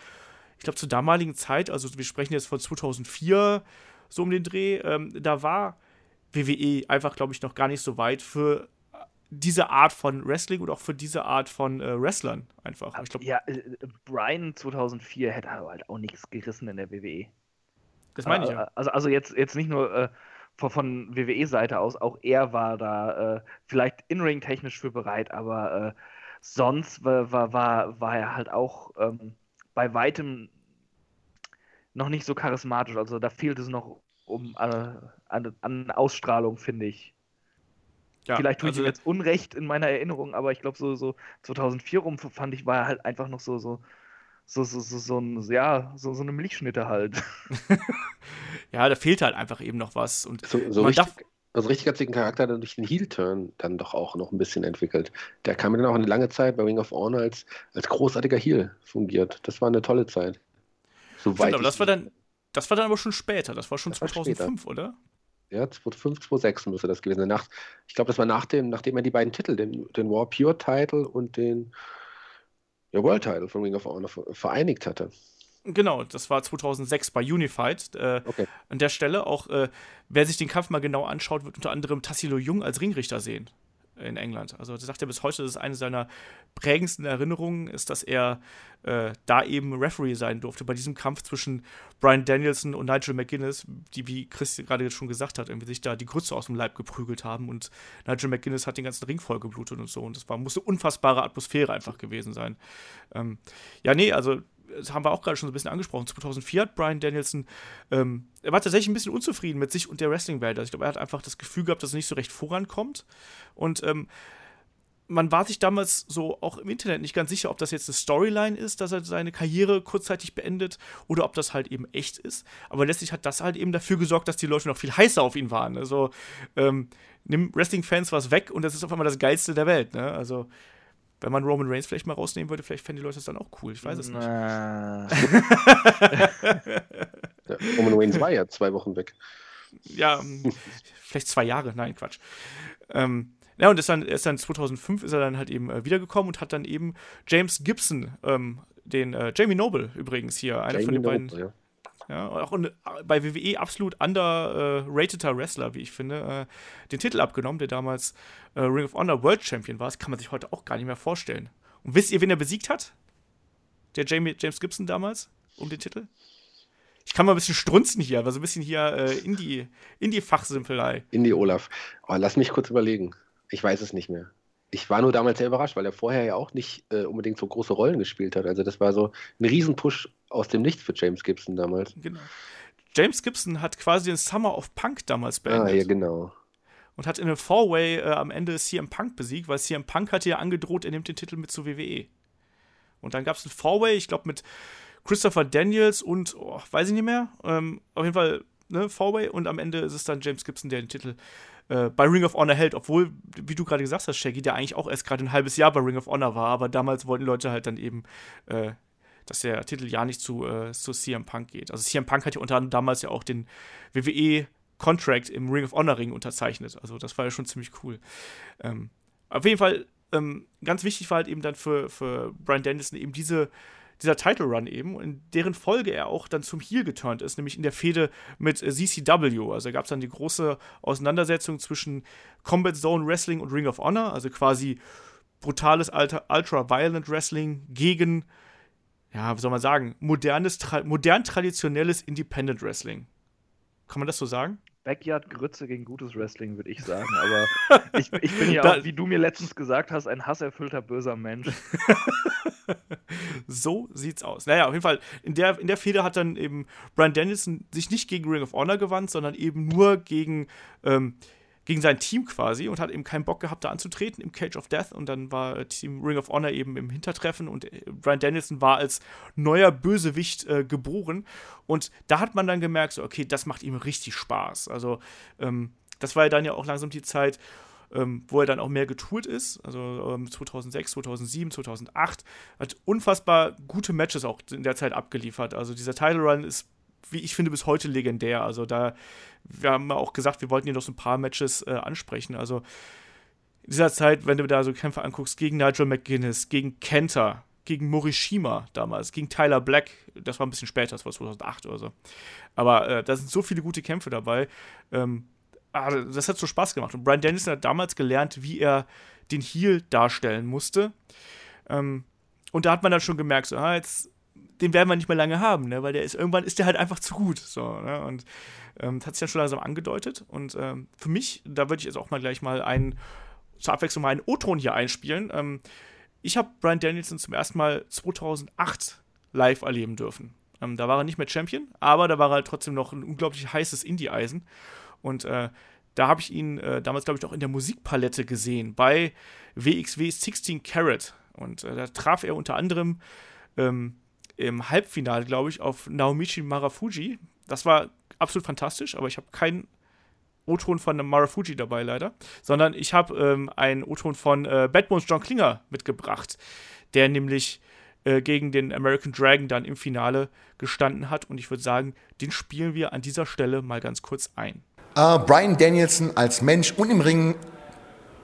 ich glaube, zur damaligen Zeit, also wir sprechen jetzt von 2004, so um den Dreh, ähm, da war WWE einfach, glaube ich, noch gar nicht so weit für diese Art von Wrestling und auch für diese Art von äh, Wrestlern einfach. Ich glaub, ja, äh, Brian 2004 hätte halt auch nichts gerissen in der WWE. Das meine ich ja. Also, also jetzt, jetzt nicht nur äh, von, von WWE-Seite aus, auch er war da äh, vielleicht in-ring-technisch für bereit, aber äh, sonst war, war, war, war er halt auch ähm, bei weitem noch nicht so charismatisch. Also da fehlt es noch um äh, an, an Ausstrahlung, finde ich. Ja, Vielleicht tue ich also, ihm jetzt Unrecht in meiner Erinnerung, aber ich glaube, so, so 2004 rum fand ich, war er halt einfach noch so, so, so, so, so, so, ein, ja, so, so eine Milchschnitte halt. ja, da fehlt halt einfach eben noch was. Und so, so richtig, darf, also richtig hat sich ein Charakter durch den Heel-Turn dann doch auch noch ein bisschen entwickelt. Der kam dann auch eine lange Zeit bei Ring of Honor als, als großartiger Heel fungiert. Das war eine tolle Zeit. Soweit aber das war dann, das war dann aber schon später. Das war schon das 2005, war oder? Ja, 2005, 2006 müsste das gewesen sein. Nach, ich glaube, das war nach dem, nachdem er die beiden Titel, den, den War Pure Title und den ja, World Title von Ring of Honor vereinigt hatte. Genau, das war 2006 bei Unified. Äh, okay. An der Stelle auch, äh, wer sich den Kampf mal genau anschaut, wird unter anderem Tassilo Jung als Ringrichter sehen in England. Also das sagt er bis heute, das ist eine seiner prägendsten Erinnerungen, ist, dass er äh, da eben Referee sein durfte bei diesem Kampf zwischen Brian Danielson und Nigel McGuinness, die, wie Chris gerade schon gesagt hat, irgendwie sich da die Grütze aus dem Leib geprügelt haben und Nigel McGuinness hat den ganzen Ring voll geblutet und so und das war, musste unfassbare Atmosphäre einfach gewesen sein. Ähm, ja, nee, also das haben wir auch gerade schon so ein bisschen angesprochen, 2004 hat Brian Danielson, ähm, er war tatsächlich ein bisschen unzufrieden mit sich und der Wrestling-Welt. Also ich glaube, er hat einfach das Gefühl gehabt, dass er nicht so recht vorankommt. Und ähm, man war sich damals so auch im Internet nicht ganz sicher, ob das jetzt eine Storyline ist, dass er seine Karriere kurzzeitig beendet oder ob das halt eben echt ist. Aber letztlich hat das halt eben dafür gesorgt, dass die Leute noch viel heißer auf ihn waren. Also ähm, nimm Wrestling-Fans was weg und das ist auf einmal das Geilste der Welt. Ne? Also wenn man Roman Reigns vielleicht mal rausnehmen würde, vielleicht fänden die Leute das dann auch cool. Ich weiß es nicht. ja, Roman Reigns war ja zwei Wochen weg. Ja, ähm, vielleicht zwei Jahre. Nein, Quatsch. Ähm, ja, und ist dann, ist dann 2005 ist er dann halt eben äh, wiedergekommen und hat dann eben James Gibson, ähm, den äh, Jamie Noble übrigens hier, einer von den beiden. Ja. Ja, auch ein, bei WWE absolut underrateder äh, Wrestler, wie ich finde, äh, den Titel abgenommen, der damals äh, Ring of Honor World Champion war. Das kann man sich heute auch gar nicht mehr vorstellen. Und wisst ihr, wen er besiegt hat? Der Jamie, James Gibson damals um den Titel? Ich kann mal ein bisschen strunzen hier, aber so ein bisschen hier äh, Indie, Indie-Fachsimpelei. Indie Olaf. Oh, lass mich kurz überlegen. Ich weiß es nicht mehr ich war nur damals sehr überrascht, weil er vorher ja auch nicht äh, unbedingt so große Rollen gespielt hat. Also das war so ein Riesenpush aus dem Nichts für James Gibson damals. Genau. James Gibson hat quasi den Summer of Punk damals beendet. Ah, ja, genau. Und hat in einem Four-Way äh, am Ende CM Punk besiegt, weil CM Punk hatte ja angedroht, er nimmt den Titel mit zur WWE. Und dann gab es ein Four-Way, ich glaube mit Christopher Daniels und, oh, weiß ich nicht mehr, ähm, auf jeden Fall ne, Four-Way und am Ende ist es dann James Gibson, der den Titel äh, bei Ring of Honor hält, obwohl, wie du gerade gesagt hast, Shaggy, der eigentlich auch erst gerade ein halbes Jahr bei Ring of Honor war, aber damals wollten Leute halt dann eben, äh, dass der Titel ja nicht zu, äh, zu CM Punk geht. Also CM Punk hat ja unter anderem damals ja auch den WWE Contract im Ring of Honor Ring unterzeichnet. Also das war ja schon ziemlich cool. Ähm, auf jeden Fall, ähm, ganz wichtig war halt eben dann für, für Brian Dennison eben diese dieser Title Run eben, in deren Folge er auch dann zum Heel geturnt ist, nämlich in der Fehde mit äh, CCW. Also gab es dann die große Auseinandersetzung zwischen Combat Zone Wrestling und Ring of Honor, also quasi brutales Ultra-Violent Wrestling gegen, ja, wie soll man sagen, modernes, tra modern traditionelles Independent Wrestling. Kann man das so sagen? Backyard-Grütze gegen gutes Wrestling, würde ich sagen. Aber ich, ich, bin ja auch, wie du mir letztens gesagt hast, ein hasserfüllter böser Mensch. so sieht's aus. Naja, auf jeden Fall, in der, in der Fehde hat dann eben Brian Dennison sich nicht gegen Ring of Honor gewandt, sondern eben nur gegen ähm, gegen sein Team quasi und hat eben keinen Bock gehabt, da anzutreten im Cage of Death. Und dann war äh, Team Ring of Honor eben im Hintertreffen und äh, Brian Danielson war als neuer Bösewicht äh, geboren. Und da hat man dann gemerkt, so, okay, das macht ihm richtig Spaß. Also, ähm, das war ja dann ja auch langsam die Zeit, ähm, wo er dann auch mehr getourt ist. Also ähm, 2006, 2007, 2008. Hat unfassbar gute Matches auch in der Zeit abgeliefert. Also dieser Title Run ist wie ich finde, bis heute legendär. Also da, wir haben auch gesagt, wir wollten hier noch so ein paar Matches äh, ansprechen. Also in dieser Zeit, wenn du da so Kämpfe anguckst, gegen Nigel McGuinness, gegen Kenta, gegen Morishima damals, gegen Tyler Black, das war ein bisschen später, das war 2008 oder so. Aber äh, da sind so viele gute Kämpfe dabei. Ähm, ah, das hat so Spaß gemacht. Und Brian Dennison hat damals gelernt, wie er den Heel darstellen musste. Ähm, und da hat man dann schon gemerkt, so, ah, jetzt den werden wir nicht mehr lange haben, ne? weil der ist irgendwann ist der halt einfach zu gut. So, ne? Und ähm, das hat sich dann schon langsam angedeutet. Und ähm, für mich, da würde ich jetzt auch mal gleich mal einen, zur Abwechslung mal einen O-Ton hier einspielen. Ähm, ich habe Brian Danielson zum ersten Mal 2008 live erleben dürfen. Ähm, da war er nicht mehr Champion, aber da war er halt trotzdem noch ein unglaublich heißes Indie-Eisen. Und äh, da habe ich ihn äh, damals, glaube ich, auch in der Musikpalette gesehen, bei WXW 16 Carat. Und äh, da traf er unter anderem ähm, im Halbfinale, glaube ich, auf Naomichi Marafuji. Das war absolut fantastisch, aber ich habe keinen O-Ton von Marafuji dabei leider, sondern ich habe ähm, einen O-Ton von äh, Bad Bones John Klinger mitgebracht, der nämlich äh, gegen den American Dragon dann im Finale gestanden hat und ich würde sagen, den spielen wir an dieser Stelle mal ganz kurz ein. Uh, Brian Danielson als Mensch und im Ring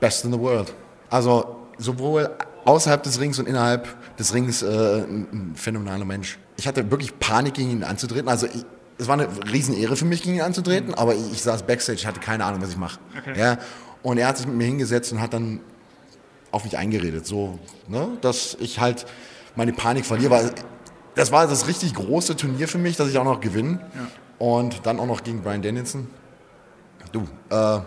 best in the world. Also sowohl außerhalb des Rings und innerhalb des Rings äh, ein phänomenaler Mensch. ich hatte wirklich Panik, gegen ihn anzutreten. Also ich, es war eine Riesenehre für mich, gegen ihn anzutreten, mhm. aber ich, ich, saß Backstage, ich hatte keine Ahnung, was ich mache. Okay. Ja, und er hat sich mit mir hingesetzt und hat dann auf mich eingeredet, so, ne, dass ich halt meine Panik verliere, weil das war das richtig große Turnier für mich, dass ich auch noch gewinne. Ja. Und dann auch noch gegen Brian Dennison. Du, äh,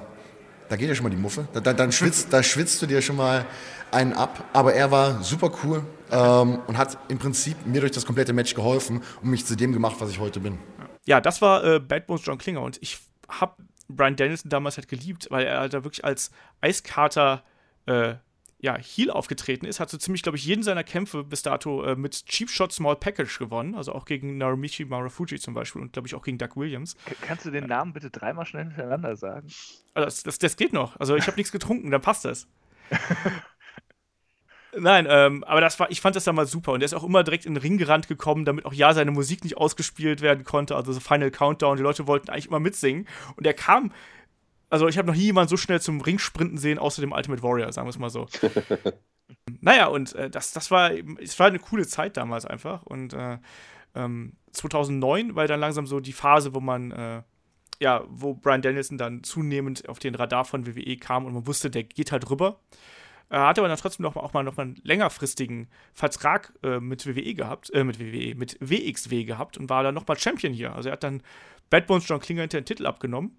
da geht ja schon mal die Muffe. Da, da, dann schwitzt, da schwitzt du dir schon mal einen ab. Aber er war super cool ähm, und hat im Prinzip mir durch das komplette Match geholfen und mich zu dem gemacht, was ich heute bin. Ja, das war äh, Bad Bones John Klinger und ich habe Brian Danielson damals halt geliebt, weil er da wirklich als Eiskater äh, ja, Heel aufgetreten ist, hat so ziemlich, glaube ich, jeden seiner Kämpfe bis dato äh, mit Cheap Shot Small Package gewonnen. Also auch gegen Narumichi Marufuji zum Beispiel und, glaube ich, auch gegen Doug Williams. K kannst du den Namen bitte dreimal schnell hintereinander sagen? Also das, das, das geht noch. Also ich habe nichts getrunken, dann passt das. Nein, ähm, aber das war, ich fand das damals super und er ist auch immer direkt in den Ring gerannt gekommen, damit auch ja seine Musik nicht ausgespielt werden konnte, also so Final Countdown, die Leute wollten eigentlich immer mitsingen und er kam, also ich habe noch nie jemanden so schnell zum Ring sprinten sehen, außer dem Ultimate Warrior, sagen wir es mal so. naja, und äh, das, das war, es war eine coole Zeit damals einfach und äh, ähm, 2009 war dann langsam so die Phase, wo man äh, ja, wo Brian Danielson dann zunehmend auf den Radar von WWE kam und man wusste, der geht halt rüber. Er hatte aber dann trotzdem noch, auch mal noch mal einen längerfristigen Vertrag äh, mit WWE gehabt, äh, mit WWE, mit WXW gehabt und war dann nochmal Champion hier. Also er hat dann Bad Bones John Klinger hinter den Titel abgenommen.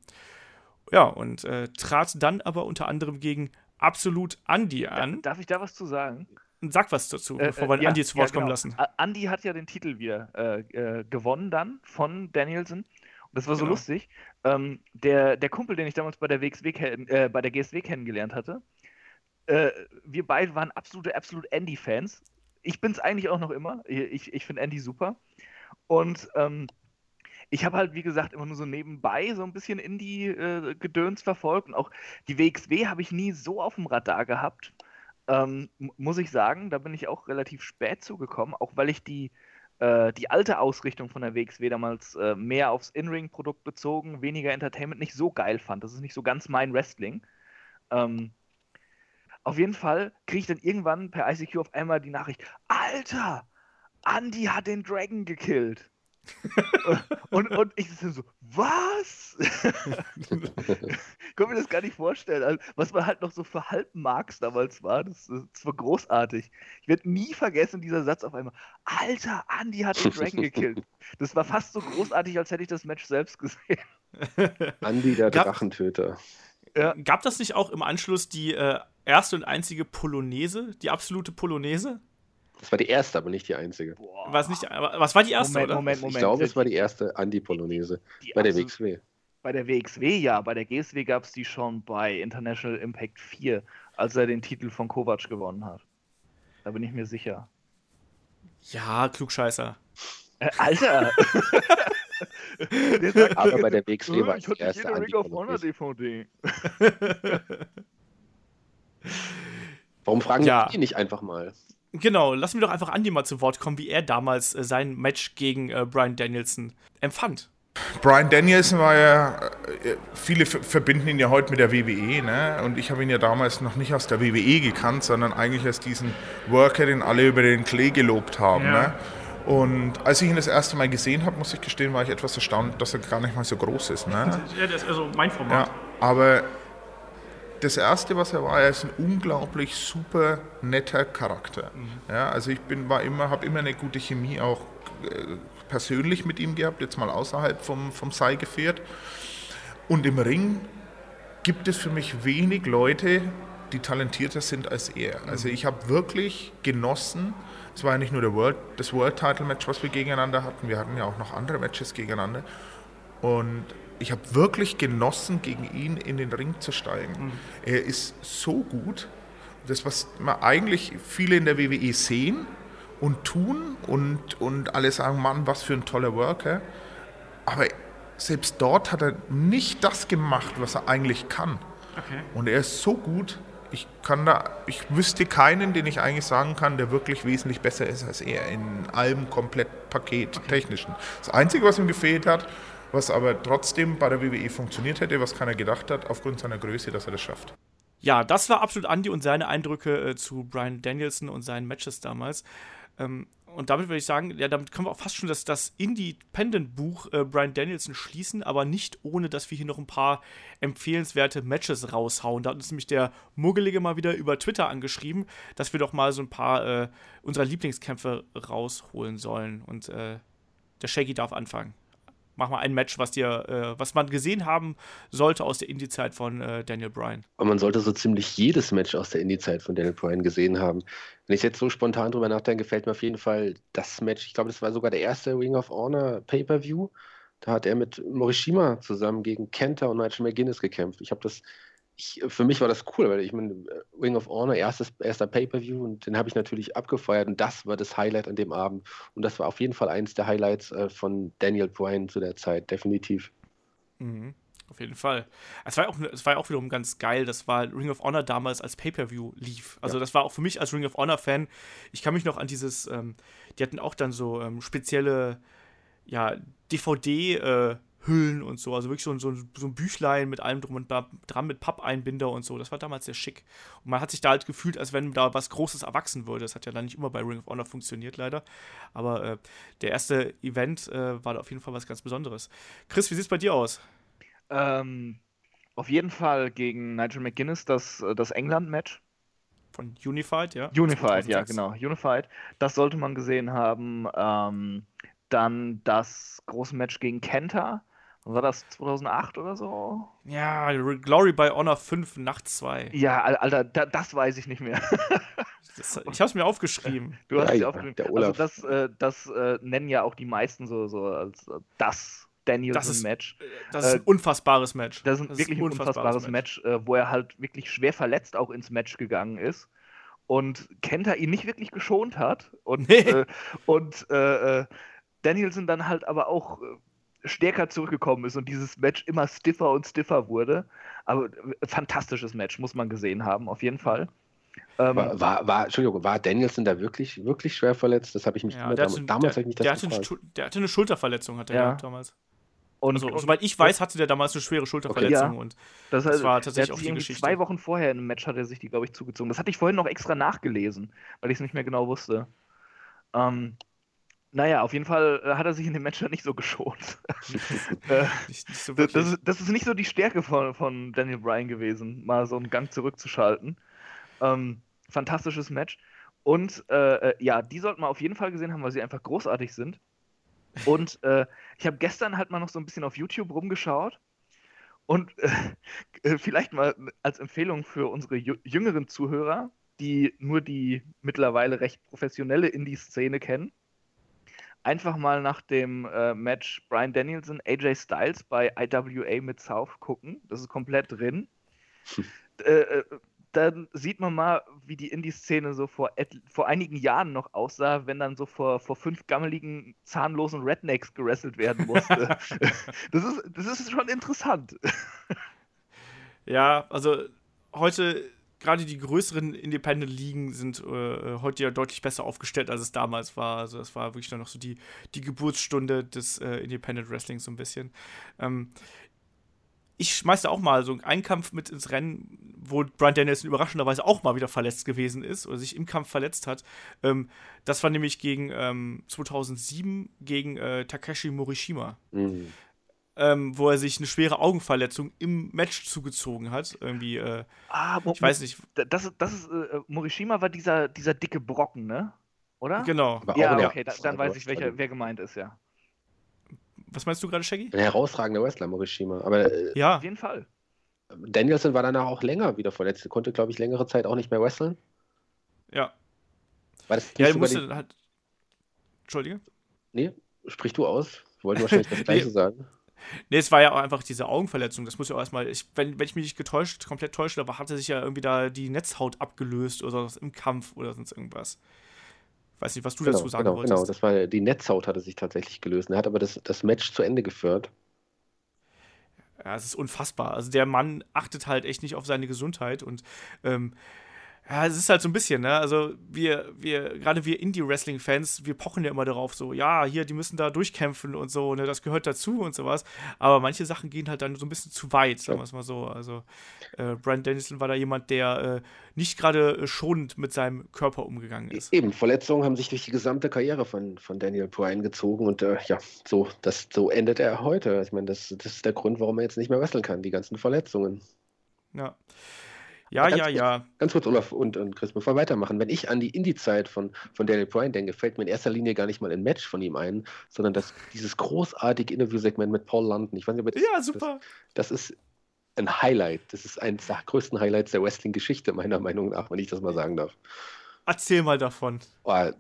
Ja, und äh, trat dann aber unter anderem gegen Absolut Andy an. Darf ich da was zu sagen? Sag was dazu, äh, bevor wir ja, Andy zu Wort ja, genau. kommen lassen. Andy hat ja den Titel wieder äh, äh, gewonnen dann von Danielson. Und das war so genau. lustig. Ähm, der, der Kumpel, den ich damals bei der, WXW, äh, bei der GSW kennengelernt hatte, äh, wir beide waren absolute, absolut Andy-Fans. Ich bin es eigentlich auch noch immer. Ich, ich finde Andy super. Und ähm, ich habe halt, wie gesagt, immer nur so nebenbei so ein bisschen Indie-Gedöns äh, verfolgt. Und auch die WXW habe ich nie so auf dem Radar gehabt. Ähm, muss ich sagen, da bin ich auch relativ spät zugekommen, auch weil ich die, äh, die alte Ausrichtung von der WXW damals äh, mehr aufs In-Ring-Produkt bezogen, weniger Entertainment nicht so geil fand. Das ist nicht so ganz mein Wrestling. Ähm, auf jeden Fall kriege ich dann irgendwann per ICQ auf einmal die Nachricht: Alter, Andy hat den Dragon gekillt. und, und ich so, was? Kann mir das gar nicht vorstellen. Also, was man halt noch so für Halbmarks damals war, das, das war großartig. Ich werde nie vergessen, dieser Satz auf einmal: Alter, Andy hat den Dragon gekillt. Das war fast so großartig, als hätte ich das Match selbst gesehen. Andy, der Drachentöter. Ja. Gab das nicht auch im Anschluss die äh, erste und einzige Polonaise, die absolute Polonaise? Das war die erste, aber nicht die einzige. Was, nicht, was war die erste, Moment, oder? Moment, Moment. Ich glaube, es war die erste Anti-Polonaise. Bei der WXW. Bei der WXW, ja. Bei der GSW gab es die schon bei International Impact 4, als er den Titel von Kovac gewonnen hat. Da bin ich mir sicher. Ja, Klugscheißer. Äh, Alter! aber bei der WXW war ich die erste Ring of Honor DVD. Warum fragen ja. die nicht einfach mal? Genau, lassen wir doch einfach Andy mal zu Wort kommen, wie er damals äh, sein Match gegen äh, Brian Danielson empfand. Brian Danielson war ja, äh, viele verbinden ihn ja heute mit der WWE, ne? Und ich habe ihn ja damals noch nicht aus der WWE gekannt, sondern eigentlich als diesen Worker, den alle über den Klee gelobt haben. Ja. Ne? Und als ich ihn das erste Mal gesehen habe, muss ich gestehen, war ich etwas erstaunt, dass er gar nicht mal so groß ist. Ne? Ja, das ist also mein Format. Ja, aber das erste, was er war, er ist ein unglaublich super netter Charakter. Mhm. Ja, also ich bin, war immer, habe immer eine gute Chemie auch äh, persönlich mit ihm gehabt, jetzt mal außerhalb vom, vom Seilgefährt. Und im Ring gibt es für mich wenig Leute, die talentierter sind als er. Also mhm. ich habe wirklich genossen. Es war ja nicht nur der World, das World Title Match, was wir gegeneinander hatten. Wir hatten ja auch noch andere Matches gegeneinander. Und ich habe wirklich genossen, gegen ihn in den Ring zu steigen. Mhm. Er ist so gut. Das, was man eigentlich viele in der WWE sehen und tun und, und alle sagen, Mann, was für ein toller Worker. Aber selbst dort hat er nicht das gemacht, was er eigentlich kann. Okay. Und er ist so gut. Ich kann da, ich wüsste keinen, den ich eigentlich sagen kann, der wirklich wesentlich besser ist als er in allem Komplettpaket okay. technischen. Das Einzige, was ihm gefehlt hat, was aber trotzdem bei der WWE funktioniert hätte, was keiner gedacht hat, aufgrund seiner Größe, dass er das schafft. Ja, das war absolut Andy und seine Eindrücke äh, zu Brian Danielson und seinen Matches damals. Ähm, und damit würde ich sagen, ja, damit können wir auch fast schon das, das Independent-Buch äh, Brian Danielson schließen, aber nicht ohne, dass wir hier noch ein paar empfehlenswerte Matches raushauen. Da hat uns nämlich der Muggelige mal wieder über Twitter angeschrieben, dass wir doch mal so ein paar äh, unserer Lieblingskämpfe rausholen sollen. Und äh, der Shaggy darf anfangen mach mal ein Match, was dir, äh, was man gesehen haben sollte aus der Indie-Zeit von äh, Daniel Bryan. Und man sollte so ziemlich jedes Match aus der Indie-Zeit von Daniel Bryan gesehen haben. Wenn ich jetzt so spontan drüber nachdenke, gefällt mir auf jeden Fall das Match. Ich glaube, das war sogar der erste Ring of Honor Pay-Per-View. Da hat er mit Morishima zusammen gegen Kenta und Nigel McGuinness gekämpft. Ich habe das ich, für mich war das cool, weil ich meine, Ring of Honor, erstes, erster Pay-Per-View und den habe ich natürlich abgefeuert und das war das Highlight an dem Abend. Und das war auf jeden Fall eins der Highlights äh, von Daniel Bryan zu der Zeit, definitiv. Mhm. Auf jeden Fall. Es war, auch, es war auch wiederum ganz geil, das war Ring of Honor damals als Pay-Per-View lief. Also ja. das war auch für mich als Ring of Honor-Fan, ich kann mich noch an dieses, ähm, die hatten auch dann so ähm, spezielle, ja, DVD- äh, Hüllen und so. Also wirklich so, so, so ein Büchlein mit allem drum und dran, mit Pappeinbinder und so. Das war damals sehr schick. Und man hat sich da halt gefühlt, als wenn da was Großes erwachsen würde. Das hat ja dann nicht immer bei Ring of Honor funktioniert, leider. Aber äh, der erste Event äh, war da auf jeden Fall was ganz Besonderes. Chris, wie sieht es bei dir aus? Ähm, auf jeden Fall gegen Nigel McGuinness das, äh, das England-Match. Von Unified, ja? Unified, ja, genau. Unified. Das sollte man gesehen haben. Ähm, dann das große Match gegen Kenta war das 2008 oder so? Ja, Glory by Honor 5, Nacht 2. Ja, Alter, da, das weiß ich nicht mehr. das, ich hab's mir aufgeschrieben. Du hast es ja, aufgeschrieben. Der Olaf. Also das, äh, das äh, nennen ja auch die meisten so, so als äh, das Danielson-Match. Das ist ein unfassbares Match. Das ist, das wirklich ein unfassbares, unfassbares Match, Match äh, wo er halt wirklich schwer verletzt auch ins Match gegangen ist. Und Kenter ihn nicht wirklich geschont hat. Und, nee. Äh, und äh, Danielson dann halt aber auch stärker zurückgekommen ist und dieses Match immer stiffer und stiffer wurde. Aber äh, fantastisches Match, muss man gesehen haben, auf jeden Fall. Ähm, war, war, war, Entschuldigung, war Danielson da wirklich, wirklich schwer verletzt? Das habe ich mich ja, damals, hatte, damals der, ich mich das der hatte, eine, der hatte eine Schulterverletzung, hat er ja. damals. Und, also, und, soweit ich weiß, hatte der damals eine schwere Schulterverletzung okay. und das, das, war tatsächlich auch die Geschichte. Zwei Wochen vorher in einem Match hat er sich die, glaube ich, zugezogen. Das hatte ich vorhin noch extra nachgelesen, weil ich es nicht mehr genau wusste. Ähm, naja, auf jeden Fall äh, hat er sich in dem Match nicht so geschont. äh, nicht, nicht so das, ist, das, ist, nicht so die Stärke von, von Daniel Bryan gewesen, mal so einen Gang zurückzuschalten. Ähm, fantastisches Match. Und äh, äh, ja, die sollten wir auf jeden Fall gesehen haben, weil sie einfach großartig sind. Und äh, ich habe gestern halt mal noch so ein bisschen auf YouTube rumgeschaut. Und äh, vielleicht mal als Empfehlung für unsere jüngeren Zuhörer, die nur die mittlerweile recht professionelle Indie-Szene kennen einfach mal nach dem äh, Match Brian Danielson, AJ Styles bei IWA mit South gucken. Das ist komplett drin. äh, äh, dann sieht man mal, wie die Indie-Szene so vor, vor einigen Jahren noch aussah, wenn dann so vor, vor fünf gammeligen, zahnlosen Rednecks gerasselt werden musste. das, ist, das ist schon interessant. ja, also heute gerade die größeren Independent-Ligen sind äh, heute ja deutlich besser aufgestellt, als es damals war. Also das war wirklich dann noch so die, die Geburtsstunde des äh, Independent Wrestlings so ein bisschen. Ähm, ich schmeiße auch mal so einen Kampf mit ins Rennen, wo Brian Danielson überraschenderweise auch mal wieder verletzt gewesen ist oder sich im Kampf verletzt hat. Ähm, das war nämlich gegen ähm, 2007 gegen äh, Takeshi Morishima. Mhm ähm, wo er sich eine schwere Augenverletzung im Match zugezogen hat. Irgendwie, äh, ah, ich weiß nicht. Das, das ist, äh, Morishima war dieser, dieser dicke Brocken, ne? Oder? Genau. Ja, okay, da, dann weiß ich, welcher, wer gemeint ist, ja. Was meinst du gerade, Shaggy? Ein herausragender Wrestler, Morishima. Aber, äh, ja. Auf jeden Fall. Danielson war danach auch länger wieder verletzt. Er konnte, glaube ich, längere Zeit auch nicht mehr wresteln. Ja. War das ja, er musste die... halt. Entschuldige? Nee, sprich du aus. Ich wollte wahrscheinlich das Gleiche sagen. Nee, es war ja auch einfach diese Augenverletzung. Das muss ja auch erstmal, ich, wenn, wenn ich mich nicht getäuscht, komplett täusche, aber hatte sich ja irgendwie da die Netzhaut abgelöst oder was im Kampf oder sonst irgendwas. Ich weiß nicht, was du genau, dazu sagen genau, wolltest. Genau, das war die Netzhaut hatte sich tatsächlich gelöst. Er hat aber das, das Match zu Ende geführt. Ja, es ist unfassbar. Also der Mann achtet halt echt nicht auf seine Gesundheit und ähm, Ja, es ist halt so ein bisschen, ne? Also wir, wir, gerade wir Indie-Wrestling-Fans, wir pochen ja immer darauf, so, ja, hier, die müssen da durchkämpfen und so, ne, das gehört dazu und sowas. Aber manche Sachen gehen halt dann so ein bisschen zu weit, sagen wir es mal so. Also äh, Brian Dennison war da jemand, der äh, nicht gerade äh, schonend mit seinem Körper umgegangen ist. Eben, Verletzungen haben sich durch die gesamte Karriere von, von Daniel Bryan gezogen und äh, ja, so, das, so endet er heute. Ich meine, das, das ist der Grund, warum er jetzt nicht mehr wresteln kann, die ganzen Verletzungen. Ja. Ja, ganz ja, kurz, ja. Ganz kurz, Olaf und, und Chris, bevor wir weitermachen. Wenn ich an die Indie-Zeit von, von Daniel Bryan denke, fällt mir in erster Linie gar nicht mal ein Match von ihm ein, sondern das, dieses großartige Interviewsegment mit Paul London. Ich weiß nicht, ob das, Ja, super. Das, das ist ein Highlight. Das ist eines der größten Highlights der Wrestling-Geschichte, meiner Meinung nach, wenn ich das mal sagen darf. Erzähl mal davon. Oh,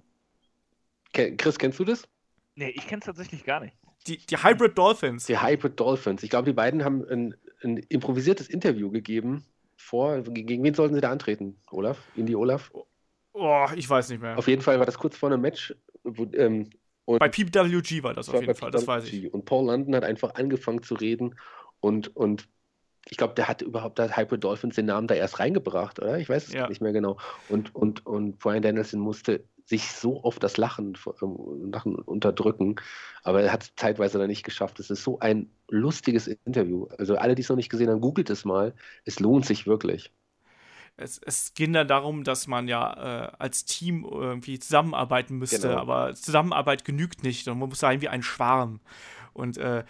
Chris, kennst du das? Nee, ich kenne es tatsächlich gar nicht. Die, die Hybrid Dolphins. Die Hybrid Dolphins. Ich glaube, die beiden haben ein, ein improvisiertes Interview gegeben. Vor, gegen wen sollten sie da antreten? Olaf? Indie Olaf? Oh, ich weiß nicht mehr. Auf jeden Fall war das kurz vor einem Match. Wo, ähm, Bei PWG war das auf jeden Fall, das weiß ich. PWG. Und Paul London hat einfach angefangen zu reden und, und ich glaube, der hat überhaupt da Hybrid Dolphins den Namen da erst reingebracht, oder? Ich weiß es Ja. nicht mehr genau. Und, und, und Brian Danielson musste sich so auf das Lachen, ähm, Lachen unterdrücken, aber er hat es zeitweise dann nicht geschafft. Es ist so ein lustiges Interview. Also alle, die es noch nicht gesehen haben, googelt es mal. Es lohnt sich wirklich. Es, es ging dann darum, dass man ja äh, als Team irgendwie zusammenarbeiten müsste, Genau. aber Zusammenarbeit genügt nicht und man muss sein wie ein Schwarm. Und äh,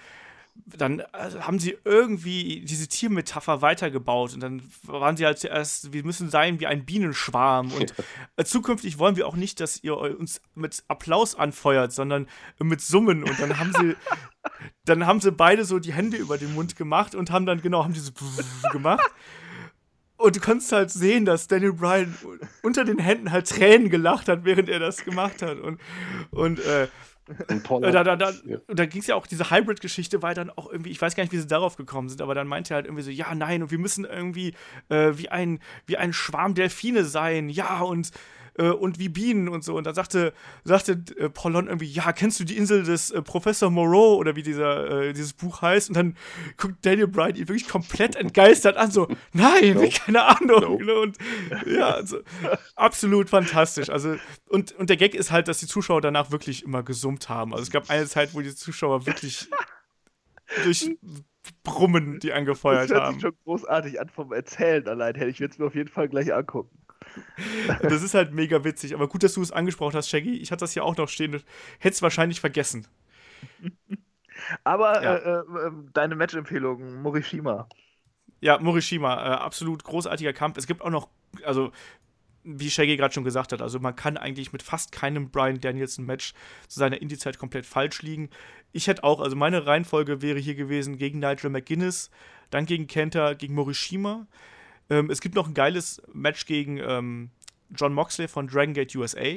dann äh, haben sie irgendwie diese Tiermetapher weitergebaut und dann waren sie halt zuerst, wir müssen sein wie ein Bienenschwarm und äh, zukünftig wollen wir auch nicht, dass ihr uns mit Applaus anfeuert, sondern mit Summen und dann haben sie dann haben sie beide so die Hände über den Mund gemacht und haben dann genau haben diese gemacht und du konntest halt sehen, dass Daniel Bryan unter den Händen halt Tränen gelacht hat, während er das gemacht hat. Und, und äh, Und Paul da, da, da, Ja. und da ging es ja auch, diese Hybrid-Geschichte war dann auch irgendwie, ich weiß gar nicht, wie sie darauf gekommen sind, aber dann meinte er halt irgendwie so, ja, nein, und wir müssen irgendwie äh, wie, ein, wie ein Schwarm Delfine sein, ja, und, äh, und wie Bienen und so. Und dann sagte, sagte äh, Paul Lond irgendwie, ja, kennst du die Insel des äh, Professor Moreau oder wie dieser, äh, dieses Buch heißt? Und dann guckt Daniel Bryan ihn wirklich komplett entgeistert an, so, nein, Nope. keine Ahnung. Nope. Ne? Und ja, also, absolut fantastisch. Also, und, und der Gag ist halt, dass die Zuschauer danach wirklich immer gesummt haben. Also es gab eine Zeit, wo die Zuschauer wirklich durch Brummen die Das angefeuert hört haben. sich schon großartig an vom Erzählen allein. Hätte ich jetzt mir auf jeden Fall gleich angucken. Das ist halt mega witzig. Aber gut, dass du es angesprochen hast, Shaggy. Ich hatte das hier auch noch stehen. Hätte es wahrscheinlich vergessen. Aber Ja. äh, äh, deine Match-Empfehlung, Morishima. Ja, Morishima, äh, absolut großartiger Kampf. Es gibt auch noch, also wie Shaggy gerade schon gesagt hat, also man kann eigentlich mit fast keinem Brian Danielson-Match zu seiner Indie-Zeit komplett falsch liegen. Ich hätte auch, also meine Reihenfolge wäre hier gewesen gegen Nigel McGuinness, dann gegen Kenta, gegen Morishima. Ähm, es gibt noch ein geiles Match gegen ähm, John Moxley von Dragon Gate USA.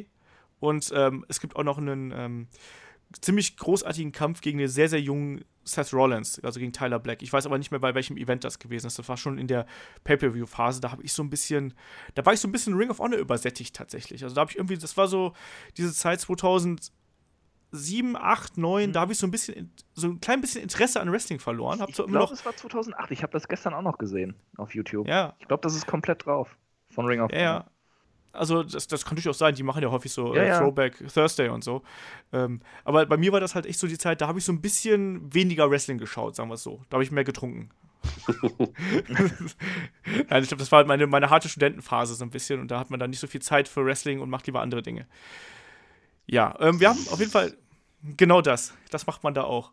Und ähm, es gibt auch noch einen ähm, ziemlich großartigen Kampf gegen den sehr, sehr jungen Seth Rollins, also gegen Tyler Black. Ich weiß aber nicht mehr, bei welchem Event das gewesen ist. Das war schon in der Pay-Per-View-Phase. Da habe ich so ein bisschen, da war ich so ein bisschen Ring of Honor übersättigt tatsächlich. Also da habe ich irgendwie, das war so diese Zeit 2007, 8, 9, da habe ich so ein bisschen, so ein klein bisschen Interesse an Wrestling verloren. Hab Ich glaube, noch, es war 2008. Ich habe das gestern auch noch gesehen auf YouTube. ja, Ich glaube, das ist komplett drauf. Von Ring of Ja, ja. Also das, das kann durchaus sein, die machen ja häufig so Ja, äh. Throwback Thursday und so. Ähm, aber bei mir war das halt echt so die Zeit, da habe ich so ein bisschen weniger Wrestling geschaut, sagen wir es so. Da habe ich mehr getrunken. Nein, ich glaube, das war halt meine, meine harte Studentenphase so ein bisschen und da hat man dann nicht so viel Zeit für Wrestling und macht lieber andere Dinge. Ja, ähm, wir haben auf jeden Fall genau das. Das macht man da auch.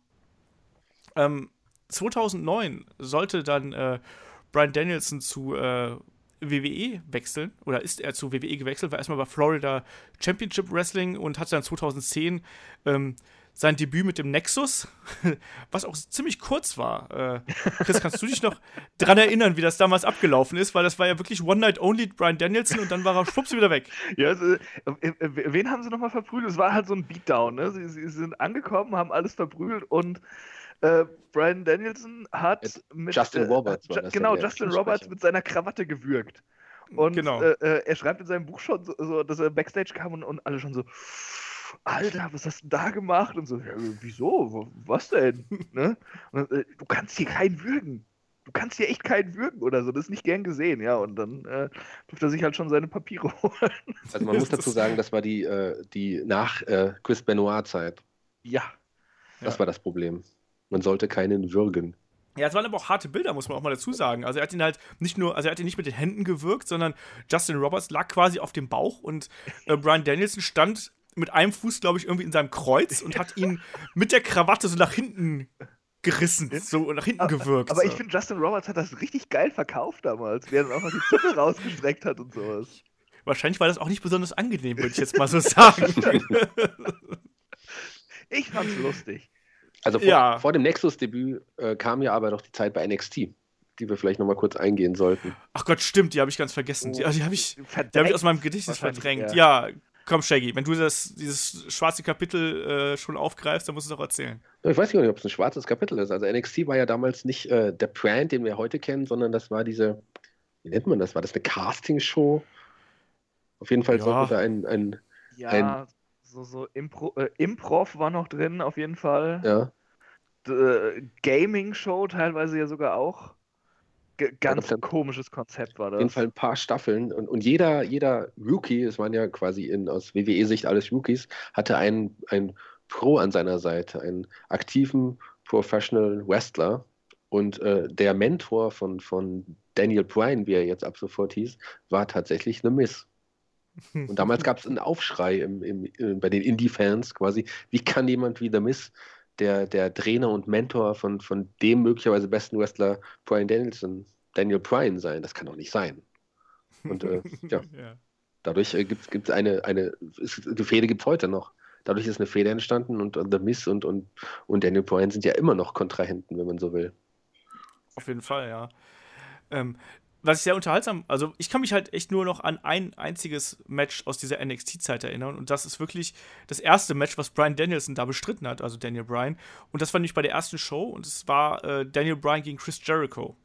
Ähm, 2009 sollte dann äh, Brian Danielson zu äh, WWE wechseln oder ist er zu WWE gewechselt, war erstmal bei Florida Championship Wrestling und hat dann 2010 ähm, sein Debüt mit dem Nexus, was auch ziemlich kurz war. Äh, Chris, kannst du dich noch dran erinnern, wie das damals abgelaufen ist? Weil das war ja wirklich One Night Only Brian Danielson und dann war er schwupps wieder weg. Ja, also, äh, äh, wen haben sie nochmal verprügelt? Es war halt so ein Beatdown, ne? Sie, sie sind angekommen, haben alles verprügelt und äh, Brian Danielson hat Mit mit. Justin äh, Roberts war Ju- das Genau, Justin. Roberts mit seiner Krawatte gewürgt. Und Genau. äh, er schreibt in seinem Buch schon so, so dass er Backstage kam und, und alle schon so. Alter, was hast du denn da gemacht? Und so, ja, wieso? Was denn? ne? und, äh, du kannst hier keinen würgen. Du kannst hier echt keinen würgen oder so, das ist nicht gern gesehen, ja. Und dann äh, durfte er sich halt schon seine Papiere holen. Also man muss dazu sagen, das war die, äh, die nach äh, Chris Benoit-Zeit. Ja. Das Ja. war das Problem. Man sollte keinen würgen. Ja, es waren aber auch harte Bilder, muss man auch mal dazu sagen. Also er hat ihn halt nicht nur, also er hat ihn nicht mit den Händen gewirkt, sondern Justin Roberts lag quasi auf dem Bauch und äh, Brian Danielson stand mit einem Fuß, glaube ich, irgendwie in seinem Kreuz und hat ihn mit der Krawatte so nach hinten gerissen, so nach hinten gewirkt. Aber so. ich finde, Justin Roberts hat das richtig geil verkauft damals, wie er noch die Zunge rausgestreckt hat und sowas. Wahrscheinlich war das auch nicht besonders angenehm, würde ich jetzt mal so sagen. Ich fand's lustig. Also vor, Ja. vor dem Nexus-Debüt äh, kam ja aber noch die Zeit bei NXT, die wir vielleicht nochmal kurz eingehen sollten. Ach Gott, stimmt, die habe ich ganz vergessen. Die, die habe ich, die hab ich aus meinem Gedächtnis verdrängt. Ja. ja. Komm, Shaggy, wenn du das, dieses schwarze Kapitel äh, schon aufgreifst, dann musst du es auch erzählen. Ich weiß gar nicht, ob es ein schwarzes Kapitel ist. Also NXT war ja damals nicht äh, der Brand, den wir heute kennen, sondern das war diese, wie nennt man das? War das eine Casting-Show? Auf jeden Fall Ja. sollte da ein, ein Ja, so, so Impro, äh, Improv war noch drin, auf jeden Fall. ja, äh, Gaming-Show teilweise ja sogar auch. Ganz hat- komisches Konzept war auf das. jeden Fall ein paar Staffeln. Und, und jeder, jeder Rookie, es waren ja quasi in, aus WWE-Sicht alles Rookies, hatte einen, einen Pro an seiner Seite, einen aktiven Professional Wrestler. Und äh, der Mentor von, von Daniel Bryan, wie er jetzt ab sofort hieß, war tatsächlich eine Miss. Und damals gab es einen Aufschrei im, im, äh, bei den Indie-Fans quasi, wie kann jemand wie The Miss, der, der Trainer und Mentor von, von dem möglicherweise besten Wrestler Brian Danielson, Daniel Bryan sein? Das kann doch nicht sein. Und äh, ja, Ja. dadurch äh, gibt es eine, eine die Fehde gibt es heute noch. Dadurch ist eine Fehde entstanden und, und The Miss und, und, und Daniel Bryan sind ja immer noch Kontrahenten, wenn man so will. Auf jeden Fall, ja. Ähm, was ich sehr unterhaltsam, also ich kann mich halt echt nur noch an ein einziges Match aus dieser NXT-Zeit erinnern und das ist wirklich das erste Match, was Brian Danielson da bestritten hat, also Daniel Bryan. Und das war nämlich bei der ersten Show und es war äh, Daniel Bryan gegen Chris Jericho.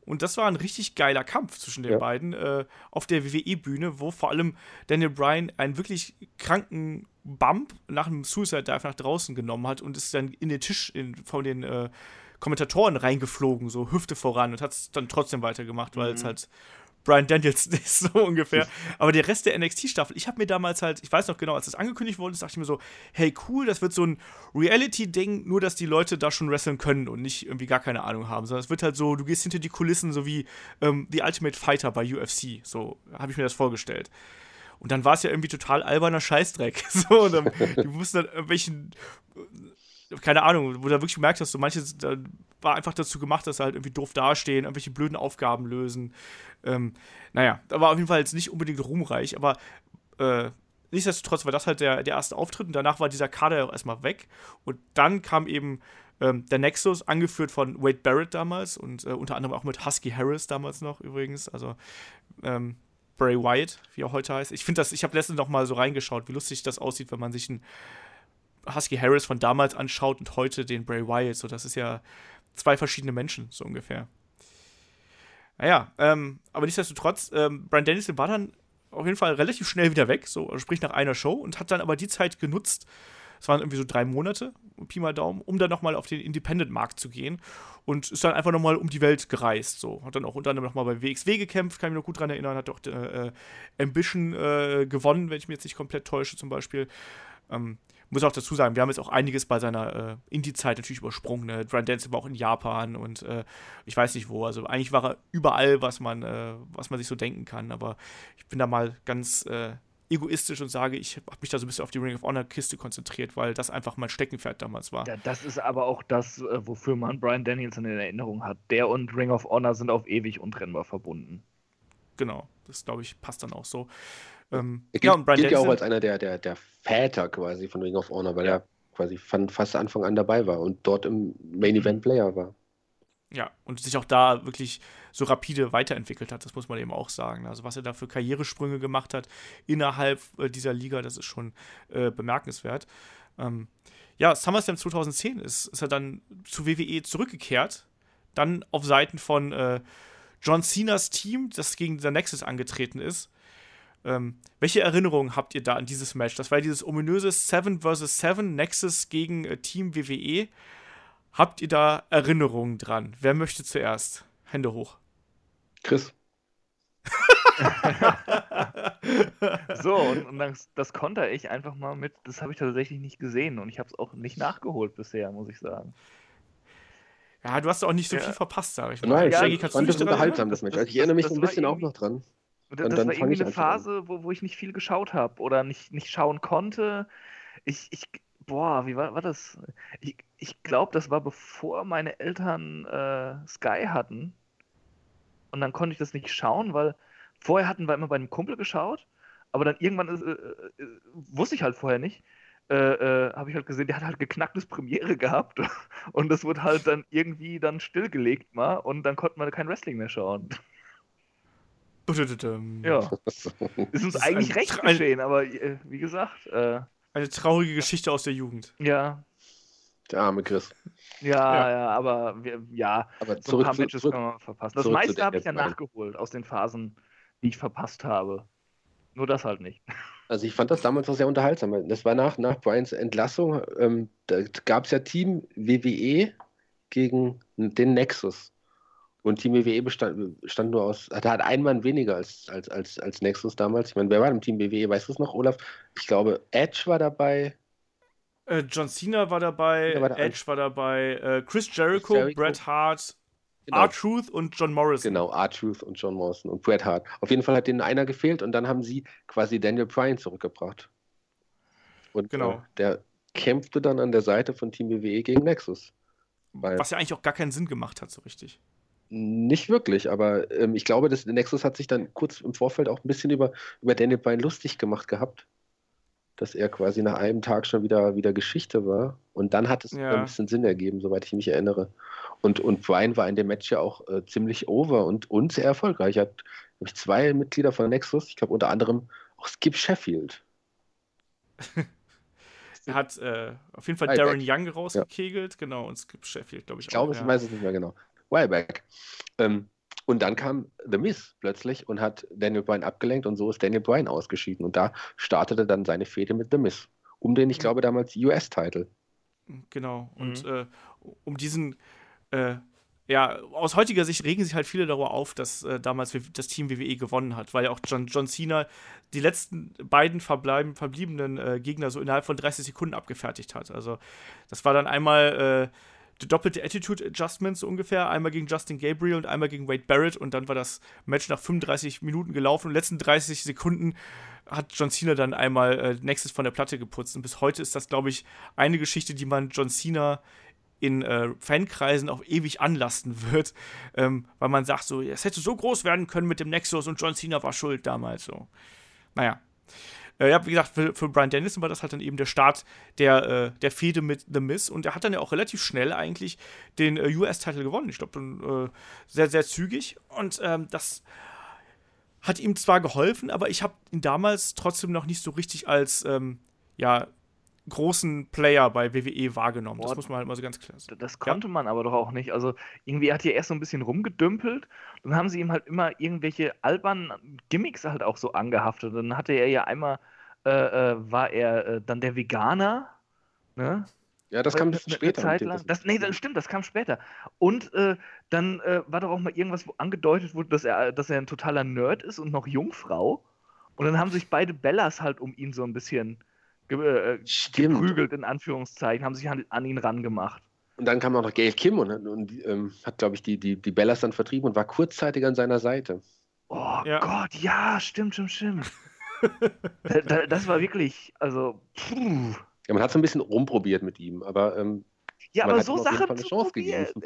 Und das war ein richtig geiler Kampf zwischen den Ja. beiden äh, auf der WWE-Bühne, wo vor allem Daniel Bryan einen wirklich kranken Bump nach einem Suicide Dive nach draußen genommen hat und ist dann in den Tisch in, von den äh, Kommentatoren reingeflogen, so Hüfte voran und hat es dann trotzdem weitergemacht, weil es halt Brian Danielson ist, so ungefähr. Aber der Rest der NXT-Staffel, ich habe mir damals halt, ich weiß noch genau, als das angekündigt wurde, dachte ich mir so, hey cool, das wird so ein Reality-Ding, nur dass die Leute da schon wresteln können und nicht irgendwie gar keine Ahnung haben, sondern es wird halt so, du gehst hinter die Kulissen, so wie ähm, The Ultimate Fighter bei UFC, so habe ich mir das vorgestellt. Und dann war es ja irgendwie total alberner Scheißdreck. So, und dann, die mussten dann irgendwelchen, keine Ahnung, wo du wirklich gemerkt hast, so manche da war einfach dazu gemacht, dass sie halt irgendwie doof dastehen, irgendwelche blöden Aufgaben lösen. Ähm, naja, da war auf jeden Fall jetzt nicht unbedingt ruhmreich, aber äh, nichtsdestotrotz war das halt der, der erste Auftritt und danach war dieser Kader auch erstmal weg. Und dann kam eben ähm, der Nexus, angeführt von Wade Barrett damals und äh, unter anderem auch mit Husky Harris damals noch übrigens. Also ähm, Bray Wyatt, wie er heute heißt. Ich finde das, ich habe letztens noch mal so reingeschaut, wie lustig das aussieht, wenn man sich einen Husky Harris von damals anschaut und heute den Bray Wyatt. So, das ist ja zwei verschiedene Menschen, so ungefähr. Naja, ähm, aber nichtsdestotrotz, ähm, Brian Dennison war dann auf jeden Fall relativ schnell wieder weg, so, also sprich nach einer Show und hat dann aber die Zeit genutzt, es waren irgendwie so drei Monate, Pi mal Daumen, um dann nochmal auf den Independent-Markt zu gehen und ist dann einfach nochmal um die Welt gereist. So. Hat dann auch unter anderem nochmal bei WXW gekämpft, kann ich mich noch gut dran erinnern, hat auch äh, Ambition äh, gewonnen, wenn ich mich jetzt nicht komplett täusche, zum Beispiel. Ähm, muss auch dazu sagen, wir haben jetzt auch einiges bei seiner äh, Indie-Zeit natürlich übersprungen. Ne? Brian Dance war auch in Japan und äh, ich weiß nicht wo. Also eigentlich war er überall, was man, äh, was man sich so denken kann. Aber ich bin da mal ganz äh, egoistisch und sage, ich habe mich da so ein bisschen auf die Ring of Honor-Kiste konzentriert, weil das einfach mein Steckenpferd damals war. Ja, das ist aber auch das, äh, wofür man Brian Danielson in Erinnerung hat. Der und Ring of Honor sind auf ewig untrennbar verbunden. Genau, das glaube ich passt dann auch so. Ähm, Er gilt, ja, und Brian gilt ja auch als einer der, der, der Väter quasi von Ring of Honor, weil er quasi von fast Anfang an dabei war und dort im Main Event Player war. Ja, und sich auch da wirklich so rapide weiterentwickelt hat, das muss man eben auch sagen. Also was er da für Karrieresprünge gemacht hat innerhalb äh, dieser Liga, das ist schon äh, bemerkenswert. Ähm, ja, SummerSlam 2010 ist, ist er dann zu WWE zurückgekehrt, dann auf Seiten von äh, John Cenas Team, das gegen The Nexus angetreten ist. Ähm, welche Erinnerungen habt ihr da an dieses Match? Das war ja dieses ominöse 7 vs. 7 Nexus gegen äh, Team WWE. Habt ihr da Erinnerungen dran? Wer möchte zuerst? Hände hoch. Chris. so, und, und das, das konnte ich einfach mal mit, das habe ich tatsächlich nicht gesehen und ich habe es auch nicht nachgeholt bisher, muss ich sagen. Ja, du hast auch nicht so ja. viel verpasst, sag ich mal. Nein, ja, ich fand das unterhaltsam, das Match. Also ich erinnere mich das, das ein bisschen auch noch dran. Das, das war irgendwie eine Phase, wo, wo ich nicht viel geschaut habe oder nicht, nicht schauen konnte. Ich, ich, boah, wie war, war das? Ich, ich glaube, das war bevor meine Eltern äh, Sky hatten. Und dann konnte ich das nicht schauen, weil vorher hatten wir immer bei einem Kumpel geschaut, aber dann irgendwann äh, äh, äh wusste ich halt vorher nicht. Äh, äh, habe ich halt gesehen, der hat halt geknacktes Premiere gehabt und das wurde halt dann irgendwie dann stillgelegt mal und dann konnte man kein Wrestling mehr schauen. Ja. Ist uns eigentlich recht geschehen, aber äh, wie gesagt. Äh, eine traurige Geschichte aus der Jugend. Ja. Der arme Chris. Ja, ja, ja aber wir, ja, aber so ein paar Matches zurück, kann man verpassen. Das meiste habe ich ja nachgeholt aus den Phasen, die ich verpasst habe. Nur das halt nicht. Also ich fand das damals auch sehr unterhaltsam. Das war nach, nach Brians Entlassung, ähm, da gab es ja Team WWE gegen den Nexus. Und Team WWE bestand, bestand nur aus, da hat ein Mann weniger als, als, als, als Nexus damals. Ich meine, wer war im Team WWE? Weißt du es noch, Olaf? Ich glaube, Edge war dabei. Äh, John Cena war dabei, war Edge war dabei, äh, Chris, Jericho, Chris, Jericho, Bret Hart, genau. R-Truth und John Morrison. Genau, R-Truth und John Morrison und Bret Hart. Auf jeden Fall hat denen einer gefehlt und dann haben sie quasi Daniel Bryan zurückgebracht. Und genau. Äh, der kämpfte dann an der Seite von Team WWE gegen Nexus. Was ja eigentlich auch gar keinen Sinn gemacht hat, so richtig. Nicht wirklich, aber ähm, ich glaube, das Nexus hat sich dann kurz im Vorfeld auch ein bisschen über, über Daniel Bryan lustig gemacht gehabt. Dass er quasi nach einem Tag schon wieder, wieder Geschichte war. Und dann hat es ja. ein bisschen Sinn ergeben, soweit ich mich erinnere. Und, und Brian war in dem Match ja auch äh, ziemlich over und, und sehr erfolgreich. Er hat, ich, zwei Mitglieder von Nexus, ich glaube unter anderem auch Skip Sheffield. er hat äh, auf jeden Fall Darren Young rausgekegelt, ja. genau, und Skip Sheffield, glaube ich. Ich glaube, ich weiß es nicht mehr genau. Wireback. Ähm, und dann kam The Miz plötzlich und hat Daniel Bryan abgelenkt und so ist Daniel Bryan ausgeschieden. Und da startete dann seine Fehde mit The Miz. Um den, ich mhm. glaube, damals US-Title. Genau. Und mhm. äh, um diesen, äh, ja, aus heutiger Sicht regen sich halt viele darüber auf, dass äh, damals das Team WWE gewonnen hat, weil ja auch John, John Cena die letzten beiden verbliebenen äh, Gegner so innerhalb von 30 Sekunden abgefertigt hat. Also, das war dann einmal äh, doppelte Attitude Adjustments ungefähr. Einmal gegen Justin Gabriel und einmal gegen Wade Barrett. Und dann war das Match nach 35 Minuten gelaufen. Und in den letzten 30 Sekunden hat John Cena dann einmal äh, Nexus von der Platte geputzt. Und bis heute ist das, glaube ich, eine Geschichte, die man John Cena in äh, Fankreisen auch ewig anlasten wird, ähm, weil man sagt so, es hätte so groß werden können mit dem Nexus und John Cena war schuld damals so. Naja. Äh, ja, wie gesagt, für, für Brian Dennison war das halt dann eben der Start der, äh, der Fehde mit The Miz und er hat dann ja auch relativ schnell eigentlich den äh, US-Titel gewonnen. Ich glaube, äh, sehr, sehr zügig und ähm, das hat ihm zwar geholfen, aber ich habe ihn damals trotzdem noch nicht so richtig als ähm, ja, großen Player bei WWE wahrgenommen. Boah, das muss man halt mal so ganz klar sagen. Das konnte ja. man aber doch auch nicht. Also irgendwie hat er erst so ein bisschen rumgedümpelt. Dann haben sie ihm halt immer irgendwelche albernen Gimmicks halt auch so angehaftet. Dann hatte er ja einmal, äh, äh, war er äh, dann der Veganer. Ne? Ja, das kam ein bisschen später. Zeit lang. Das, nee, das stimmt, das kam später. Und äh, dann äh, war doch auch mal irgendwas, wo angedeutet wurde, dass er, dass er ein totaler Nerd ist und noch Jungfrau. Und dann haben sich beide Bellas halt um ihn so ein bisschen ge äh, geprügelt, in Anführungszeichen, haben sich an, an, ihn rangemacht. Und dann kam auch noch Gail Kim und, und ähm, hat, glaube ich, die, die, die Bellas dann vertrieben und war kurzzeitig an seiner Seite. Oh ja. Gott, ja, stimmt, stimmt, stimmt. das war wirklich, also, puh. Ja, man hat so ein bisschen rumprobiert mit ihm, aber ähm, ja, aber so Sachen eine Chance gegeben.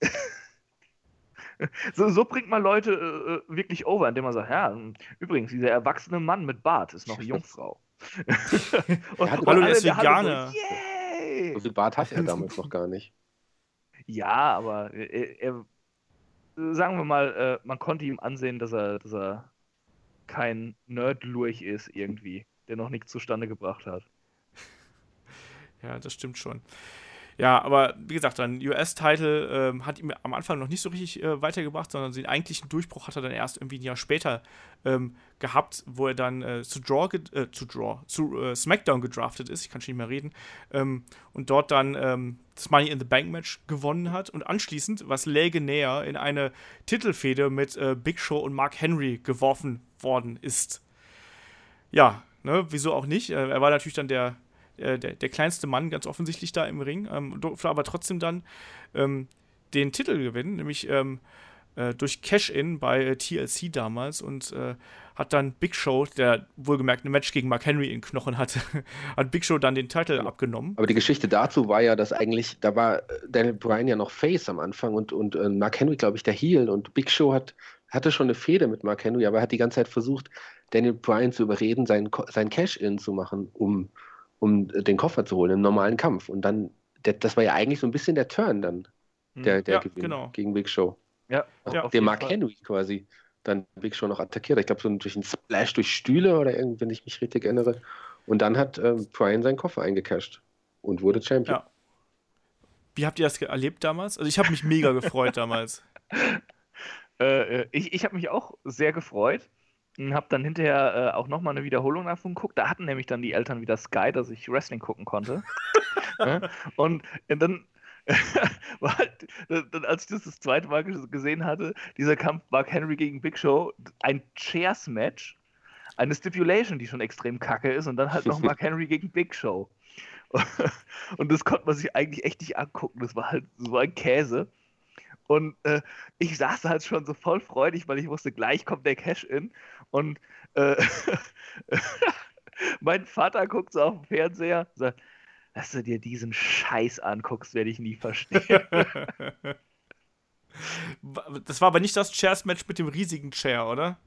so, so, bringt man Leute äh, äh, wirklich over, indem man sagt, ja, übrigens, dieser erwachsene Mann mit Bart ist noch Jungfrau. und, hat, Hallo, der ist Veganer. So, so viel Bart hat er damals noch gar nicht. Ja, aber er, er, sagen wir mal, äh, man konnte ihm ansehen, dass er, dass er kein Nerd-Lurch ist irgendwie, der noch nichts zustande gebracht hat. Ja, das stimmt schon. Ja, aber wie gesagt, dann US-Title ähm, hat ihm am Anfang noch nicht so richtig äh, weitergebracht, sondern den eigentlichen Durchbruch hat er dann erst irgendwie ein Jahr später ähm, gehabt, wo er dann äh, zu Draw, äh, zu Draw, zu äh, SmackDown gedraftet ist, ich kann schon nicht mehr reden, ähm, und dort dann ähm, das Money in the Bank Match gewonnen hat und anschließend, was läge näher, in eine Titelfehde mit äh, Big Show und Mark Henry geworfen worden ist. Ja, ne, wieso auch nicht? Äh, er war natürlich dann der äh, der, der, kleinste Mann ganz offensichtlich da im Ring, ähm, durfte aber trotzdem dann ähm, den Titel gewinnen, nämlich ähm, äh, durch Cash-In bei äh, TLC damals und äh, hat dann Big Show, der wohlgemerkt ein Match gegen Mark Henry in Knochen hatte, hat Big Show dann den Titel abgenommen. Aber die Geschichte dazu war ja, dass eigentlich, da war Daniel Bryan ja noch Face am Anfang und, und äh, Mark Henry, glaube ich, der Heel und Big Show hat, hatte schon eine Fehde mit Mark Henry, aber er hat die ganze Zeit versucht, Daniel Bryan zu überreden, sein, sein Cash-In zu machen, um um den Koffer zu holen im normalen Kampf. Und dann, der, das war ja eigentlich so ein bisschen der Turn dann, hm. der, der ja, Gewinn genau. gegen Big Show. Ja, ja der Mark Fall. Henry quasi dann Big Show noch attackiert. Ich glaube, so durch einen Splash durch Stühle oder irgendwie, wenn ich mich richtig erinnere. Und dann hat äh, Brian seinen Koffer eingecasht und wurde Champion. Ja. Wie habt ihr das erlebt damals? Also ich habe mich mega gefreut damals. Äh, äh, ich ich habe mich auch sehr gefreut und habe dann hinterher äh, auch nochmal eine Wiederholung davon geguckt. Da hatten nämlich dann die Eltern wieder Sky, dass ich Wrestling gucken konnte. und dann war halt, dann, als ich das das zweite Mal gesehen hatte, dieser Kampf Mark Henry gegen Big Show, ein Chairs-Match, eine Stipulation, die schon extrem kacke ist, und dann halt noch Mark Henry gegen Big Show. und das konnte man sich eigentlich echt nicht angucken. Das war halt so ein Käse. Und äh, ich saß halt schon so voll freudig, weil ich wusste, gleich kommt der Cash-In. Und äh, mein Vater guckt so auf den Fernseher und sagt, dass du dir diesen Scheiß anguckst, werde ich nie verstehen. das war aber nicht das Chairs-Match mit dem riesigen Chair, oder?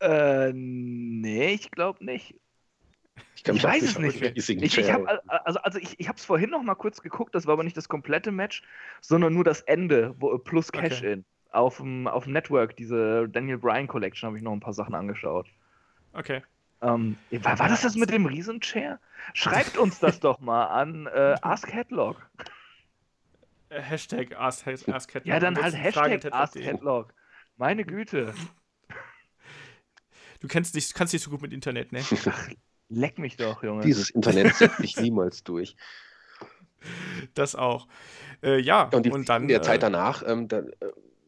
Äh, nee, ich glaube nicht. Ich, ich weiß es nicht mehr. Ich, ich hab, also, also ich, ich habe es vorhin noch mal kurz geguckt, das war aber nicht das komplette Match, sondern nur das Ende, wo, plus Cash-In. Okay. Auf dem, auf dem Network, diese Daniel Bryan Collection, habe ich noch ein paar Sachen angeschaut. Okay. Ähm, war, war, das das mit dem Riesenchair? Schreibt uns das doch mal an äh, Ask Headlock. Äh, Hashtag Ask, Ask Headlock. Ja, dann halt Hashtag Ask Headlock. Meine Güte. Du kennst dich, kannst nicht so gut mit Internet, ne? Ach, Leck mich doch, Junge. Dieses Internet setzt mich niemals durch. Das auch. Äh, ja, und, die, und dann. In der äh, Zeit danach, ähm, da, äh,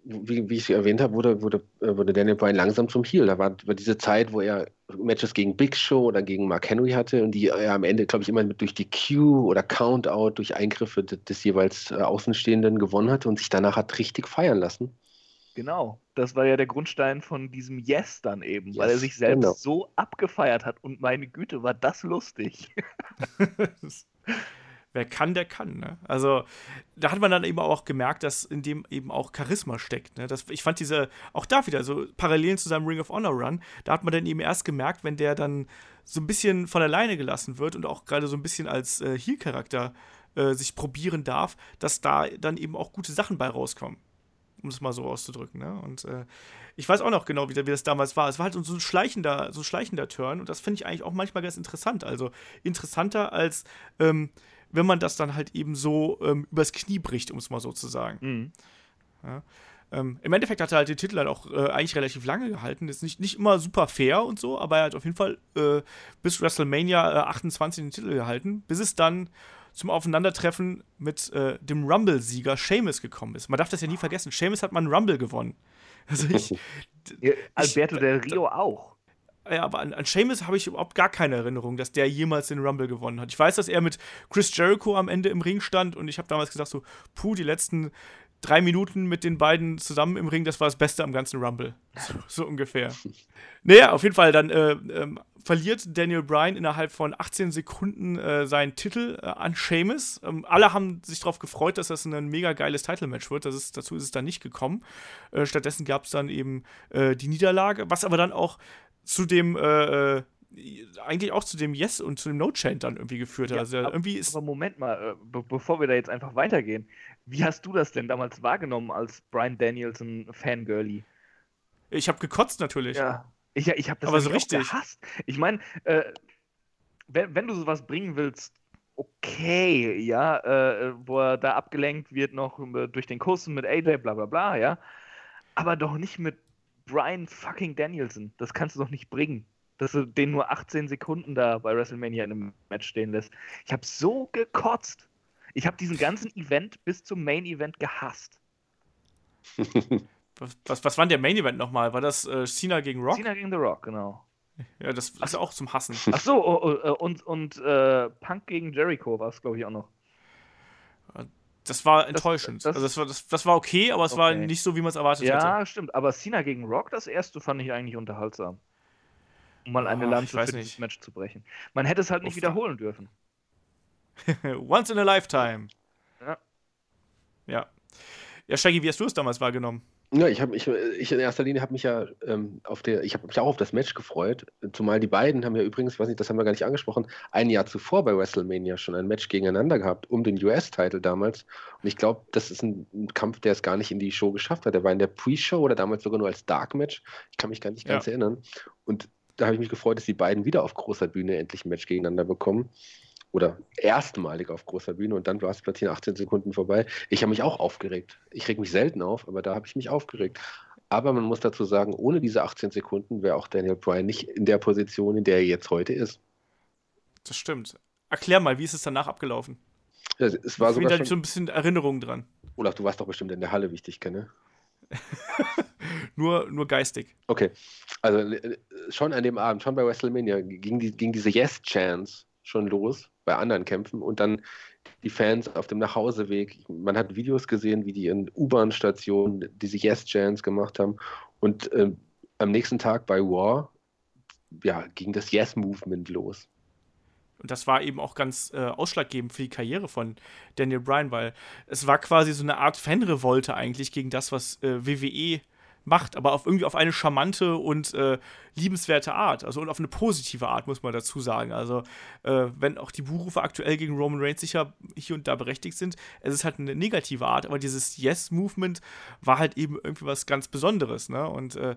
wie, wie, ich erwähnt habe, wurde, wurde, äh, wurde Daniel Bryan langsam zum Heel. Da war, war, diese Zeit, wo er Matches gegen Big Show oder gegen Mark Henry hatte und die er am Ende, glaube ich, immer mit durch die Q oder Countout, durch Eingriffe des, des jeweils äh, Außenstehenden gewonnen hatte und sich danach hat richtig feiern lassen. Genau, das war ja der Grundstein von diesem Yes dann eben, yes, weil er sich selbst genau. so abgefeiert hat und meine Güte, war das lustig. Wer kann, der kann. Ne? Also da hat man dann eben auch gemerkt, dass in dem eben auch Charisma steckt. Ne? Das, ich fand diese, auch da wieder so Parallelen zu seinem Ring of Honor Run, da hat man dann eben erst gemerkt, wenn der dann so ein bisschen von alleine gelassen wird und auch gerade so ein bisschen als äh, Heel-Charakter äh, sich probieren darf, dass da dann eben auch gute Sachen bei rauskommen um es mal so auszudrücken. Ne? Und äh, ich weiß auch noch genau, wie, wie, das damals war. Es war halt so ein schleichender, so ein schleichender Turn und das finde ich eigentlich auch manchmal ganz interessant. Also interessanter als ähm, wenn man das dann halt eben so ähm, übers Knie bricht, um es mal so zu sagen. Mhm. Ja. Ähm, Im Endeffekt hat er halt den Titel halt auch äh, eigentlich relativ lange gehalten. Ist nicht, nicht immer super fair und so, aber er hat auf jeden Fall äh, bis WrestleMania äh, 28 den Titel gehalten, bis es dann zum Aufeinandertreffen mit äh, dem Rumble-Sieger Seamus gekommen ist. Man darf das ja nie vergessen. Seamus hat mal einen Rumble gewonnen. Also ich, Alberto del Rio auch. Ja, aber an, an Seamus habe ich überhaupt gar keine Erinnerung, dass der jemals den Rumble gewonnen hat. Ich weiß, dass er mit Chris Jericho am Ende im Ring stand und ich habe damals gesagt so, puh, die letzten drei Minuten mit den beiden zusammen im Ring, das war das Beste am ganzen Rumble. So, so ungefähr. Naja, auf jeden Fall, dann äh, ähm, verliert Daniel Bryan innerhalb von 18 Sekunden äh, seinen Titel äh, an Sheamus. Ähm, alle haben sich darauf gefreut, dass das ein mega geiles Title-Match wird. Ist, dazu ist es dann nicht gekommen. Äh, stattdessen gab es dann eben äh, die Niederlage, was aber dann auch zu dem äh, eigentlich auch zu dem Yes und zu dem No-Chant dann irgendwie geführt hat. Ja, also aber, irgendwie ist aber Moment mal, be bevor wir da jetzt einfach weitergehen, wie hast du das denn damals wahrgenommen als Brian Danielson Fangirlie? Ich habe gekotzt natürlich. Ja, ich, ich habe das aber so richtig gehasst. Ich meine, äh, wenn, wenn, du sowas bringen willst, okay, ja, äh, wo er da abgelenkt wird noch äh, durch den Kuss mit AJ, bla bla bla, ja. Aber doch nicht mit Brian fucking Danielson. Das kannst du doch nicht bringen. Dass du den nur 18 Sekunden da bei WrestleMania in einem Match stehen lässt. Ich habe so gekotzt. Ich habe diesen ganzen Event bis zum Main Event gehasst. was, was, was war denn der Main Event nochmal? War das äh, Cena gegen Rock? Cena gegen The Rock, genau. Ja, das ist auch zum Hassen. Ach so, oh, oh, oh, und, und äh, Punk gegen Jericho war es, glaube ich, auch noch. Das war enttäuschend. Das, das, also das, war, das, das war okay, aber es okay. war nicht so, wie man es erwartet ja, hätte. Ja, stimmt. Aber Cena gegen Rock, das erste fand ich eigentlich unterhaltsam. Um mal eine oh, Lanze für dieses Match zu brechen. Man hätte es halt nicht Uff. wiederholen dürfen. Once in a lifetime. Ja. Ja. Ja, Shaggy, wie hast du es damals wahrgenommen? Ja, ich habe ich, ich in erster Linie habe mich ja ähm, auf der, ich habe mich auch auf das Match gefreut. Zumal die beiden haben ja übrigens, weiß nicht, das haben wir gar nicht angesprochen, ein Jahr zuvor bei WrestleMania schon ein Match gegeneinander gehabt, um den US-Title damals. Und ich glaube, das ist ein, ein, Kampf, der es gar nicht in die Show geschafft hat. Der war in der Pre-Show oder damals sogar nur als Dark-Match. Ich kann mich gar nicht ja. ganz erinnern. Und da habe ich mich gefreut, dass die beiden wieder auf großer Bühne endlich ein Match gegeneinander bekommen oder erstmalig auf großer Bühne und dann war es plötzlich 18 Sekunden vorbei. Ich habe mich auch aufgeregt. Ich reg mich selten auf, aber da habe ich mich aufgeregt. Aber man muss dazu sagen, ohne diese 18 Sekunden wäre auch Daniel Bryan nicht in der Position, in der er jetzt heute ist. Das stimmt. Erklär mal, wie ist es danach abgelaufen? Ja, es war ich sogar da schon... so ein bisschen Erinnerung dran. Olaf, du warst doch bestimmt in der Halle, wie ich dich kenne. nur, nur geistig. Okay. Also äh, schon an dem Abend, schon bei WrestleMania, ging, die, ging diese Yes-Chance schon los bei anderen Kämpfen und dann die Fans auf dem Nachhauseweg. Man hat Videos gesehen, wie die in U-Bahn-Stationen diese Yes-Chants gemacht haben. Und äh, am nächsten Tag bei War ja, ging das Yes-Movement los. Und das war eben auch ganz äh, ausschlaggebend für die Karriere von Daniel Bryan, weil es war quasi so eine Art Fanrevolte eigentlich gegen das, was äh, WWE macht, aber auf irgendwie auf eine charmante und äh, liebenswerte Art, also und auf eine positive Art, muss man dazu sagen. Also, äh, wenn auch die Buchrufe aktuell gegen Roman Reigns sicher hier und da berechtigt sind, es ist halt eine negative Art, aber dieses Yes-Movement war halt eben irgendwie was ganz Besonderes, ne? Und äh,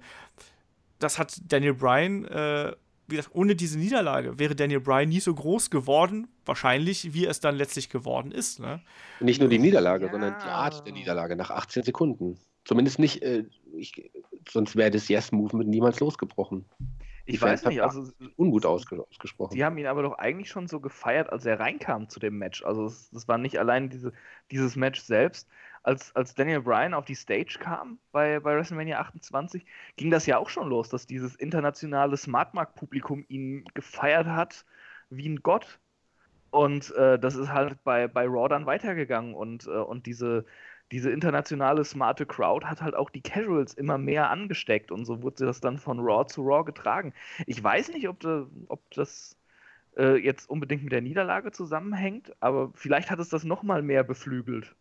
das hat Daniel Bryan, äh, wie gesagt, ohne diese Niederlage wäre Daniel Bryan nie so groß geworden, wahrscheinlich, wie es dann letztlich geworden ist. Ne? Nicht nur die Niederlage, ja. sondern die Art der Niederlage nach 18 Sekunden. Zumindest nicht, äh, ich, sonst wäre das Yes-Movement niemals losgebrochen. Ich weiß nicht, also ungut ausgesprochen. Die haben ihn aber doch eigentlich schon so gefeiert, als er reinkam zu dem Match. Also das, das war nicht allein diese, dieses Match selbst. Als, als Daniel Bryan auf die Stage kam bei, bei WrestleMania 28, ging das ja auch schon los, dass dieses internationale Smartmark-Publikum ihn gefeiert hat wie ein Gott. Und äh, das ist halt bei, bei Raw dann weitergegangen und, äh, und diese, diese internationale smarte Crowd hat halt auch die Casuals immer mehr angesteckt und so wurde das dann von Raw zu Raw getragen. Ich weiß nicht, ob, de, ob das äh, jetzt unbedingt mit der Niederlage zusammenhängt, aber vielleicht hat es das nochmal mehr beflügelt.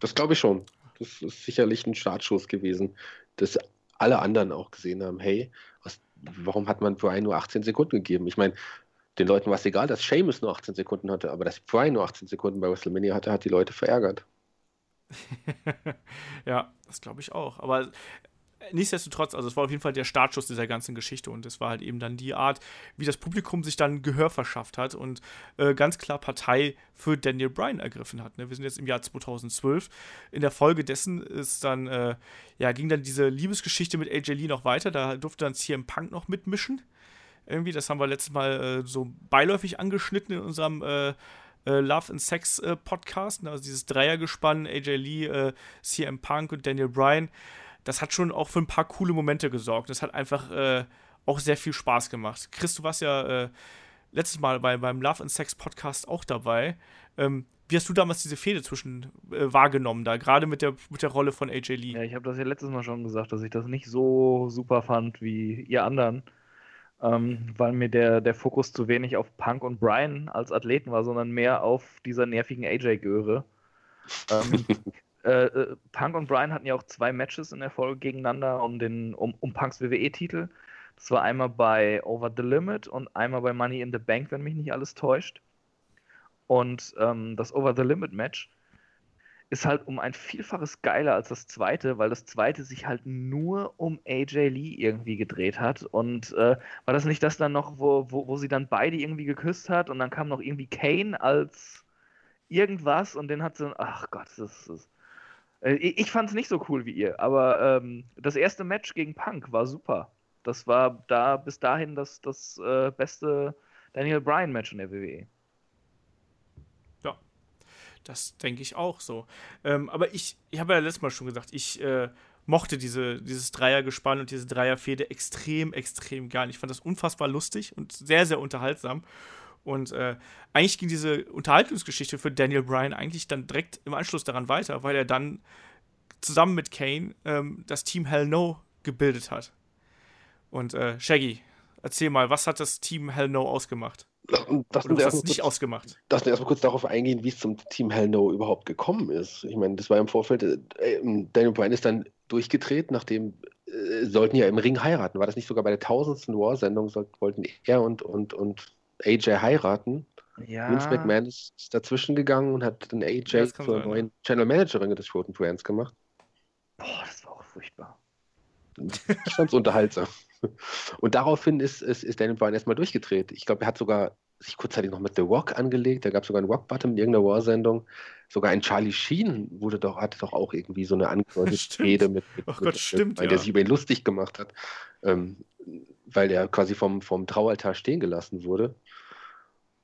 Das glaube ich schon. Das ist sicherlich ein Startschuss gewesen, dass alle anderen auch gesehen haben, hey, was, warum hat man Brian nur 18 Sekunden gegeben? Ich meine, den Leuten war es egal, dass Seamus nur 18 Sekunden hatte, aber dass Brian nur 18 Sekunden bei WrestleMania hatte, hat die Leute verärgert. ja, das glaube ich auch. Aber nichtsdestotrotz, also es war auf jeden Fall der Startschuss dieser ganzen Geschichte und es war halt eben dann die Art, wie das Publikum sich dann Gehör verschafft hat und äh, ganz klar Partei für Daniel Bryan ergriffen hat. Ne? Wir sind jetzt im Jahr 2012. In der Folge dessen ist dann, äh, ja, ging dann diese Liebesgeschichte mit AJ Lee noch weiter. Da durfte dann CM Punk noch mitmischen. Irgendwie, das haben wir letztes Mal äh, so beiläufig angeschnitten in unserem äh, Love and Sex äh, Podcast, ne? also dieses Dreiergespann, AJ Lee, äh, CM Punk und Daniel Bryan, das hat schon auch für ein paar coole Momente gesorgt. Das hat einfach äh, auch sehr viel Spaß gemacht. Chris, du warst ja äh, letztes Mal bei, beim Love and Sex Podcast auch dabei. Ähm, wie hast du damals diese Fehde zwischen äh, wahrgenommen da, gerade mit der, mit der Rolle von AJ Lee? Ja, ich habe das ja letztes Mal schon gesagt, dass ich das nicht so super fand wie ihr anderen ähm, weil mir der, der Fokus zu wenig auf Punk und Brian als Athleten war, sondern mehr auf dieser nervigen AJ-Göre. Ähm, äh, äh, Punk und Brian hatten ja auch zwei Matches in der Folge gegeneinander um, den, um, um Punks WWE-Titel. Das war einmal bei Over the Limit und einmal bei Money in the Bank, wenn mich nicht alles täuscht. Und ähm, das Over the Limit Match ist halt um ein Vielfaches geiler als das zweite, weil das zweite sich halt nur um AJ Lee irgendwie gedreht hat. Und äh, war das nicht das dann noch, wo, wo, wo sie dann beide irgendwie geküsst hat und dann kam noch irgendwie Kane als irgendwas und den hat sie, ach Gott, das ist. Äh, ich fand es nicht so cool wie ihr, aber ähm, das erste Match gegen Punk war super. Das war da bis dahin das, das äh, beste Daniel Bryan Match in der WWE. Das denke ich auch so. Ähm, aber ich, ich habe ja letztes Mal schon gesagt, ich äh, mochte diese, dieses Dreiergespann und diese Dreierfehde extrem, extrem gern. Ich fand das unfassbar lustig und sehr, sehr unterhaltsam. Und äh, eigentlich ging diese Unterhaltungsgeschichte für Daniel Bryan eigentlich dann direkt im Anschluss daran weiter, weil er dann zusammen mit Kane ähm, das Team Hell No gebildet hat. Und äh, Shaggy, erzähl mal, was hat das Team Hell No ausgemacht? Das Oder hast nicht kurz, ausgemacht. Lass uns erstmal kurz darauf eingehen, wie es zum Team Hell No überhaupt gekommen ist. Ich meine, das war im Vorfeld, äh, ähm, Daniel Bryan ist dann durchgedreht, nachdem äh, sollten ja im Ring heiraten. War das nicht sogar bei der tausendsten War-Sendung, wollten er und, und, und AJ heiraten? Ja. Vince McMahon ist, dazwischen gegangen und hat dann AJ ja, zur sein, neuen ja. Channel Managerin des Roten Brands gemacht. Boah, das war auch furchtbar. Ich fand es unterhaltsam. Und daraufhin ist, ist, ist Daniel Bryan erstmal durchgedreht. Ich glaube, er hat sogar sich kurzzeitig noch mit The Rock angelegt. Da gab es sogar einen Rock-Button in irgendeiner War-Sendung. Sogar ein Charlie Sheen wurde doch, hatte doch auch irgendwie so eine angedeutete Rede mit, mit, Ach Gott, stimmt, weil ja. der sich über ihn lustig gemacht hat, ähm, weil er quasi vom, vom Traualtar stehen gelassen wurde.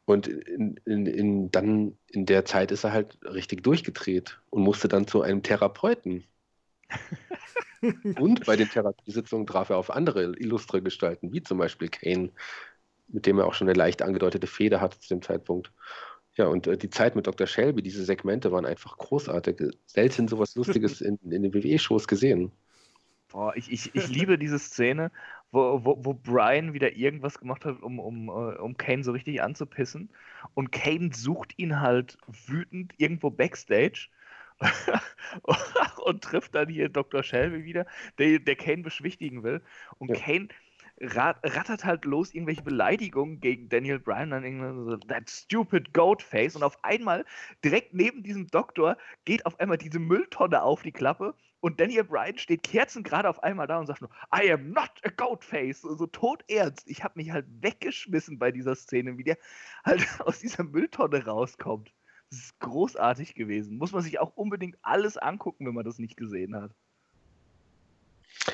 Und in, in, in, dann in der Zeit ist er halt richtig durchgedreht und musste dann zu einem Therapeuten. Und bei den Therapiesitzungen traf er auf andere illustre Gestalten, wie zum Beispiel Kane, mit dem er auch schon eine leicht angedeutete Feder hatte zu dem Zeitpunkt. Ja, und äh, die Zeit mit Dr. Shelby, diese Segmente waren einfach großartig. Selten sowas Lustiges in, in den WWE-Shows gesehen. Boah, ich, ich, ich liebe diese Szene, wo, wo, wo Brian wieder irgendwas gemacht hat, um, um, äh, um Kane so richtig anzupissen. Und Kane sucht ihn halt wütend irgendwo backstage und trifft dann hier Dr. Shelby wieder, der, der Kane beschwichtigen will. Und ja. Kane rat, rattert halt los irgendwelche Beleidigungen gegen Daniel Bryan, dann irgendwie so, that stupid goat face. Und auf einmal, direkt neben diesem Doktor, geht auf einmal diese Mülltonne auf die Klappe und Daniel Bryan steht kerzengerade auf einmal da und sagt nur, I am not a goat face. So, so todernst. Ich habe mich halt weggeschmissen bei dieser Szene, wie der halt aus dieser Mülltonne rauskommt. Das ist großartig gewesen. Muss man sich auch unbedingt alles angucken, wenn man das nicht gesehen hat.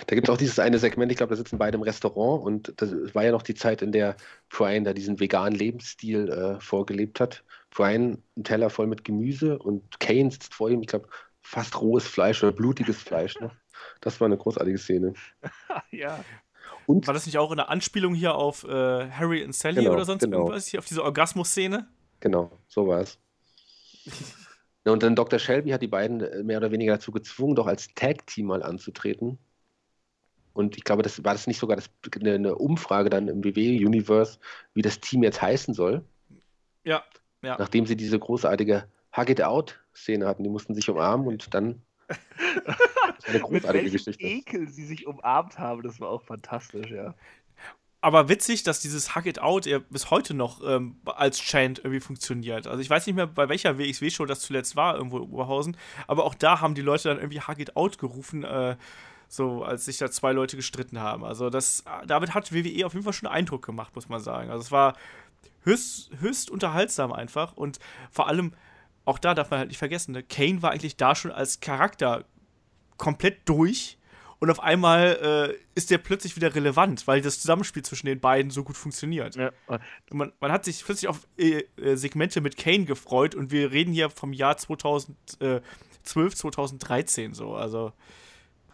Da gibt es auch dieses eine Segment, ich glaube, da sitzen beide im Restaurant und das war ja noch die Zeit, in der Brian da diesen veganen Lebensstil äh, vorgelebt hat. Brian einen Teller voll mit Gemüse und Kane sitzt vor ihm, ich glaube, fast rohes Fleisch oder blutiges Fleisch noch. Das war eine großartige Szene. ja. Und war das nicht auch eine Anspielung hier auf äh, Harry und Sally genau, oder sonst genau. irgendwas? Hier auf diese Orgasmus-Szene? Genau, so war es. Und dann Dr. Shelby hat die beiden äh, mehr oder weniger dazu gezwungen, doch als Tag-Team mal anzutreten. Und ich glaube, das war das nicht sogar das, eine, Umfrage dann im WWE-Universe, wie das Team jetzt heißen soll. Ja, ja. Nachdem sie diese großartige Hug It Out-Szene hatten, die mussten sich umarmen und dann. Das eine großartige Mit Geschichte. Ekel sie sich umarmt haben, das war auch fantastisch, ja aber witzig, dass dieses Hug It Out ja bis heute noch ähm, als Chant irgendwie funktioniert. Also ich weiß nicht mehr, bei welcher WXW-Show das zuletzt war, irgendwo in Oberhausen, aber auch da haben die Leute dann irgendwie Hug It Out gerufen, äh, so als sich da zwei Leute gestritten haben. Also das, damit hat WWE auf jeden Fall schon Eindruck gemacht, muss man sagen. Also es war höchst, höchst unterhaltsam einfach und vor allem, auch da darf man halt nicht vergessen, ne? Kane war eigentlich da schon als Charakter komplett durch und auf einmal äh, ist der plötzlich wieder relevant, weil das Zusammenspiel zwischen den beiden so gut funktioniert. Ja. Man, man, hat sich plötzlich auf äh, äh, Segmente mit Kane gefreut und wir reden hier vom Jahr 2012, 2013 so, also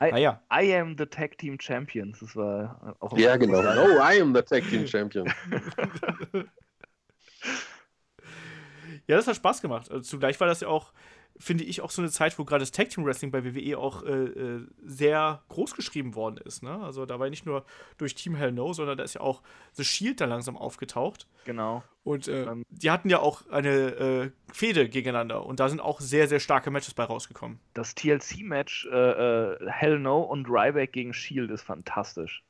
I, naja. I am the Tag Team Champions, das war auch Ja, genau. Oh, I am the Tag Team Champion. ja, das hat Spaß gemacht. Also zugleich war das ja auch finde ich, auch so eine Zeit, wo gerade das Tag Team Wrestling bei WWE auch äh, äh, sehr groß geschrieben worden ist. Ne? Also da war nicht nur durch Team Hell No, sondern da ist ja auch The Shield da langsam aufgetaucht. Genau. Und äh, ähm, die hatten ja auch eine äh, Fehde gegeneinander und da sind auch sehr, sehr starke Matches bei rausgekommen. Das TLC-Match äh, äh, Hell No und Ryback gegen Shield ist fantastisch.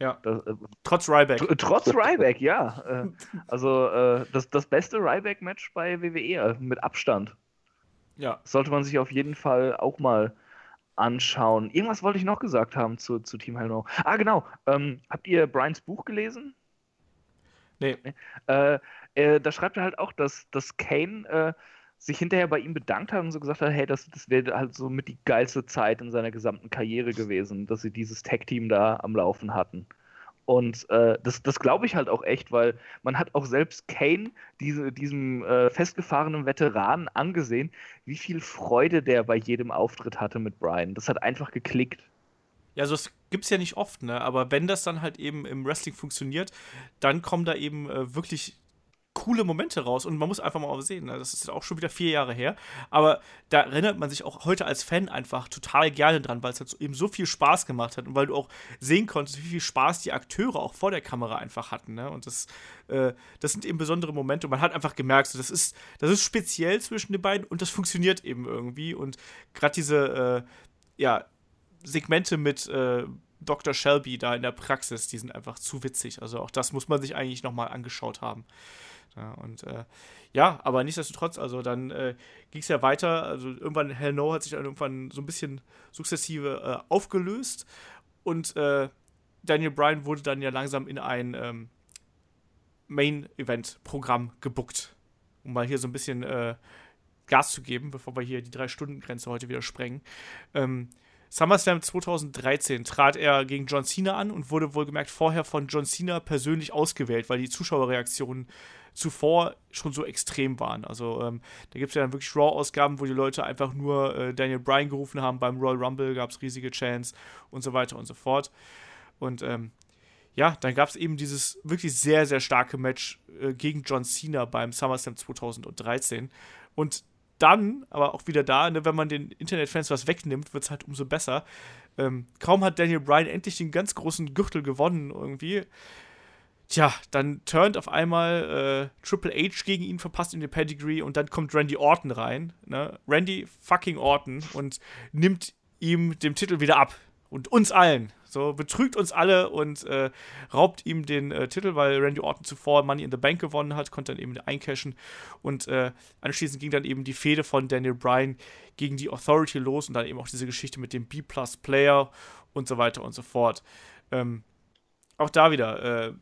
Ja. Das, äh, trotz Ryback. Tr trotz Ryback, ja. Äh, also äh, das, das beste Ryback-Match bei WWE mit Abstand. Ja. Sollte man sich auf jeden Fall auch mal anschauen. Irgendwas wollte ich noch gesagt haben zu, zu Team Hell No. Ah, genau. Ähm, habt ihr Brians Buch gelesen? Nee. Äh, äh, da schreibt er halt auch, dass, dass Kane äh, sich hinterher bei ihm bedankt hat und so gesagt hat, hey, das, das wäre halt so mit die geilste Zeit in seiner gesamten Karriere gewesen, dass sie dieses Tag-Team da am Laufen hatten. Und äh, das, das glaube ich halt auch echt, weil man hat auch selbst Kane, diese, diesem äh, festgefahrenen Veteranen, angesehen, wie viel Freude der bei jedem Auftritt hatte mit Brian. Das hat einfach geklickt. Ja, also das gibt es ja nicht oft, ne? Aber wenn das dann halt eben im Wrestling funktioniert, dann kommen da eben äh, wirklich coole Momente raus und man muss einfach mal sehen, ne? das ist auch schon wieder vier Jahre her, aber da erinnert man sich auch heute als Fan einfach total gerne dran, weil es halt eben so viel Spaß gemacht hat und weil du auch sehen konntest, wie viel Spaß die Akteure auch vor der Kamera einfach hatten, ne? und das, äh, das sind eben besondere Momente und man hat einfach gemerkt, so, das, ist, das ist speziell zwischen den beiden und das funktioniert eben irgendwie und gerade diese, äh, ja, Segmente mit äh, Dr. Shelby da in der Praxis, die sind einfach zu witzig. Also auch das muss man sich eigentlich nochmal angeschaut haben. Ja, und äh, ja, aber nichtsdestotrotz, also dann äh, ging es ja weiter. Also irgendwann, Hell No hat sich dann irgendwann so ein bisschen sukzessive äh, aufgelöst und äh, Daniel Bryan wurde dann ja langsam in ein ähm, Main-Event-Programm gebuckt, um mal hier so ein bisschen äh, Gas zu geben, bevor wir hier die Drei-Stunden-Grenze heute wieder sprengen. Ähm, SummerSlam 2013 trat er gegen John Cena an und wurde wohlgemerkt vorher von John Cena persönlich ausgewählt, weil die Zuschauerreaktionen zuvor schon so extrem waren. Also ähm, da gibt es ja dann wirklich Raw-Ausgaben, wo die Leute einfach nur äh, Daniel Bryan gerufen haben. Beim Royal Rumble gab es riesige Chants und so weiter und so fort. Und ähm, ja, dann gab es eben dieses wirklich sehr, sehr starke Match äh, gegen John Cena beim SummerSlam 2013. Und dann, aber auch wieder da, ne, wenn man den Internetfans was wegnimmt, wird es halt umso besser. Ähm, kaum hat Daniel Bryan endlich den ganz großen Gürtel gewonnen irgendwie Tja, dann turnt auf einmal äh, Triple H gegen ihn, verpasst ihm den Pedigree und dann kommt Randy Orton rein. Ne? Randy fucking Orton und nimmt ihm den Titel wieder ab. Und uns allen. So, betrügt uns alle und äh, raubt ihm den äh, Titel, weil Randy Orton zuvor Money in the Bank gewonnen hat, konnte dann eben eincashen. Und äh, anschließend ging dann eben die Fehde von Daniel Bryan gegen die Authority los und dann eben auch diese Geschichte mit dem B-Plus-Player und so weiter und so fort. Ähm, auch da wieder, äh,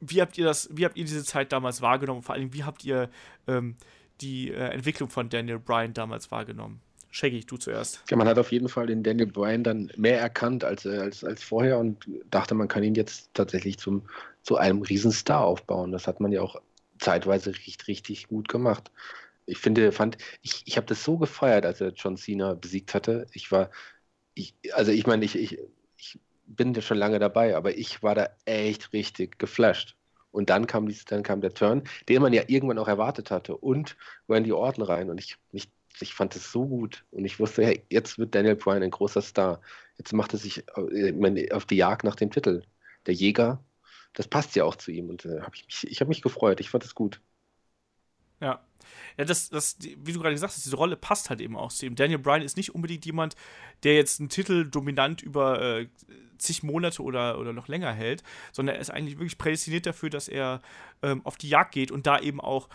wie habt ihr das, wie habt ihr diese Zeit damals wahrgenommen? Vor allem, wie habt ihr ähm, die äh, Entwicklung von Daniel Bryan damals wahrgenommen? Shaggy, du zuerst. Ja, man hat auf jeden Fall den Daniel Bryan dann mehr erkannt als, äh, als, als vorher und dachte, man kann ihn jetzt tatsächlich zum, zu einem Riesenstar aufbauen. Das hat man ja auch zeitweise richtig, richtig gut gemacht. Ich finde, fand, ich, ich habe das so gefeiert, als er John Cena besiegt hatte. Ich war, ich, also ich meine, ich, ich, ich bin ja schon lange dabei, aber ich war da echt richtig geflasht. Und dann kam, dies, dann kam der Turn, den man ja irgendwann auch erwartet hatte. Und Randy Orton rein. Und ich, ich, ich fand es so gut. Und ich wusste, hey, jetzt wird Daniel Bryan ein großer Star. Jetzt macht er sich äh, auf die Jagd nach dem Titel. Der Jäger, das passt ja auch zu ihm. Und äh, hab ich, ich habe mich gefreut. Ich fand es gut. Ja, ja, das, das, wie du gerade gesagt hast, diese Rolle passt halt eben auch zu ihm. Daniel Bryan ist nicht unbedingt jemand, der jetzt einen Titel dominant über äh, zig Monate oder, oder noch länger hält, sondern er ist eigentlich wirklich prädestiniert dafür, dass er ähm, auf die Jagd geht und da eben auch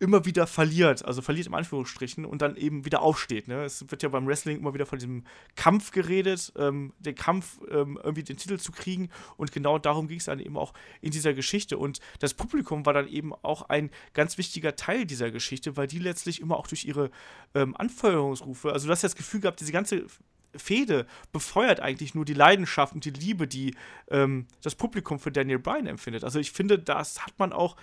immer wieder verliert, also verliert im Anführungsstrichen und dann eben wieder aufsteht. Ne? Es wird ja beim Wrestling immer wieder von diesem Kampf geredet, ähm, den Kampf, ähm, irgendwie den Titel zu kriegen und genau darum ging es dann eben auch in dieser Geschichte und das Publikum war dann eben auch ein ganz wichtiger Teil dieser Geschichte, weil die letztlich immer auch durch ihre ähm, Anfeuerungsrufe, also du hast ja das Gefühl gehabt, diese ganze Fehde befeuert eigentlich nur die Leidenschaft und die Liebe, die ähm, das Publikum für Daniel Bryan empfindet. Also ich finde, das hat man auch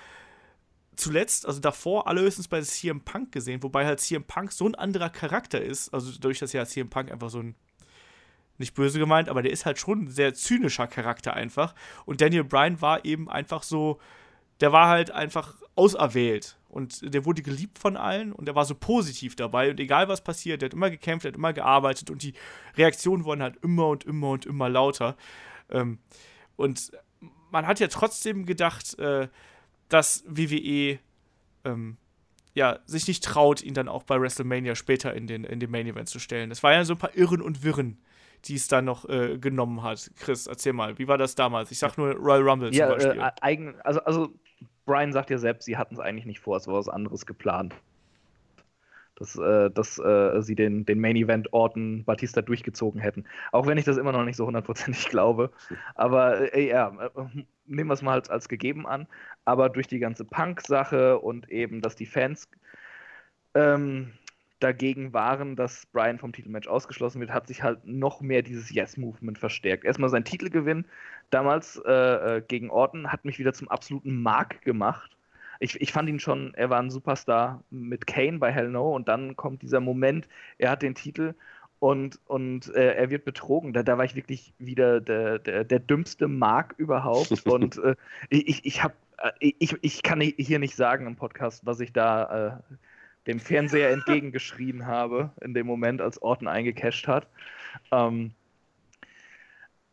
zuletzt, also davor allerhöchstens bei CM Punk gesehen, wobei halt CM Punk so ein anderer Charakter ist, also dadurch, dass ja CM Punk einfach so ein, nicht böse gemeint, aber der ist halt schon ein sehr zynischer Charakter einfach. Und Daniel Bryan war eben einfach so, der war halt einfach auserwählt und der wurde geliebt von allen und er war so positiv dabei und egal was passiert, der hat immer gekämpft, der hat immer gearbeitet und die Reaktionen wurden halt immer und immer und immer lauter. Ähm, und man hat ja trotzdem gedacht, äh, dass WWE ähm, ja, sich nicht traut, ihn dann auch bei WrestleMania später in den, in den Main Event zu stellen. Es war ja so ein paar Irren und Wirren, die es dann noch äh, genommen hat. Chris, erzähl mal, wie war das damals? Ich sag nur Royal Rumble ja, zum Beispiel. Äh, eigen, also, also Brian sagt ja selbst, sie hatten es eigentlich nicht vor, es war was anderes geplant. dass, äh, dass äh, sie den, den Main Event Orton Batista durchgezogen hätten. Auch wenn ich das immer noch nicht so hundertprozentig glaube. Aber äh, ja, äh, nehmen wir es mal als, als gegeben an. Aber durch die ganze Punk-Sache und eben, dass die Fans ähm, dagegen waren, dass Brian vom Titelmatch ausgeschlossen wird, hat sich halt noch mehr dieses Yes-Movement verstärkt. Erstmal sein Titelgewinn damals äh, äh, gegen Orton hat mich wieder zum absoluten Mark gemacht. Ich, ich fand ihn schon, er war ein Superstar mit Kane bei Hell No und dann kommt dieser Moment, er hat den Titel und, und äh, er wird betrogen. Da, da war ich wirklich wieder der, der, der dümmste Mark überhaupt und äh, ich, ich, hab, äh, ich, ich kann hier nicht sagen im Podcast, was ich da äh, dem Fernseher entgegengeschrien habe in dem Moment, als Orton eingecasht hat. Ähm,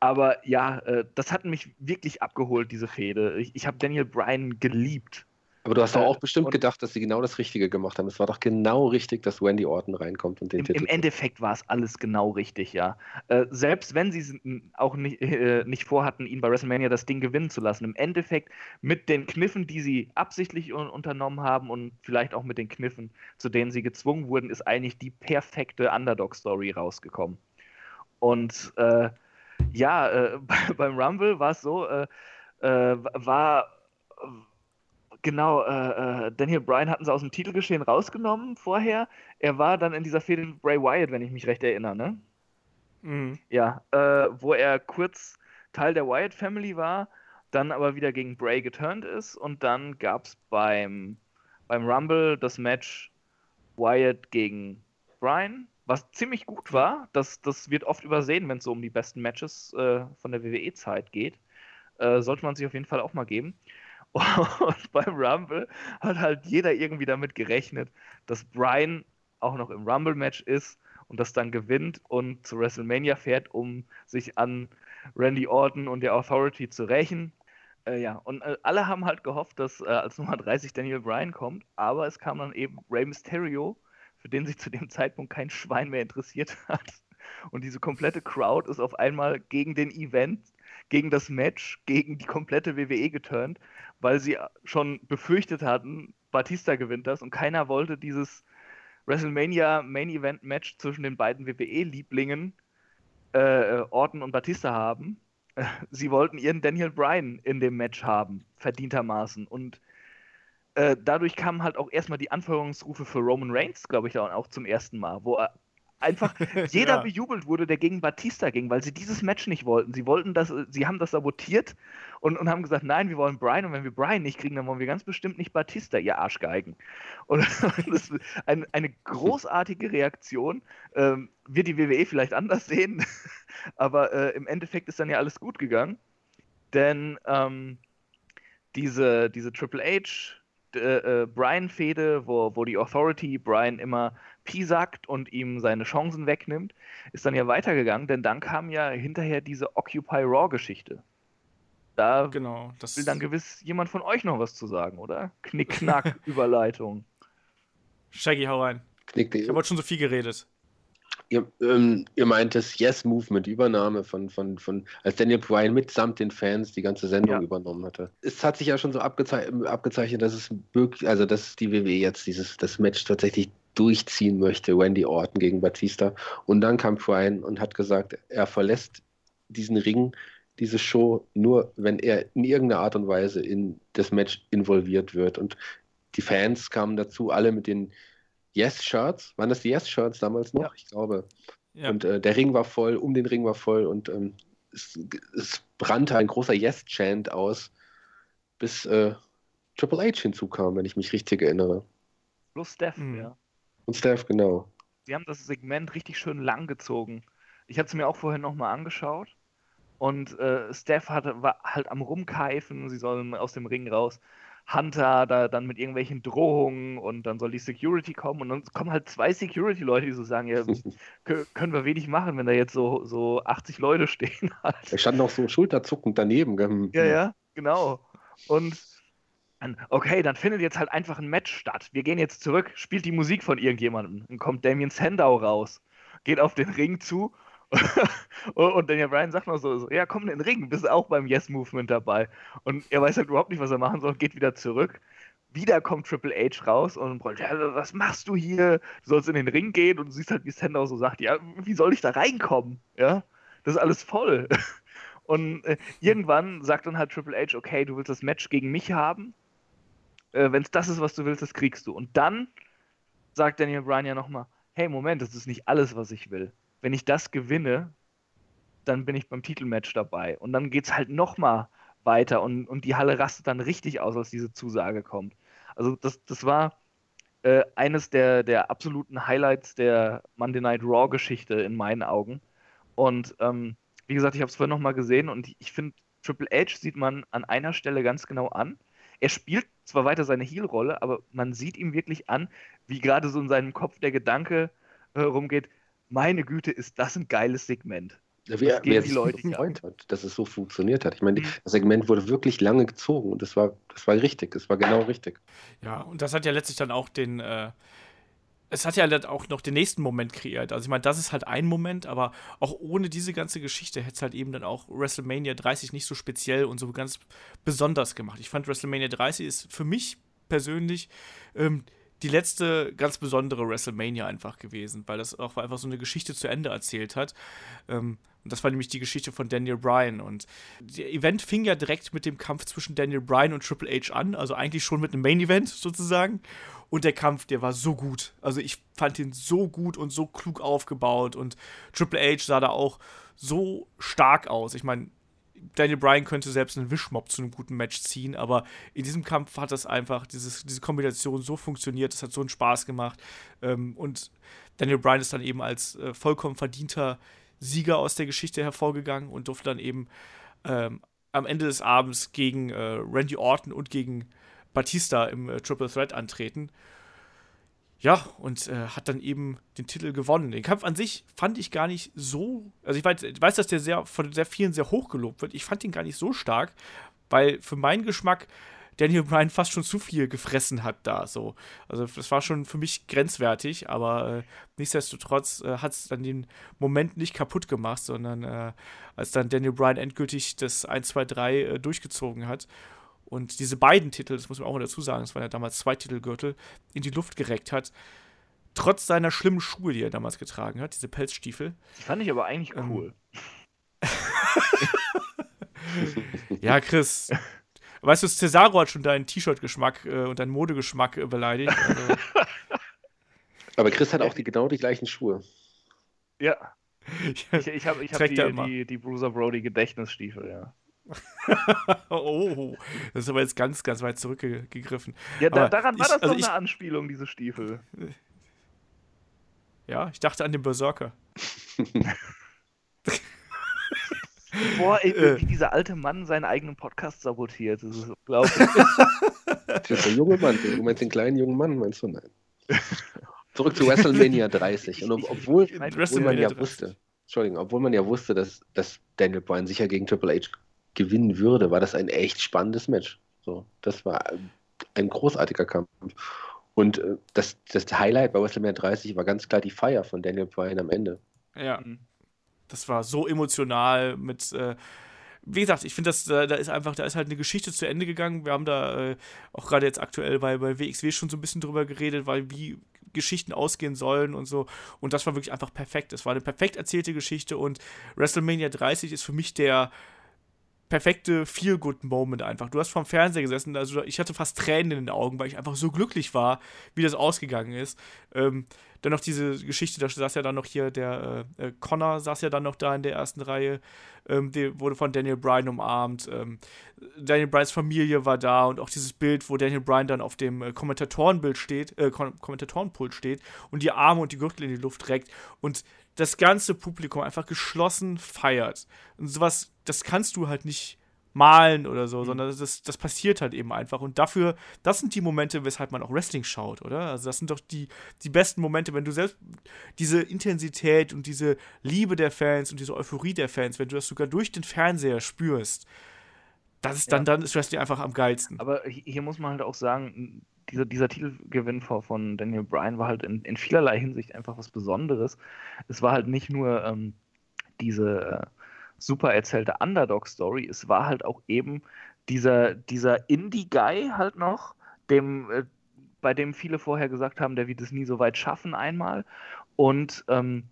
aber ja, äh, das hat mich wirklich abgeholt, diese Fehde. Ich, ich habe Daniel Bryan geliebt. Aber du hast doch äh, auch bestimmt gedacht, dass sie genau das Richtige gemacht haben. Es war doch genau richtig, dass Wendy Orton reinkommt und den im, Titel. Im Endeffekt war es alles genau richtig, ja. Äh, selbst wenn sie auch nicht, äh, nicht vorhatten, ihn bei WrestleMania das Ding gewinnen zu lassen. Im Endeffekt mit den Kniffen, die sie absichtlich un unternommen haben und vielleicht auch mit den Kniffen, zu denen sie gezwungen wurden, ist eigentlich die perfekte Underdog-Story rausgekommen. Und äh, ja, äh, beim Rumble war es so, äh, war Genau, äh, äh, Daniel Bryan hatten sie aus dem Titelgeschehen rausgenommen vorher. Er war dann in dieser Fehde mit Bray Wyatt, wenn ich mich recht erinnere, ne? Mhm. Ja, äh, wo er kurz Teil der Wyatt Family war, dann aber wieder gegen Bray geturnt ist und dann gab es beim, beim Rumble das Match Wyatt gegen Bryan, was ziemlich gut war. Das, das wird oft übersehen, wenn es so um die besten Matches äh, von der WWE-Zeit geht. Äh, sollte man sich auf jeden Fall auch mal geben. Und beim Rumble hat halt jeder irgendwie damit gerechnet, dass Brian auch noch im Rumble-Match ist und das dann gewinnt und zu WrestleMania fährt, um sich an Randy Orton und der Authority zu rächen. Äh, ja, und äh, alle haben halt gehofft, dass äh, als Nummer 30 Daniel Bryan kommt, aber es kam dann eben Rey Mysterio, für den sich zu dem Zeitpunkt kein Schwein mehr interessiert hat. Und diese komplette Crowd ist auf einmal gegen den Event, gegen das Match, gegen die komplette WWE geturnt, weil sie schon befürchtet hatten, Batista gewinnt das und keiner wollte dieses WrestleMania Main Event Match zwischen den beiden WWE-Lieblingen äh, Orton und Batista haben. Sie wollten ihren Daniel Bryan in dem Match haben, verdientermaßen. Und äh, dadurch kamen halt auch erstmal die Anfeuerungsrufe für Roman Reigns, glaube ich, auch zum ersten Mal, wo er einfach jeder ja. bejubelt wurde, der gegen Batista ging, weil sie dieses Match nicht wollten. Sie wollten das, sie haben das sabotiert und, und haben gesagt, nein, wir wollen Brian und wenn wir Brian nicht kriegen, dann wollen wir ganz bestimmt nicht Batista, ihr Arschgeigen. Und, und das ist ein, eine großartige Reaktion. Ähm, wird die WWE vielleicht anders sehen, aber äh, im Endeffekt ist dann ja alles gut gegangen, denn ähm, diese, diese Triple H äh, äh, Brian-Fehde, wo, wo die Authority Brian immer piesackt und ihm seine Chancen wegnimmt, ist dann ja weitergegangen, denn dann kam ja hinterher diese Occupy Raw-Geschichte. Da genau, will dann gewiss jemand von euch noch was zu sagen, oder? Knick-Knack, Überleitung. Shaggy, hau rein. Knick, ich habe heute schon so viel geredet. Ihr, ähm, ihr meint das Yes-Movement, Übernahme von, von, von, als Daniel Bryan mitsamt den Fans die ganze Sendung ja. übernommen hatte. Es hat sich ja schon so abgezei abgezeichnet, dass es wirklich, also dass die WWE jetzt dieses, das Match tatsächlich durchziehen möchte, Wendy Orton gegen Batista. Und dann kam Bryan und hat gesagt, er verlässt diesen Ring, diese Show, nur wenn er in irgendeiner Art und Weise in das Match involviert wird. Und die Fans kamen dazu, alle mit den Yes-Shirts. Waren das die Yes-Shirts damals noch? Ja. Ich glaube. Ja. Und äh, der Ring war voll, um den Ring war voll und ähm, es, es, brannte ein großer Yes-Chant aus, bis äh, Triple H hinzukam, wenn ich mich richtig erinnere. Plus Steph, mhm. ja. Und Steph, genau. Sie haben das Segment richtig schön lang gezogen. Ich hatte es mir auch vorher nochmal angeschaut. Und äh, Steph hatte, war halt am Rumkeifen, sie sollen aus dem Ring raus. Hunter da dann mit irgendwelchen Drohungen und dann soll die Security kommen und dann kommen halt zwei Security-Leute, die so sagen, ja, können wir wenig machen, wenn da jetzt so, so 80 Leute stehen. Halt. Da stand noch so schulterzuckend daneben. Ja, ja, genau. Und okay, dann findet jetzt halt einfach ein Match statt. Wir gehen jetzt zurück, spielt die Musik von irgendjemandem. Dann kommt Damien Sandow raus, geht auf den Ring zu und Daniel Bryan sagt noch so, so, ja, komm in den Ring, bist auch beim Yes-Movement dabei. Und er weiß halt überhaupt nicht, was er machen soll, geht wieder zurück. wieder kommt Triple H raus und brüllt, ja, was machst du hier? Du sollst in den Ring gehen und du siehst halt, wie Sandow so sagt, ja, wie soll ich da reinkommen? Ja, das ist alles voll. Und äh, irgendwann sagt dann halt Triple H, okay, du willst das Match gegen mich haben. Äh, Wenn es das ist, was du willst, das kriegst du. Und dann sagt Daniel Bryan ja nochmal, hey, Moment, das ist nicht alles, was ich will. Wenn ich das gewinne, dann bin ich beim Titelmatch dabei. Und dann geht es halt nochmal weiter und, und die Halle rastet dann richtig aus, als diese Zusage kommt. Also das, das war äh, eines der, der absoluten Highlights der Monday Night Raw-Geschichte in meinen Augen. Und ähm, wie gesagt, ich habe es vorhin nochmal gesehen und ich finde, Triple H sieht man an einer Stelle ganz genau an. Er spielt zwar weiter seine Heel-Rolle, aber man sieht ihm wirklich an, wie gerade so in seinem Kopf der Gedanke äh, rumgeht, meine Güte, ist das ein geiles Segment. Ja, wer, wer die Leute gefreut hat, dass es so funktioniert hat. Ich meine, mhm. das Segment wurde wirklich lange gezogen und das war, das war richtig, das war genau richtig. Ja, und das hat ja letztlich dann auch den, äh, es hat ja auch noch den nächsten Moment kreiert. Also ich meine, das ist halt ein Moment, aber auch ohne diese ganze Geschichte hätte es halt eben dann auch WrestleMania 30 nicht so speziell und so ganz besonders gemacht. Ich fand WrestleMania 30 ist für mich persönlich ähm, die letzte ganz besondere WrestleMania einfach gewesen, weil das auch einfach so eine Geschichte zu Ende erzählt hat. Ähm, und das war nämlich die Geschichte von Daniel Bryan. Und der Event fing ja direkt mit dem Kampf zwischen Daniel Bryan und Triple H an, also eigentlich schon mit einem Main Event sozusagen. Und der Kampf, der war so gut. Also ich fand ihn so gut und so klug aufgebaut. Und Triple H sah da auch so stark aus. Ich meine, Daniel Bryan könnte selbst einen Wischmob zu einem guten Match ziehen, aber in diesem Kampf hat das einfach, dieses, diese Kombination so funktioniert, es hat so einen Spaß gemacht. Ähm, und Daniel Bryan ist dann eben als äh, vollkommen verdienter Sieger aus der Geschichte hervorgegangen und durfte dann eben ähm, am Ende des Abends gegen äh, Randy Orton und gegen Batista im äh, Triple Threat antreten. Ja, und äh, hat dann eben den Titel gewonnen. Den Kampf an sich fand ich gar nicht so. Also ich weiß, ich weiß, dass der sehr von sehr vielen sehr hoch gelobt wird. Ich fand ihn gar nicht so stark, weil für meinen Geschmack Daniel Bryan fast schon zu viel gefressen hat da. So. Also das war schon für mich grenzwertig, aber äh, nichtsdestotrotz äh, hat es dann den Moment nicht kaputt gemacht, sondern äh, als dann Daniel Bryan endgültig das 1, 2, 3 durchgezogen hat und diese beiden Titel, das muss man auch mal dazu sagen, das waren ja damals zwei Titelgürtel, in die Luft gereckt hat. Trotz seiner schlimmen Schuhe, die er damals getragen hat, diese Pelzstiefel. Die fand ich aber eigentlich ähm. cool. ja, Chris. Weißt du, Cesaro hat schon deinen T-Shirt-Geschmack äh, und deinen Modegeschmack äh, beleidigt. Also. Aber Chris hat auch die, genau die gleichen Schuhe. Ja. Ich, ich habe ich hab die, die, die Bruiser Brody Gedächtnisstiefel, ja. oh, das ist aber jetzt ganz, ganz weit zurückgegriffen. Ja, da, daran war ich, das also doch ich, eine Anspielung, diese Stiefel. Ja, ich dachte an den Berserker. Boah, ey, äh. wie dieser alte Mann seinen eigenen Podcast sabotiert. Das ist unglaublich. das ist der junge Mann. Du meinst den kleinen jungen Mann, meinst du? Nein. Zurück zu WrestleMania 30. Und obwohl, obwohl man ja wusste, Entschuldigung, obwohl man ja wusste, dass, dass Daniel Bryan sicher gegen Triple H gewinnen würde, war das ein echt spannendes Match. So, das war ein großartiger Kampf. Und äh, das, das Highlight bei WrestleMania 30 war ganz klar die Feier von Daniel Bryan am Ende. Ja, das war so emotional mit. Äh, wie gesagt, ich finde, da, da ist einfach, da ist halt eine Geschichte zu Ende gegangen. Wir haben da äh, auch gerade jetzt aktuell bei, bei WXW schon so ein bisschen drüber geredet, weil wie Geschichten ausgehen sollen und so. Und das war wirklich einfach perfekt. Es war eine perfekt erzählte Geschichte und WrestleMania 30 ist für mich der perfekte Feel-Good-Moment einfach. Du hast vorm Fernseher gesessen, also ich hatte fast Tränen in den Augen, weil ich einfach so glücklich war, wie das ausgegangen ist. Ähm, dann noch diese Geschichte, da saß ja dann noch hier der äh, äh, Connor, saß ja dann noch da in der ersten Reihe, ähm, der wurde von Daniel Bryan umarmt. Ähm, Daniel Bryans Familie war da und auch dieses Bild, wo Daniel Bryan dann auf dem äh, Kommentatorenbild steht, äh, Kom Kommentatorenpult steht und die Arme und die Gürtel in die Luft reckt und das ganze Publikum einfach geschlossen feiert. Und sowas, das kannst du halt nicht malen oder so, mhm. sondern das, das passiert halt eben einfach. Und dafür, das sind die Momente, weshalb man auch Wrestling schaut, oder? Also das sind doch die, die besten Momente, wenn du selbst diese Intensität und diese Liebe der Fans und diese Euphorie der Fans, wenn du das sogar durch den Fernseher spürst, das ist dann, ja. dann ist Wrestling einfach am geilsten. Aber hier muss man halt auch sagen, dieser, dieser Titelgewinn von Daniel Bryan war halt in, in vielerlei Hinsicht einfach was Besonderes. Es war halt nicht nur ähm, diese äh, super erzählte Underdog-Story, es war halt auch eben dieser, dieser Indie-Guy halt noch, dem, äh, bei dem viele vorher gesagt haben, der wird es nie so weit schaffen einmal. Und ähm,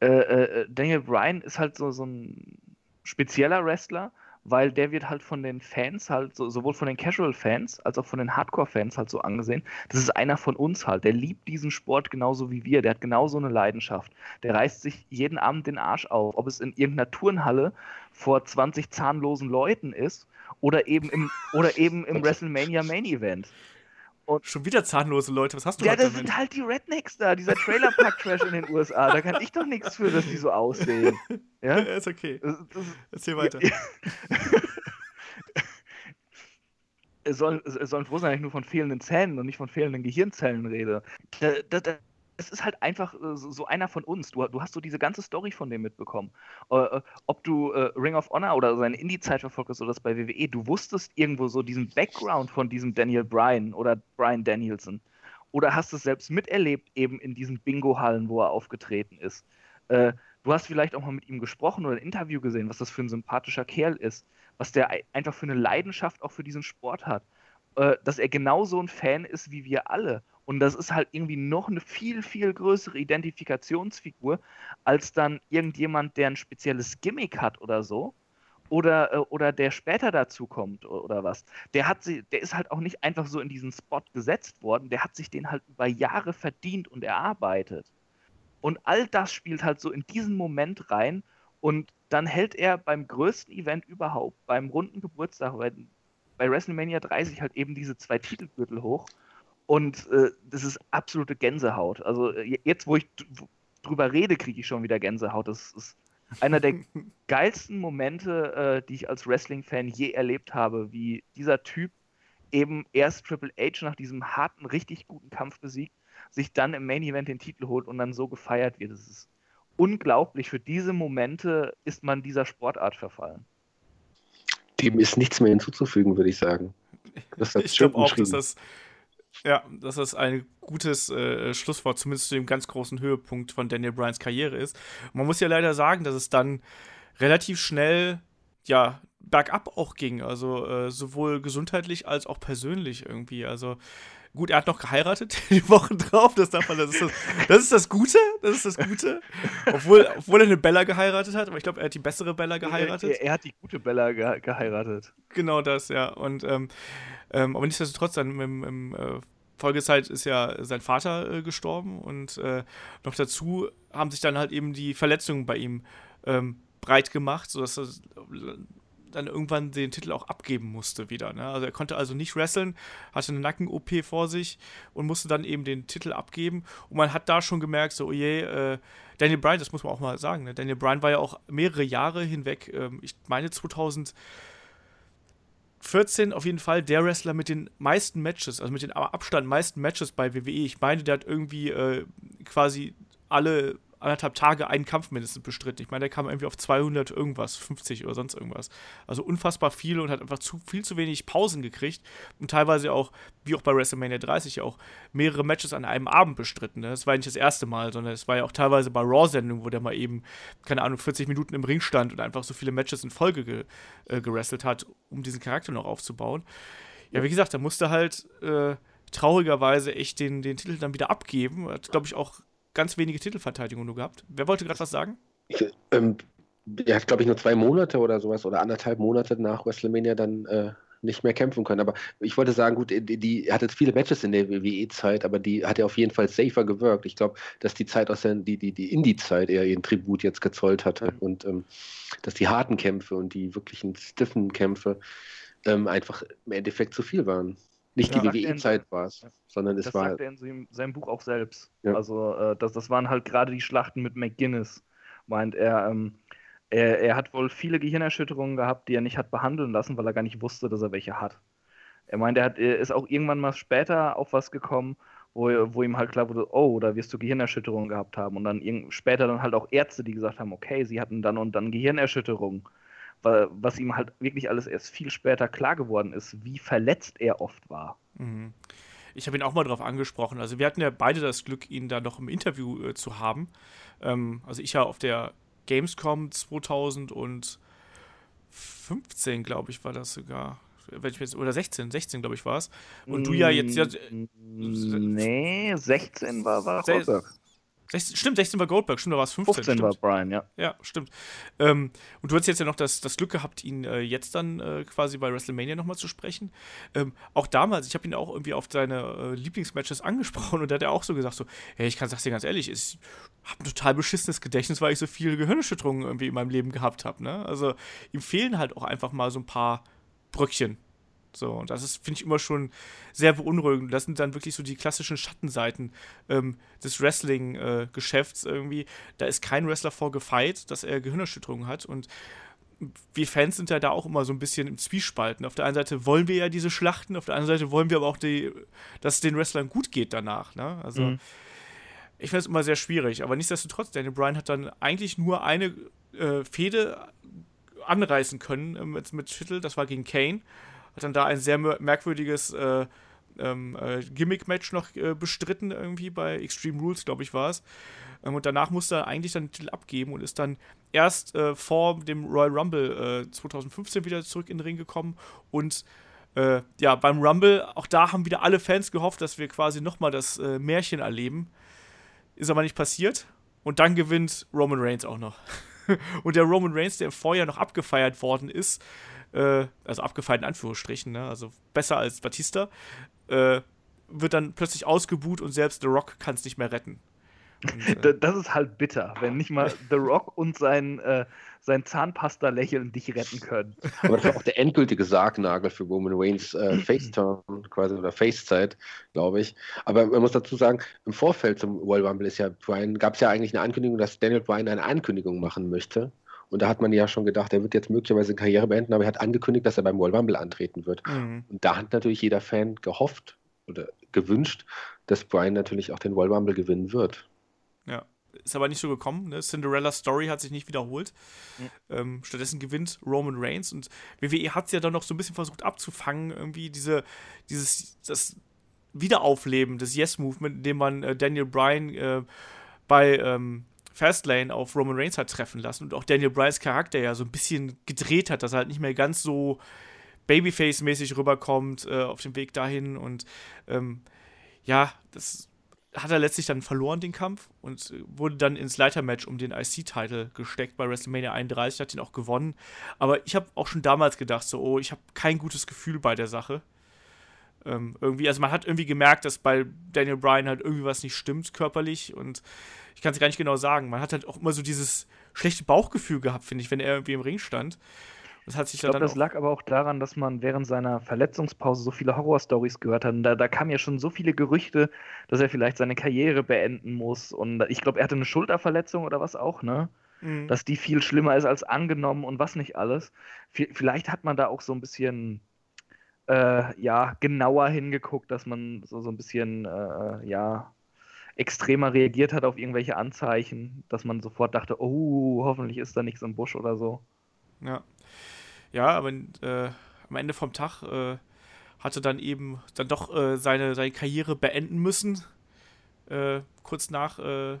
äh, äh, Daniel Bryan ist halt so, so ein spezieller Wrestler, weil der wird halt von den Fans halt, so, sowohl von den Casual-Fans als auch von den Hardcore-Fans halt so angesehen. Das ist einer von uns halt. Der liebt diesen Sport genauso wie wir. Der hat genauso eine Leidenschaft. Der reißt sich jeden Abend den Arsch auf. Ob es in irgendeiner Turnhalle vor 20 zahnlosen Leuten ist oder eben im, oder eben im WrestleMania Main Event. Und Schon wieder zahnlose Leute, was hast du Ja, das sind halt die Rednecks da, dieser Trailer Park Trash in den USA. Da kann ich doch nichts für, dass die so aussehen. Ja, ist okay. Das, das, Erzähl weiter. Ja, es, sollen, es sollen froh sein, dass ich nur von fehlenden Zähnen und nicht von fehlenden Gehirnzellen rede. Da, da, es ist halt einfach äh, so einer von uns. Du, du, hast so diese ganze Story von dem mitbekommen. Äh, äh, ob du äh, Ring of Honor oder seine Indie-Zeit verfolgt hast oder das bei WWE, du wusstest irgendwo so diesen Background von diesem Daniel Bryan oder Bryan Danielson. Oder hast es selbst miterlebt, eben in diesen Bingo-Hallen, wo er aufgetreten ist. Äh, du hast vielleicht auch mal mit ihm gesprochen oder ein Interview gesehen, was das für ein sympathischer Kerl ist, was der einfach für eine Leidenschaft auch für diesen Sport hat. Äh, dass er genauso ein Fan ist wie wir alle und das ist halt irgendwie noch eine viel, viel größere Identifikationsfigur, als dann irgendjemand, der ein spezielles Gimmick hat oder so. Oder, äh, oder der später dazu kommt oder was. Der hat sie, der ist halt auch nicht einfach so in diesen Spot gesetzt worden, der hat sich den halt über Jahre verdient und erarbeitet. Und all das spielt halt so in diesen Moment rein und dann hält er beim größten Event überhaupt, beim runden Geburtstag, bei, bei WrestleMania 30 halt eben diese zwei Titelgürtel hoch und äh, das ist absolute Gänsehaut. Also äh, jetzt, wo ich drüber rede, kriege ich schon wieder Gänsehaut. Das ist einer der geilsten Momente, äh, die ich als Wrestling-Fan je erlebt habe, wie dieser Typ eben erst Triple H nach diesem harten, richtig guten Kampf besiegt, sich dann im Main Event den Titel holt und dann so gefeiert wird. Das ist unglaublich. Für diese Momente ist man dieser Sportart verfallen. Dem ist nichts mehr hinzuzufügen, würde ich sagen. ich glaube auch, dass das ja, dass das ein gutes äh, Schlusswort, zumindest zu dem ganz großen Höhepunkt von Daniel Bryans Karriere ist. Und man muss ja leider sagen, dass es dann relativ schnell, ja, bergab auch ging. Also äh, sowohl gesundheitlich als auch persönlich irgendwie. Also gut, er hat noch geheiratet die Wochen drauf. Das darf man, das ist das, das ist das Gute. Das ist das Gute. Obwohl, obwohl er eine Bella geheiratet hat, aber ich glaube, er hat die bessere Bella geheiratet. Er, er, er hat die gute Bella ge geheiratet. Genau das, ja. Und ähm, ähm, aber nichtsdestotrotz, dann im, im äh, Folgezeit ist ja sein Vater äh, gestorben und äh, noch dazu haben sich dann halt eben die Verletzungen bei ihm ähm, breit gemacht, sodass er dann irgendwann den Titel auch abgeben musste wieder. Ne? Also er konnte also nicht wresteln, hatte eine Nacken-OP vor sich und musste dann eben den Titel abgeben. Und man hat da schon gemerkt, so, oh je, äh, Daniel Bryan, das muss man auch mal sagen, ne? Daniel Bryan war ja auch mehrere Jahre hinweg, ähm, ich meine 2000 14 auf jeden Fall der Wrestler mit den meisten Matches, also mit den Abstand meisten Matches bei WWE. Ich meine, der hat irgendwie äh, quasi alle anderthalb Tage einen Kampf mindestens bestritten. Ich meine, der kam irgendwie auf 200 irgendwas, 50 oder sonst irgendwas. Also unfassbar viel und hat einfach zu, viel zu wenig Pausen gekriegt und teilweise auch, wie auch bei WrestleMania 30, auch mehrere Matches an einem Abend bestritten. Ne? Das war nicht das erste Mal, sondern es war ja auch teilweise bei Raw-Sendungen, wo der mal eben, keine Ahnung, 40 Minuten im Ring stand und einfach so viele Matches in Folge ge, äh, gerestelt hat, um diesen Charakter noch aufzubauen. Ja, wie gesagt, da musste halt äh, traurigerweise echt den, den Titel dann wieder abgeben. Hat, glaube ich, auch ganz wenige Titelverteidigungen nur gehabt. Wer wollte gerade was sagen? Ich, ähm, er hat, glaube ich, nur zwei Monate oder sowas oder anderthalb Monate nach WrestleMania dann äh, nicht mehr kämpfen können. Aber ich wollte sagen, gut, die, die hat jetzt viele Matches in der WWE-Zeit, aber die hat er auf jeden Fall safer gewirkt. Ich glaube, dass die Zeit aus der, die, die, die Indie-Zeit eher ihren Tribut jetzt gezollt hatte mhm. und ähm, dass die harten Kämpfe und die wirklichen stiffen Kämpfe ähm, einfach im Endeffekt zu viel waren. Nicht ja, die WWE-Zeit war es, sondern es das war. Das sagt er in seinem Buch auch selbst. Ja. Also, äh, das, das waren halt gerade die Schlachten mit McGuinness, meint er. Ähm, er, er hat wohl viele Gehirnerschütterungen gehabt, die er nicht hat behandeln lassen, weil er gar nicht wusste, dass er welche hat. Er meint, er, hat, er ist auch irgendwann mal später auf was gekommen, wo, wo ihm halt klar wurde, oh, da wirst du Gehirnerschütterungen gehabt haben. Und dann später dann halt auch Ärzte, die gesagt haben, okay, sie hatten dann und dann Gehirnerschütterungen was ihm halt wirklich alles erst viel später klar geworden ist, wie verletzt er oft war. Mhm. Ich habe ihn auch mal darauf angesprochen. Also wir hatten ja beide das Glück, ihn da noch im Interview äh, zu haben. Ähm, also ich ja auf der Gamescom 2015, glaube ich, war das sogar. jetzt, oder 16, 16 glaube ich war es. Und du ja jetzt ja. Nee, 16 war, war Goldberg. 16, stimmt, 16 war Goldberg, stimmt, da war es 15. 15 stimmt. war Brian, ja. Ja, stimmt. Ähm, und du hast jetzt ja noch das, das Glück gehabt, ihn äh, jetzt dann äh, quasi bei WrestleMania nochmal zu sprechen. Ähm, auch damals, ich habe ihn auch irgendwie auf seine äh, Lieblingsmatches angesprochen und da hat er auch so gesagt: so, hey, ich kann sag's dir ganz ehrlich, ich habe ein total beschissenes Gedächtnis, weil ich so viele Gehirnerschütterungen irgendwie in meinem Leben gehabt habe. Ne? Also ihm fehlen halt auch einfach mal so ein paar Brückchen. So, und das ist, finde ich, immer schon sehr beunruhigend. Das sind dann wirklich so die klassischen Schattenseiten ähm, des Wrestling-Geschäfts äh, irgendwie. Da ist kein Wrestler vorgefeit, dass er Gehirnerschütterungen hat und wir Fans sind ja da auch immer so ein bisschen im Zwiespalten. Auf der einen Seite wollen wir ja diese Schlachten, auf der anderen Seite wollen wir aber auch, die, dass es den Wrestlern gut geht danach. Ne? Also, mhm. ich finde es immer sehr schwierig. Aber nichtsdestotrotz, Daniel Bryan hat dann eigentlich nur eine äh, Fehde anreißen können äh, mit, mit Titel, das war gegen Kane hat dann da ein sehr merkwürdiges äh, ähm, äh, Gimmick-Match noch äh, bestritten, irgendwie bei Extreme Rules, glaube ich, war es. Ähm, und danach musste er eigentlich dann den Titel abgeben und ist dann erst äh, vor dem Royal Rumble 2015 äh, wieder zurück in den Ring gekommen und äh, ja, beim Rumble, auch da haben wieder alle Fans gehofft, dass wir quasi nochmal das Märchen erleben. Ist aber nicht passiert. Und dann gewinnt Roman Reigns auch noch. und der Roman Reigns, der im Vorjahr noch abgefeiert worden ist, äh, also abgefeiert in Anführungsstrichen, ne? also besser als Batista, äh, wird dann plötzlich ausgebuht und selbst The Rock kann es nicht mehr retten. Und, äh, das ist halt bitter, wenn nicht mal The Rock und sein, äh, sein Zahnpasta-Lächeln dich retten können. Aber das war auch der endgültige Sargnagel für Roman Reigns äh, Face-Turn quasi oder Face-Zeit, glaube ich. Aber man muss dazu sagen, im Vorfeld zum Royal Rumble ist ja Brian, gab es ja eigentlich eine Ankündigung, dass Daniel Bryan eine Ankündigung machen möchte. Und da hat man ja schon gedacht, er wird jetzt möglicherweise Karriere beenden, aber er hat angekündigt, dass er beim Royal Rumble antreten wird. Mhm. Und da hat natürlich jeder Fan gehofft oder gewünscht, dass Brian natürlich auch den Royal Rumble gewinnen wird. Ja, ist aber nicht so gekommen. Ne? Cinderella Story hat sich nicht wiederholt. Mhm. Ähm, stattdessen gewinnt Roman Reigns und WWE hat es ja dann noch so ein bisschen versucht abzufangen, irgendwie diese, dieses, das Wiederaufleben des Yes-Movement, indem man äh, Daniel Bryan äh, bei ähm, Fastlane auf Roman Reigns hat treffen lassen und auch Daniel Bryans Charakter ja so ein bisschen gedreht hat, dass er halt nicht mehr ganz so Babyface-mäßig rüberkommt äh, auf dem Weg dahin und ähm, ja, das hat er letztlich dann verloren, den Kampf, und wurde dann ins Leitermatch um den IC-Title gesteckt bei WrestleMania 31, hat ihn auch gewonnen. Aber ich habe auch schon damals gedacht, so, oh, ich habe kein gutes Gefühl bei der Sache. Ähm, irgendwie, also man hat irgendwie gemerkt, dass bei Daniel Bryan halt irgendwie was nicht stimmt körperlich und ich kann es gar nicht genau sagen. Man hat halt auch immer so dieses schlechte Bauchgefühl gehabt, finde ich, wenn er irgendwie im Ring stand. Das hat sich ich glaube, das lag aber auch daran, dass man während seiner Verletzungspause so viele Horrorstories gehört hat. Und da, da kamen ja schon so viele Gerüchte, dass er vielleicht seine Karriere beenden muss. Und ich glaube, er hatte eine Schulterverletzung oder was auch, ne? Mhm. Dass die viel schlimmer ist als angenommen und was nicht alles. Vielleicht hat man da auch so ein bisschen äh, ja, genauer hingeguckt, dass man so, so ein bisschen äh, ja, extremer reagiert hat auf irgendwelche Anzeichen, dass man sofort dachte, oh, hoffentlich ist da nichts im Busch oder so. Ja. Ja, aber äh, am Ende vom Tag äh, hatte dann eben dann doch äh, seine, seine Karriere beenden müssen. Äh, kurz nach, äh,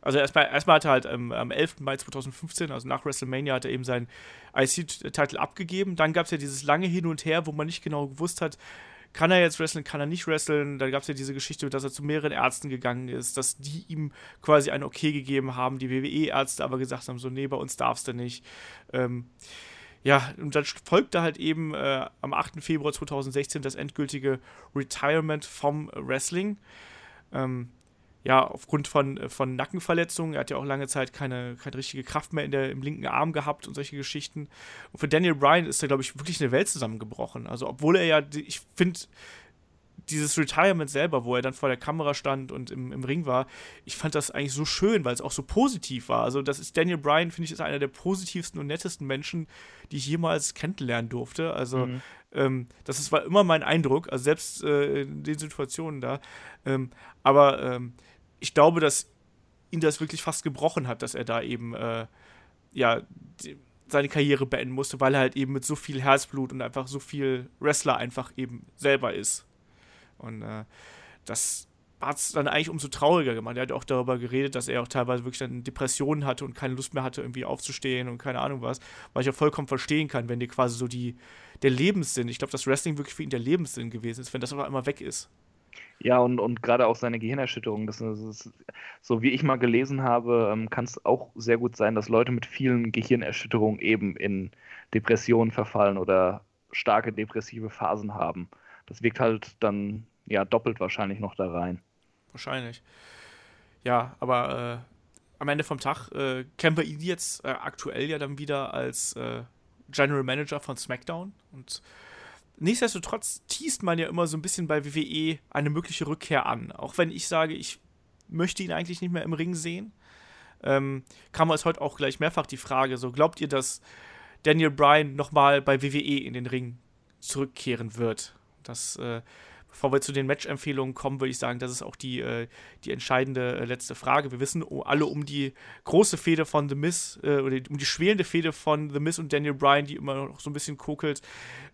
also erstmal, erstmal hat er halt ähm, am 11. Mai 2015, also nach WrestleMania, hat er eben seinen IC-Titel abgegeben. Dann gab es ja dieses lange Hin und Her, wo man nicht genau gewusst hat, kann er jetzt wresteln, kann er nicht wresteln. Dann gab es ja diese Geschichte, dass er zu mehreren Ärzten gegangen ist, dass die ihm quasi ein Okay gegeben haben, die WWE-Ärzte aber gesagt haben, so, nee, bei uns darfst du nicht. Ähm, ja, und dann folgte halt eben äh, am 8. Februar 2016 das endgültige Retirement vom Wrestling. Ähm, ja, aufgrund von, äh, von Nackenverletzungen. Er hat ja auch lange Zeit keine, keine richtige Kraft mehr in der, im linken Arm gehabt und solche Geschichten. Und für Daniel Bryan ist da, glaube ich, wirklich eine Welt zusammengebrochen. Also, obwohl er ja, ich finde, dieses Retirement selber, wo er dann vor der Kamera stand und im, im Ring war, ich fand das eigentlich so schön, weil es auch so positiv war. Also, das ist Daniel Bryan, finde ich, ist einer der positivsten und nettesten Menschen, die ich jemals kennenlernen durfte. Also, mhm. ähm, das ist, war immer mein Eindruck, also selbst äh, in den Situationen da. Ähm, aber ähm, ich glaube, dass ihn das wirklich fast gebrochen hat, dass er da eben äh, ja die, seine Karriere beenden musste, weil er halt eben mit so viel Herzblut und einfach so viel Wrestler einfach eben selber ist. Und äh, das hat es dann eigentlich umso trauriger gemacht. Er hat auch darüber geredet, dass er auch teilweise wirklich dann Depressionen hatte und keine Lust mehr hatte, irgendwie aufzustehen und keine Ahnung was. Was ich auch vollkommen verstehen kann, wenn dir quasi so die, der Lebenssinn, ich glaube, dass Wrestling wirklich für ihn der Lebenssinn gewesen ist, wenn das aber immer weg ist. Ja, und, und gerade auch seine Gehirnerschütterung. Das ist, so wie ich mal gelesen habe, ähm, kann es auch sehr gut sein, dass Leute mit vielen Gehirnerschütterungen eben in Depressionen verfallen oder starke depressive Phasen haben. Das wirkt halt dann ja doppelt wahrscheinlich noch da rein. Wahrscheinlich. Ja, aber äh, am Ende vom Tag äh, kennen wir ihn jetzt äh, aktuell ja dann wieder als äh, General Manager von SmackDown und nichtsdestotrotz teast man ja immer so ein bisschen bei WWE eine mögliche Rückkehr an. Auch wenn ich sage, ich möchte ihn eigentlich nicht mehr im Ring sehen, ähm, kam es heute auch gleich mehrfach die Frage: So, glaubt ihr, dass Daniel Bryan nochmal bei WWE in den Ring zurückkehren wird? Das äh, Bevor wir zu den Match-Empfehlungen kommen, würde ich sagen, das ist auch die, äh, die entscheidende äh, letzte Frage. Wir wissen alle um die große Fehde von The Miz, äh, oder um die schwelende Fehde von The Miz und Daniel Bryan, die immer noch so ein bisschen kokelt.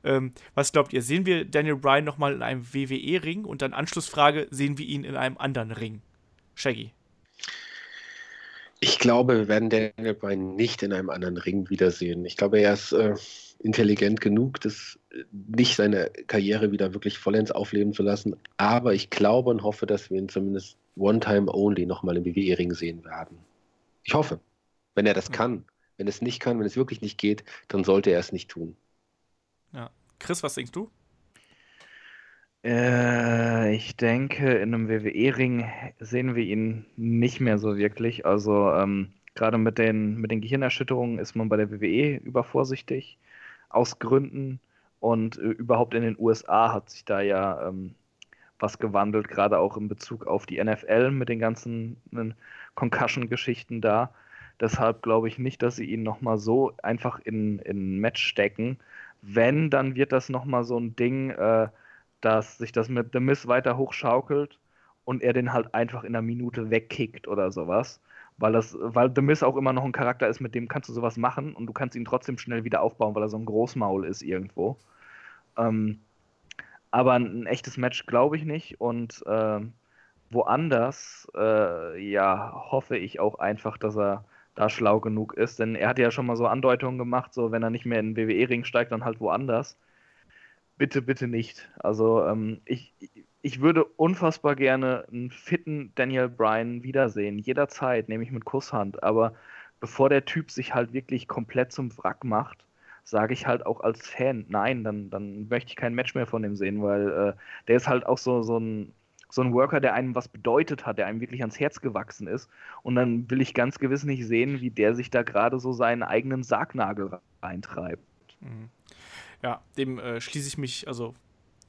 Ähm, was glaubt ihr? Sehen wir Daniel Bryan nochmal in einem WWE-Ring? Und dann Anschlussfrage, sehen wir ihn in einem anderen Ring? Shaggy. Ich glaube, wir werden Daniel Bryan nicht in einem anderen Ring wiedersehen. Ich glaube, er ist äh, intelligent genug, das äh, nicht seine Karriere wieder wirklich vollends aufleben zu lassen. Aber ich glaube und hoffe, dass wir ihn zumindest one time only nochmal im WWE-Ring sehen werden. Ich hoffe, wenn er das kann. Wenn es nicht kann, wenn es wirklich nicht geht, dann sollte er es nicht tun. Ja. Chris, was denkst du? Äh, ich denke, in einem WWE-Ring sehen wir ihn nicht mehr so wirklich. Also ähm, gerade mit den, mit den Gehirnerschütterungen ist man bei der WWE übervorsichtig, aus Gründen. Und äh, überhaupt in den USA hat sich da ja ähm, was gewandelt, gerade auch in Bezug auf die NFL mit den ganzen äh, Concussion-Geschichten da. Deshalb glaube ich nicht, dass sie ihn nochmal so einfach in, in ein Match stecken. Wenn, dann wird das nochmal so ein Ding, äh, dass sich das mit The Miss weiter hochschaukelt und er den halt einfach in einer Minute wegkickt oder sowas. Weil, das, weil The Miss auch immer noch ein Charakter ist, mit dem kannst du sowas machen und du kannst ihn trotzdem schnell wieder aufbauen, weil er so ein Großmaul ist irgendwo. Ähm, aber ein echtes Match glaube ich nicht und äh, woanders, äh, ja, hoffe ich auch einfach, dass er da schlau genug ist, denn er hat ja schon mal so Andeutungen gemacht, so wenn er nicht mehr in den WWE-Ring steigt, dann halt woanders bitte, bitte nicht. Also ähm, ich, ich würde unfassbar gerne einen fitten Daniel Bryan wiedersehen, jederzeit, nehme ich mit Kusshand. Aber bevor der Typ sich halt wirklich komplett zum Wrack macht, sage ich halt auch als Fan, nein, dann, dann möchte ich kein Match mehr von dem sehen, weil äh, der ist halt auch so, so, ein, so ein Worker, der einem was bedeutet hat, der einem wirklich ans Herz gewachsen ist. Und dann will ich ganz gewiss nicht sehen, wie der sich da gerade so seinen eigenen Sargnagel reintreibt. Mhm ja, dem äh, schließe ich mich also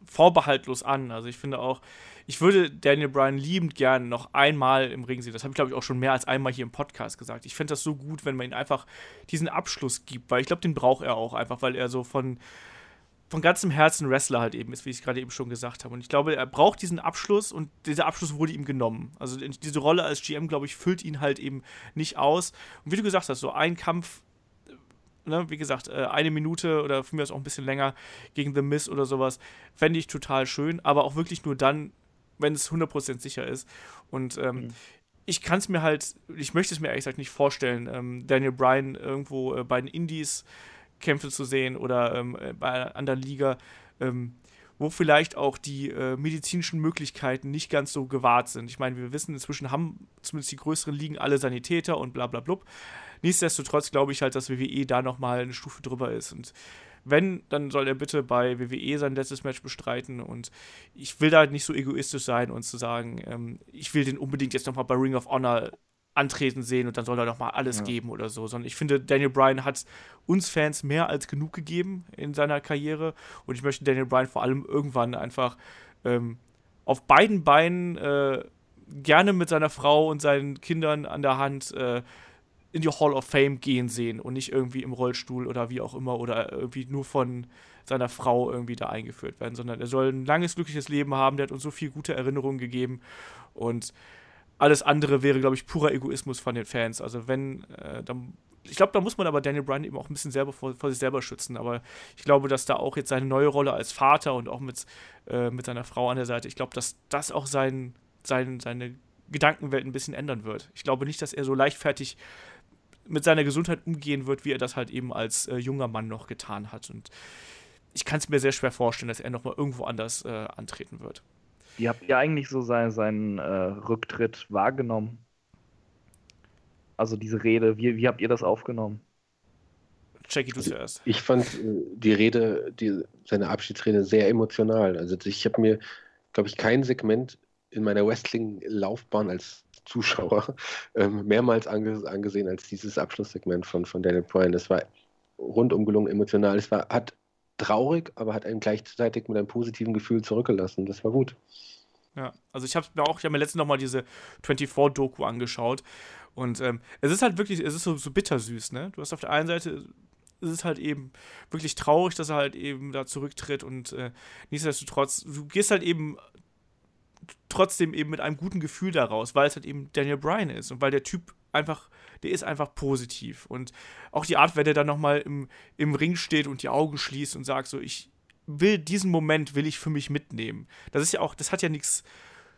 vorbehaltlos an. Also ich finde auch, ich würde Daniel Bryan liebend gerne noch einmal im Ring sehen. Das habe ich, glaube ich, auch schon mehr als einmal hier im Podcast gesagt. Ich finde das so gut, wenn man ihm einfach diesen Abschluss gibt, weil ich glaube, den braucht er auch einfach, weil er so von, von ganzem Herzen Wrestler halt eben ist, wie ich gerade eben schon gesagt habe. Und ich glaube, er braucht diesen Abschluss und dieser Abschluss wurde ihm genommen. Also diese Rolle als GM, glaube ich, füllt ihn halt eben nicht aus. Und wie du gesagt hast, so ein Kampf ne, wie gesagt, äh, eine Minute oder für mich auch ein bisschen länger gegen The Miss oder sowas, fände ich total schön, aber auch wirklich nur dann, wenn es 100% sicher ist. Und ähm, mhm. ich kann es mir halt, ich möchte es mir ehrlich gesagt nicht vorstellen, ähm, Daniel Bryan irgendwo äh, bei den Indies Kämpfe zu sehen oder ähm, äh, bei einer anderen Liga, ähm, wo vielleicht auch die äh, medizinischen Möglichkeiten nicht ganz so gewahrt sind. Ich meine, wir wissen, inzwischen haben zumindest die größeren Ligen alle Sanitäter und bla bla blub. Nichtsdestotrotz glaube ich halt, dass WWE da nochmal eine Stufe drüber ist. Und wenn, dann soll er bitte bei WWE sein letztes Match bestreiten. Und ich will da halt nicht so egoistisch sein und zu sagen, ähm, ich will den unbedingt jetzt nochmal bei Ring of Honor antreten sehen und dann soll er nochmal alles ja. geben oder so. Sondern ich finde, Daniel Bryan hat uns Fans mehr als genug gegeben in seiner Karriere. Und ich möchte Daniel Bryan vor allem irgendwann einfach ähm, auf beiden Beinen äh, gerne mit seiner Frau und seinen Kindern an der Hand äh, in die Hall of Fame gehen sehen und nicht irgendwie im Rollstuhl oder wie auch immer oder irgendwie nur von seiner Frau irgendwie da eingeführt werden, sondern er soll ein langes, glückliches Leben haben. Der hat uns so viele gute Erinnerungen gegeben und alles andere wäre, glaube ich, purer Egoismus von den Fans. Also wenn, äh, dann, ich glaube, da muss man aber Daniel Bryan eben auch ein bisschen selber vor, vor, sich selber schützen. Aber ich glaube, dass da auch jetzt seine neue Rolle als Vater und auch mit, äh, mit seiner Frau an der Seite, ich glaube, dass das auch sein sein, seine Gedankenwelt ein bisschen ändern wird. Ich glaube nicht, dass er so leichtfertig mit seiner Gesundheit umgehen wird, wie er das halt eben als äh, junger Mann noch getan hat. Und ich kann es mir sehr schwer vorstellen, dass er nochmal irgendwo anders äh, antreten wird. Wie habt ihr eigentlich so sein, seinen äh, Rücktritt wahrgenommen? Also diese Rede, wie, wie habt ihr das aufgenommen? Jackie, du zuerst. Ich fand äh, die Rede, die, seine Abschiedsrede sehr emotional. Also ich habe mir, glaube ich, kein Segment in meiner Wrestling-Laufbahn als Zuschauer ähm, mehrmals ange angesehen als dieses Abschlusssegment von, von Daniel Bryan. Das war rundum gelungen emotional. Es war, hat traurig, aber hat einen gleichzeitig mit einem positiven Gefühl zurückgelassen. Das war gut. Ja, also ich habe mir auch, ich habe mir letztens nochmal diese 24-Doku angeschaut und ähm, es ist halt wirklich, es ist so, so bittersüß, ne? Du hast auf der einen Seite, es ist halt eben wirklich traurig, dass er halt eben da zurücktritt und äh, nichtsdestotrotz, du gehst halt eben trotzdem eben mit einem guten Gefühl daraus, weil es halt eben Daniel Bryan ist und weil der Typ einfach, der ist einfach positiv. Und auch die Art, wenn er dann nochmal im, im Ring steht und die Augen schließt und sagt so, ich will diesen Moment, will ich für mich mitnehmen. Das ist ja auch, das hat ja nichts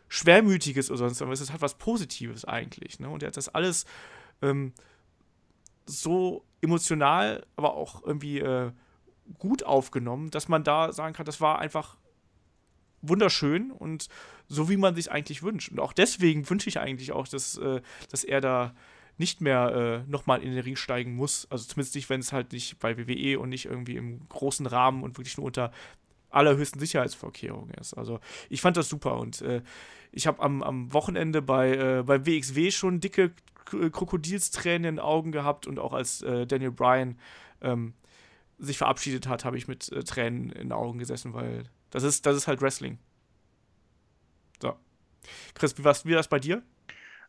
Schwermütiges oder sonst was, es hat was Positives eigentlich. Ne? Und er hat das alles ähm, so emotional, aber auch irgendwie äh, gut aufgenommen, dass man da sagen kann, das war einfach wunderschön und so, wie man sich eigentlich wünscht. Und auch deswegen wünsche ich eigentlich auch, dass, äh, dass er da nicht mehr äh, nochmal in den Ring steigen muss. Also zumindest nicht, wenn es halt nicht bei WWE und nicht irgendwie im großen Rahmen und wirklich nur unter allerhöchsten Sicherheitsvorkehrungen ist. Also ich fand das super und äh, ich habe am, am Wochenende bei, äh, bei WXW schon dicke Krokodilstränen in den Augen gehabt und auch als äh, Daniel Bryan ähm, sich verabschiedet hat, habe ich mit äh, Tränen in den Augen gesessen, weil das ist, das ist halt Wrestling. So. Chris, wie war wie das bei dir?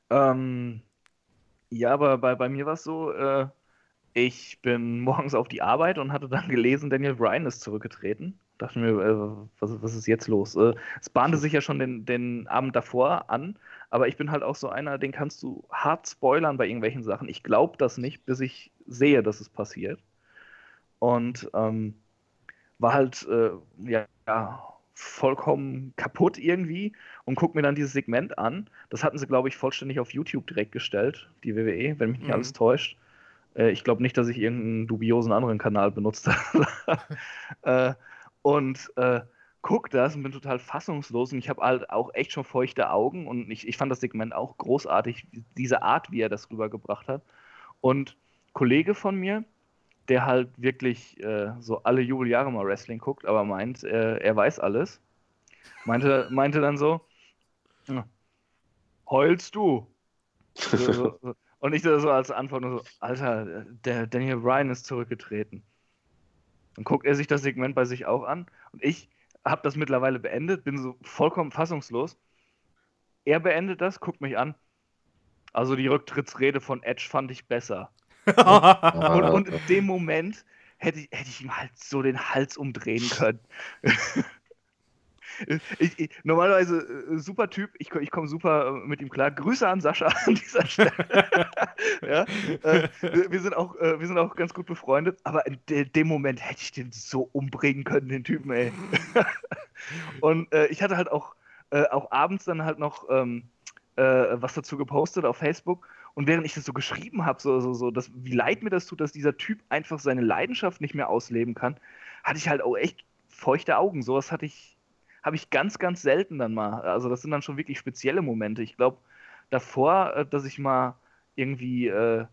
Ähm, ja, aber bei, bei mir war es so, äh, ich bin morgens auf die Arbeit und hatte dann gelesen, Daniel Bryan ist zurückgetreten. Dachte mir, äh, was, was ist jetzt los? Äh, es bahnte sich ja schon den, den Abend davor an, aber ich bin halt auch so einer, den kannst du hart spoilern bei irgendwelchen Sachen. Ich glaube das nicht, bis ich sehe, dass es passiert. Und ähm, war halt, äh, ja, vollkommen kaputt irgendwie und guck mir dann dieses Segment an. Das hatten sie, glaube ich, vollständig auf YouTube direkt gestellt, die WWE, wenn mich nicht mhm. alles täuscht. Äh, ich glaube nicht, dass ich irgendeinen dubiosen anderen Kanal benutzt habe. äh, und äh, guck das und bin total fassungslos und ich habe halt auch echt schon feuchte Augen und ich, ich fand das Segment auch großartig, diese Art, wie er das rübergebracht hat. Und Kollege von mir, der halt wirklich äh, so alle Jubeljahre mal Wrestling guckt, aber meint, äh, er weiß alles. Meinte, meinte dann so, heulst du? So, so, so. Und ich so als Antwort nur so, Alter, der Daniel Bryan ist zurückgetreten. Dann guckt er sich das Segment bei sich auch an und ich habe das mittlerweile beendet, bin so vollkommen fassungslos. Er beendet das, guckt mich an. Also die Rücktrittsrede von Edge fand ich besser und, und, in dem Moment hätte ich, hätte ich ihm halt so den Hals umdrehen können. Ich, ich, normalerweise äh, super Typ, ich, ich komme super äh, mit ihm klar. Grüße an Sascha an dieser Stelle. ja, äh, wir, wir, sind auch, äh, wir sind auch ganz gut befreundet, aber in de, dem Moment hätte ich den so umbringen können, den Typen, ey. Und äh, ich hatte halt auch, äh, auch abends dann halt noch ähm, was dazu gepostet auf Facebook und während ich das so geschrieben habe, so, so, so, dass, wie leid mir das tut, dass dieser Typ einfach seine Leidenschaft nicht mehr ausleben kann, hatte ich halt auch echt feuchte Augen. Sowas hatte ich, habe ich ganz, ganz selten dann mal. Also das sind dann schon wirklich spezielle Momente. Ich glaube, davor, äh, dass ich mal irgendwie äh,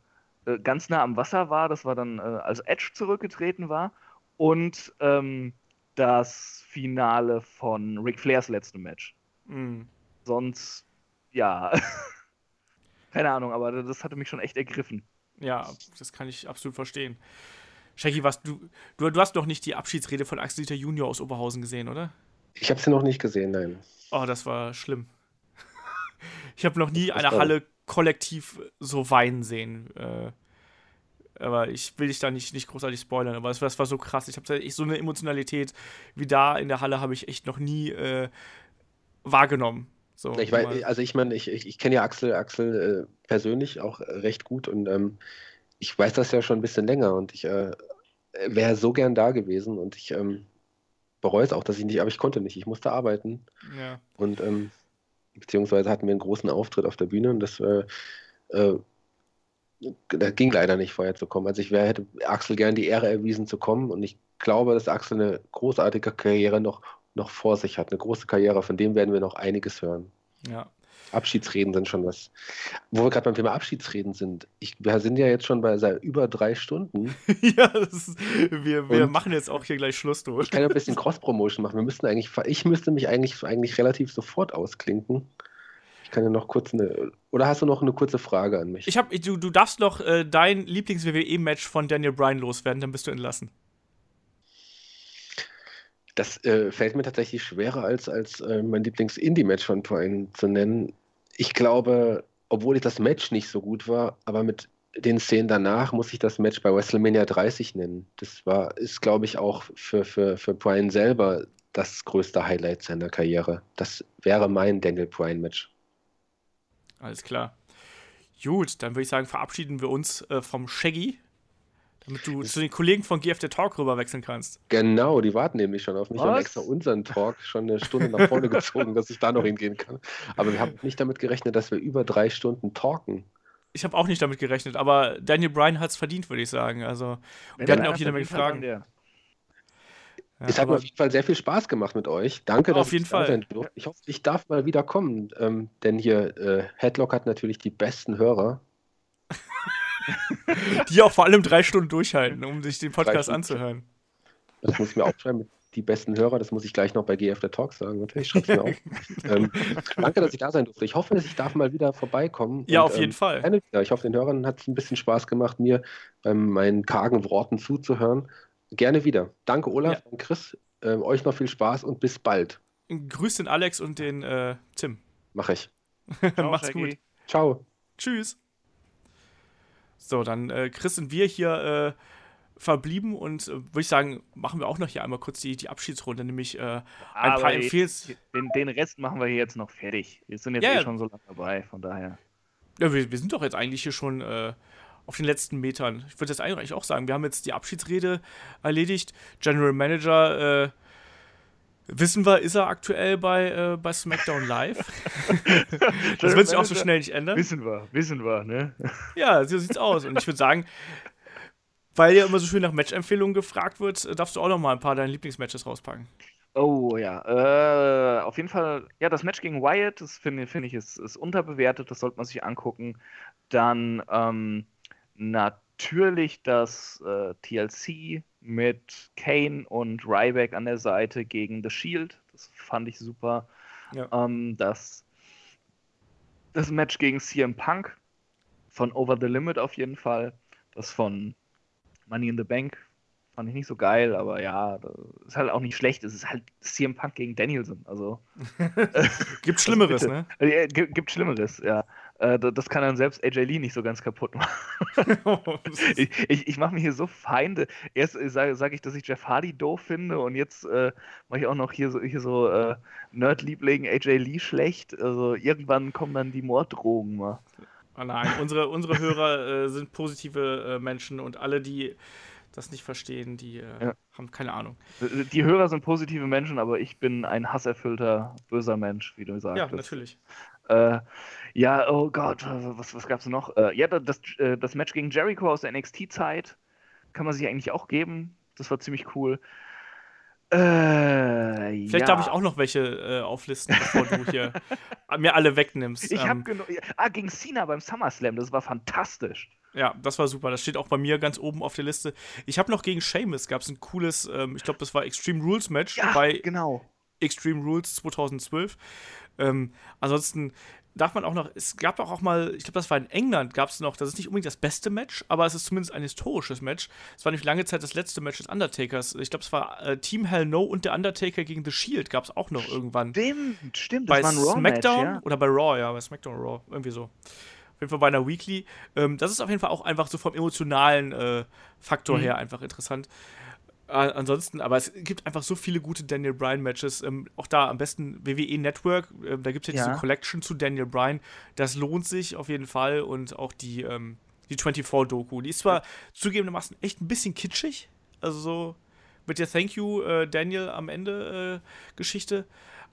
äh, ganz nah am Wasser war, das war dann, äh, als Edge zurückgetreten war und ähm, das Finale von Ric Flairs letztem Match. Mhm. Sonst, ja. Keine Ahnung, aber das hatte mich schon echt ergriffen. Ja, das kann ich absolut verstehen. Shaggy, was, du, du, du hast noch nicht die Abschiedsrede von Axel Dieter Junior aus Oberhausen gesehen, oder? Ich habe sie noch nicht gesehen, nein. Oh, das war schlimm. ich habe noch nie eine Halle kollektiv so weinen sehen. Äh, aber ich will dich da nicht, nicht großartig spoilern, aber das war, das war so krass. Ich habe so eine Emotionalität wie da in der Halle habe ich echt noch nie äh, wahrgenommen. So, ich weiß, also ich meine, ich, ich, ich kenne ja Axel, Axel äh, persönlich auch recht gut und ähm, ich weiß das ja schon ein bisschen länger und ich äh, wäre so gern da gewesen und ich ähm, bereue es auch, dass ich nicht, aber ich konnte nicht, ich musste arbeiten. Ja. Und ähm, beziehungsweise hatten wir einen großen Auftritt auf der Bühne und das äh, äh, das ging leider nicht vorher zu kommen. Also ich wär, hätte Axel gern die Ehre erwiesen zu kommen und ich glaube, dass Axel eine großartige Karriere noch, noch vor sich hat, eine große Karriere, von dem werden wir noch einiges hören. Ja. Abschiedsreden sind schon was. Wo wir gerade beim Thema Abschiedsreden sind, ich, wir sind ja jetzt schon bei seit über drei Stunden. ja, ist, wir, wir machen jetzt auch hier gleich Schluss durch. Ich kann ja ein bisschen Cross-Promotion machen. Wir müssten eigentlich, ich müsste mich eigentlich, eigentlich relativ sofort ausklinken. Ich kann ja noch kurz eine. Oder hast du noch eine kurze Frage an mich? Ich hab, du, du darfst noch äh, dein Lieblings-WWE-Match von Daniel Bryan loswerden, dann bist du entlassen. Das äh, fällt mir tatsächlich schwerer als, als äh, mein Lieblings-Indie-Match von Bryan zu nennen ich glaube, obwohl ich das Match nicht so gut war, aber mit den Szenen danach muss ich das Match bei WrestleMania 30 nennen. Das war, ist, glaube ich, auch für, für, für Brian selber das größte Highlight seiner Karriere. Das wäre mein Daniel Bryan-Match. Alles klar. Gut, dann würde ich sagen, verabschieden wir uns äh, vom Shaggy. Damit du zu den Kollegen von GF der Talk rüber wechseln kannst. Genau, die warten nämlich schon auf mich. Wir haben extra unseren Talk schon eine Stunde nach vorne gezogen, dass ich da noch hingehen kann. Aber wir haben nicht damit gerechnet, dass wir über drei Stunden talken. Ich habe auch nicht damit gerechnet, aber Daniel Bryan hat es verdient, würde ich sagen. Also, wir hatten auch jede Menge Fragen. Ja, es hat mir auf jeden Fall sehr viel Spaß gemacht mit euch. Danke, dass auf jeden Fall. sein durfte. Ich hoffe, ich darf mal wieder kommen, ähm, denn hier äh, Headlock hat natürlich die besten Hörer. die auch vor allem drei Stunden durchhalten, um sich den Podcast anzuhören. Das muss ich mir aufschreiben. Die besten Hörer, das muss ich gleich noch bei GF der Talk sagen. Natürlich, schreib's mir auf. ähm, danke, dass ich da sein durfte. Ich hoffe, dass ich darf mal wieder vorbeikommen. Ja, und, auf jeden ähm, Fall. Ich hoffe, den Hörern hat es ein bisschen Spaß gemacht, mir bei meinen kargen Worten zuzuhören. Gerne wieder. Danke, Olaf ja. und Chris. Ähm, euch noch viel Spaß und bis bald. Grüß den Alex und den äh, Tim. Mach ich. Ciao, Macht's gut. Ciao. Tschüss. So, dann, äh, Chris, sind wir hier äh, verblieben und äh, würde ich sagen, machen wir auch noch hier einmal kurz die, die Abschiedsrunde, nämlich äh, ein paar Empfehls. Den, den, Rest machen wir hier jetzt noch fertig. Wir sind jetzt ja, eh schon so lange dabei, von daher. Ja, wir, wir sind doch jetzt eigentlich hier schon äh, auf den letzten Metern. Ich würde jetzt eigentlich auch sagen, wir haben jetzt die Abschiedsrede erledigt. General Manager äh, Wissen wir, ist er aktuell bei, äh, bei SmackDown Live? das wird sich auch so schnell nicht ändern. Wissen wir, wissen wir, ne? Ja, so sieht's aus. Und ich würde sagen, weil ja immer so schön nach Match-Empfehlungen gefragt wird, darfst du auch noch mal ein paar deiner Lieblingsmatches rauspacken. Oh ja, äh, auf jeden Fall, ja, das Match gegen Wyatt, das finde find ich, ist, ist unterbewertet, das sollte man sich angucken. Dann ähm, natürlich das äh, TLC mit Kane und Ryback an der Seite gegen The Shield. Das fand ich super. Ja. Ähm, das, das Match gegen CM Punk von Over the Limit auf jeden Fall. Das von Money in the Bank fand ich nicht so geil, aber ja, ist halt auch nicht schlecht. Es ist halt CM Punk gegen Danielson. Also gibt Schlimmeres, ne? Ja, gibt, gibt Schlimmeres, ja. Äh, das kann dann selbst AJ Lee nicht so ganz kaputt machen. ich ich, ich mache mir hier so Feinde. Erst äh, sage sag ich, dass ich Jeff Hardy doof finde und jetzt äh, mache ich auch noch hier so, hier so äh, Nerd-Liebling AJ Lee schlecht. Also irgendwann kommen dann die Morddrogen mal. Oh nein, unsere, unsere Hörer äh, sind positive äh, Menschen und alle, die das nicht verstehen, die ja. haben keine Ahnung. Die Hörer sind positive Menschen, aber ich bin ein hasserfüllter, böser Mensch, wie du sagst. Ja, natürlich. Äh, ja, oh Gott, was, was es noch? Äh, ja, das, äh, das Match gegen Jericho aus der NXT-Zeit kann man sich eigentlich auch geben. Das war ziemlich cool. Äh, Vielleicht ja. darf ich auch noch welche äh, auflisten, bevor du hier mir alle wegnimmst. Ich ähm, habe genug. Ah, gegen Cena beim SummerSlam, das war fantastisch. Ja, das war super. Das steht auch bei mir ganz oben auf der Liste. Ich habe noch gegen Seamus gab es ein cooles, ähm, ich glaube, das war Extreme Rules Match ja, bei genau. Extreme Rules 2012. Ähm, ansonsten darf man auch noch, es gab auch mal, ich glaube, das war in England, gab es noch, das ist nicht unbedingt das beste Match, aber es ist zumindest ein historisches Match. Es war nicht lange Zeit das letzte Match des Undertakers. Ich glaube, es war äh, Team Hell No und der Undertaker gegen The Shield gab es auch noch irgendwann. Stimmt, stimmt, das bei war ein Raw SmackDown Match, ja? oder bei Raw, ja, bei SmackDown Raw, irgendwie so. Auf jeden Fall bei einer Weekly. Ähm, das ist auf jeden Fall auch einfach so vom emotionalen äh, Faktor mhm. her einfach interessant. Äh, ansonsten, aber es gibt einfach so viele gute Daniel Bryan-Matches. Ähm, auch da am besten WWE Network. Äh, da gibt es ja, ja diese Collection zu Daniel Bryan. Das lohnt sich auf jeden Fall. Und auch die, ähm, die 24-Doku. Die ist zwar zugegebenermaßen echt ein bisschen kitschig. Also so mit der Thank You äh, Daniel am Ende äh, Geschichte.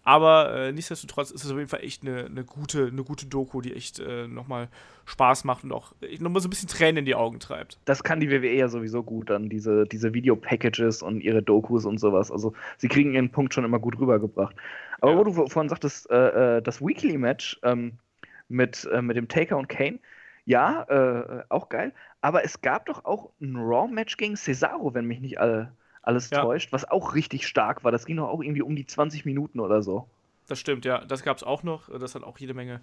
Aber äh, nichtsdestotrotz ist es auf jeden Fall echt eine, eine, gute, eine gute Doku, die echt äh, nochmal Spaß macht und auch nochmal so ein bisschen Tränen in die Augen treibt. Das kann die WWE ja sowieso gut, dann diese, diese Video-Packages und ihre Dokus und sowas. Also sie kriegen ihren Punkt schon immer gut rübergebracht. Aber ja. wo du vorhin sagtest, äh, äh das Weekly-Match ähm, mit, äh, mit dem Taker und Kane, ja, äh, auch geil. Aber es gab doch auch ein Raw-Match gegen Cesaro, wenn mich nicht alle alles ja. täuscht, was auch richtig stark war. Das ging doch auch irgendwie um die 20 Minuten oder so. Das stimmt, ja. Das gab es auch noch. Das hat auch jede Menge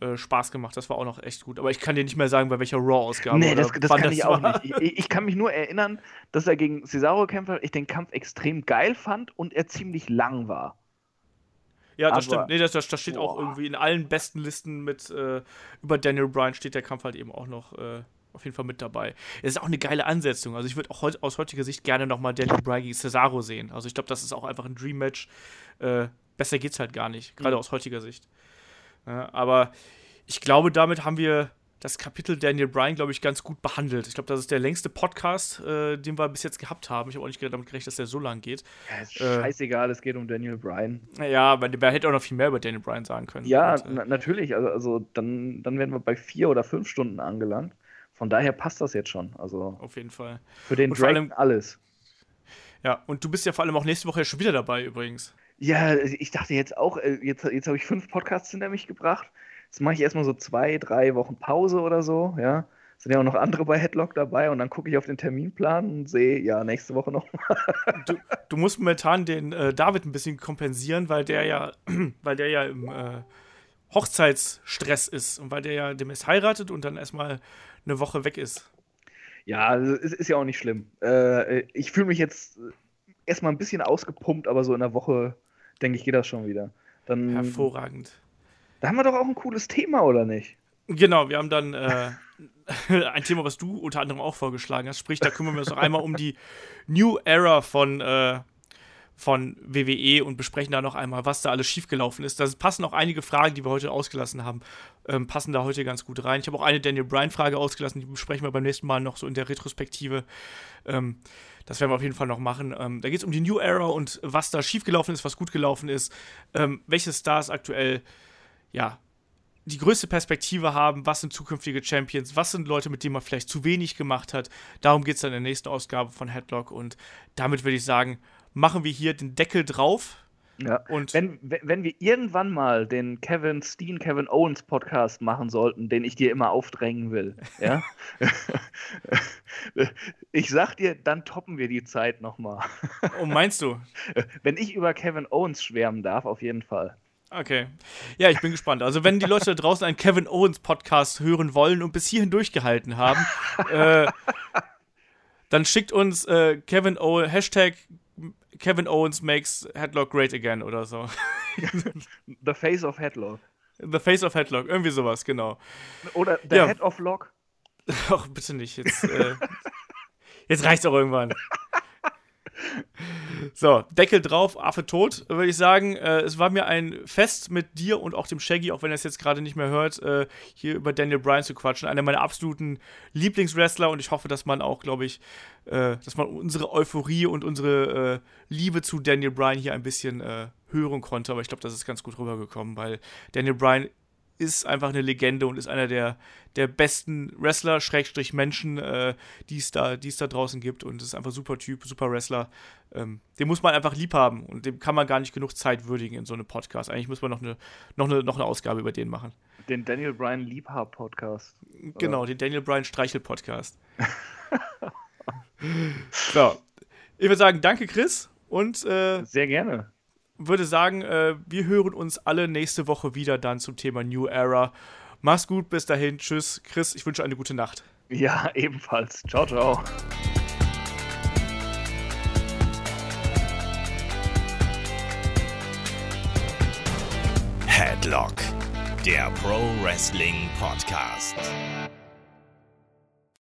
äh, Spaß gemacht. Das war auch noch echt gut. Aber ich kann dir nicht mehr sagen, bei welcher Raw-Ausgabe. Nee, das, das kann das ich war. auch nicht. Ich, ich, kann mich nur erinnern, dass er gegen Cesaro gekämpft hat, ich den Kampf extrem geil fand und er ziemlich lang war. Ja, das Aber, stimmt. Nee, das, das, das steht boah. auch irgendwie in allen besten Listen mit äh, über Daniel Bryan steht der Kampf halt eben auch noch äh, auf jeden Fall mit dabei. Es ist auch eine geile Ansetzung. Also ich würde auch heut, aus heutiger Sicht gerne nochmal Daniel Bryan gegen Cesaro sehen. Also ich glaube, das ist auch einfach ein Dream-Match. Äh, besser geht's halt gar nicht, gerade mhm. aus heutiger Sicht. Ja, aber ich glaube, damit haben wir das Kapitel Daniel Bryan, glaube ich, ganz gut behandelt. Ich glaube, das ist der längste Podcast, äh, den wir bis jetzt gehabt haben. Ich habe auch nicht damit gerechnet, dass der so lang geht. Ja, ist äh, scheißegal, es geht um Daniel Bryan. Ja, aber man hätte auch noch viel mehr über Daniel Bryan sagen können. Ja, Und, äh, natürlich. Also, also dann, dann wären wir bei vier oder fünf Stunden angelangt. Von daher passt das jetzt schon. Also auf jeden Fall. Für den Dragon alles. Ja, und du bist ja vor allem auch nächste Woche schon wieder dabei übrigens. Ja, ich dachte jetzt auch, äh, jetzt, jetzt habe ich fünf Podcasts hinter mich gebracht. Jetzt mache ich erstmal so zwei, drei Wochen Pause oder so, ja. Sind ja auch noch andere bei Headlock dabei und dann gucke ich auf den Terminplan und sehe, ja, nächste Woche nochmal. Du, du, musst momentan den äh, David ein bisschen kompensieren, weil der ja, weil der ja im äh, Hochzeitsstress ist und weil der ja demnächst heiratet und dann erstmal eine Woche weg ist. Ja, also es ist ja auch nicht schlimm. Äh, ich fühle mich jetzt erstmal ein bisschen ausgepumpt, aber so in der Woche, denke ich, geht das schon wieder. Dann, Hervorragend. Da haben wir doch auch ein cooles Thema, oder nicht? Genau, wir haben dann äh, ein Thema, was du unter anderem auch vorgeschlagen hast. Sprich, da kümmern wir uns noch einmal um die New Era von äh, von WWE und besprechen da noch einmal, was da alles schiefgelaufen ist. Da passen auch einige Fragen, die wir heute ausgelassen haben, ähm, passen da heute ganz gut rein. Ich habe auch eine Daniel Bryan-Frage ausgelassen, die besprechen wir beim nächsten Mal noch so in der Retrospektive. Ähm, das werden wir auf jeden Fall noch machen. Ähm, da geht es um die New Era und was da schiefgelaufen ist, was gut gelaufen ist, ähm, welche Stars aktuell, ja, die größte Perspektive haben, was sind zukünftige Champions, was sind Leute, mit denen man vielleicht zu wenig gemacht hat. Darum geht es dann in der nächsten Ausgabe von Headlock und damit würde ich sagen, machen wir hier den Deckel drauf. Ja. Und wenn, wenn wir irgendwann mal den Kevin Steen, Kevin Owens Podcast machen sollten, den ich dir immer aufdrängen will, ja, ich sag dir, dann toppen wir die Zeit nochmal. oh, meinst du? Wenn ich über Kevin Owens schwärmen darf, auf jeden Fall. Okay. Ja, ich bin gespannt. Also, wenn die Leute da draußen einen Kevin Owens Podcast hören wollen und bis hierhin durchgehalten haben, äh, dann schickt uns äh, Kevin Owens, Hashtag Kevin Owens makes Headlock great again oder so. The Face of Headlock. The Face of Headlock, irgendwie sowas, genau. Oder The ja. Head of Lock. Ach, bitte nicht. Jetzt, äh, jetzt reicht's auch irgendwann. So, Deckel drauf, Affe tot, würde ich sagen. Äh, es war mir ein Fest mit dir und auch dem Shaggy, auch wenn er es jetzt gerade nicht mehr hört, äh, hier über Daniel Bryan zu quatschen. Einer meiner absoluten Lieblingswrestler und ich hoffe, dass man auch, glaube ich, äh, dass man unsere Euphorie und unsere äh, Liebe zu Daniel Bryan hier ein bisschen äh, hören konnte. Aber ich glaube, das ist ganz gut rübergekommen, weil Daniel Bryan ist einfach eine Legende und ist einer der, der besten Wrestler, Schrägstrich Menschen, äh, die es da, da draußen gibt. Und ist einfach super Typ, super Wrestler. Ähm, den muss man einfach lieb haben und dem kann man gar nicht genug Zeit würdigen in so einem Podcast. Eigentlich muss man noch eine, noch eine, noch eine Ausgabe über den machen. Den Daniel Bryan Liebhab Podcast. Genau, den Daniel Bryan Streichel Podcast. so. Ich würde sagen, danke Chris und äh, sehr gerne würde sagen, äh, wir hören uns alle nächste Woche wieder dann zum Thema New Era. Mach's gut, bis dahin. Tschüss. Chris, ich wünsche eine gute Nacht. Ja, ebenfalls. Ciao, ciao. Headlock, der Pro Wrestling Podcast.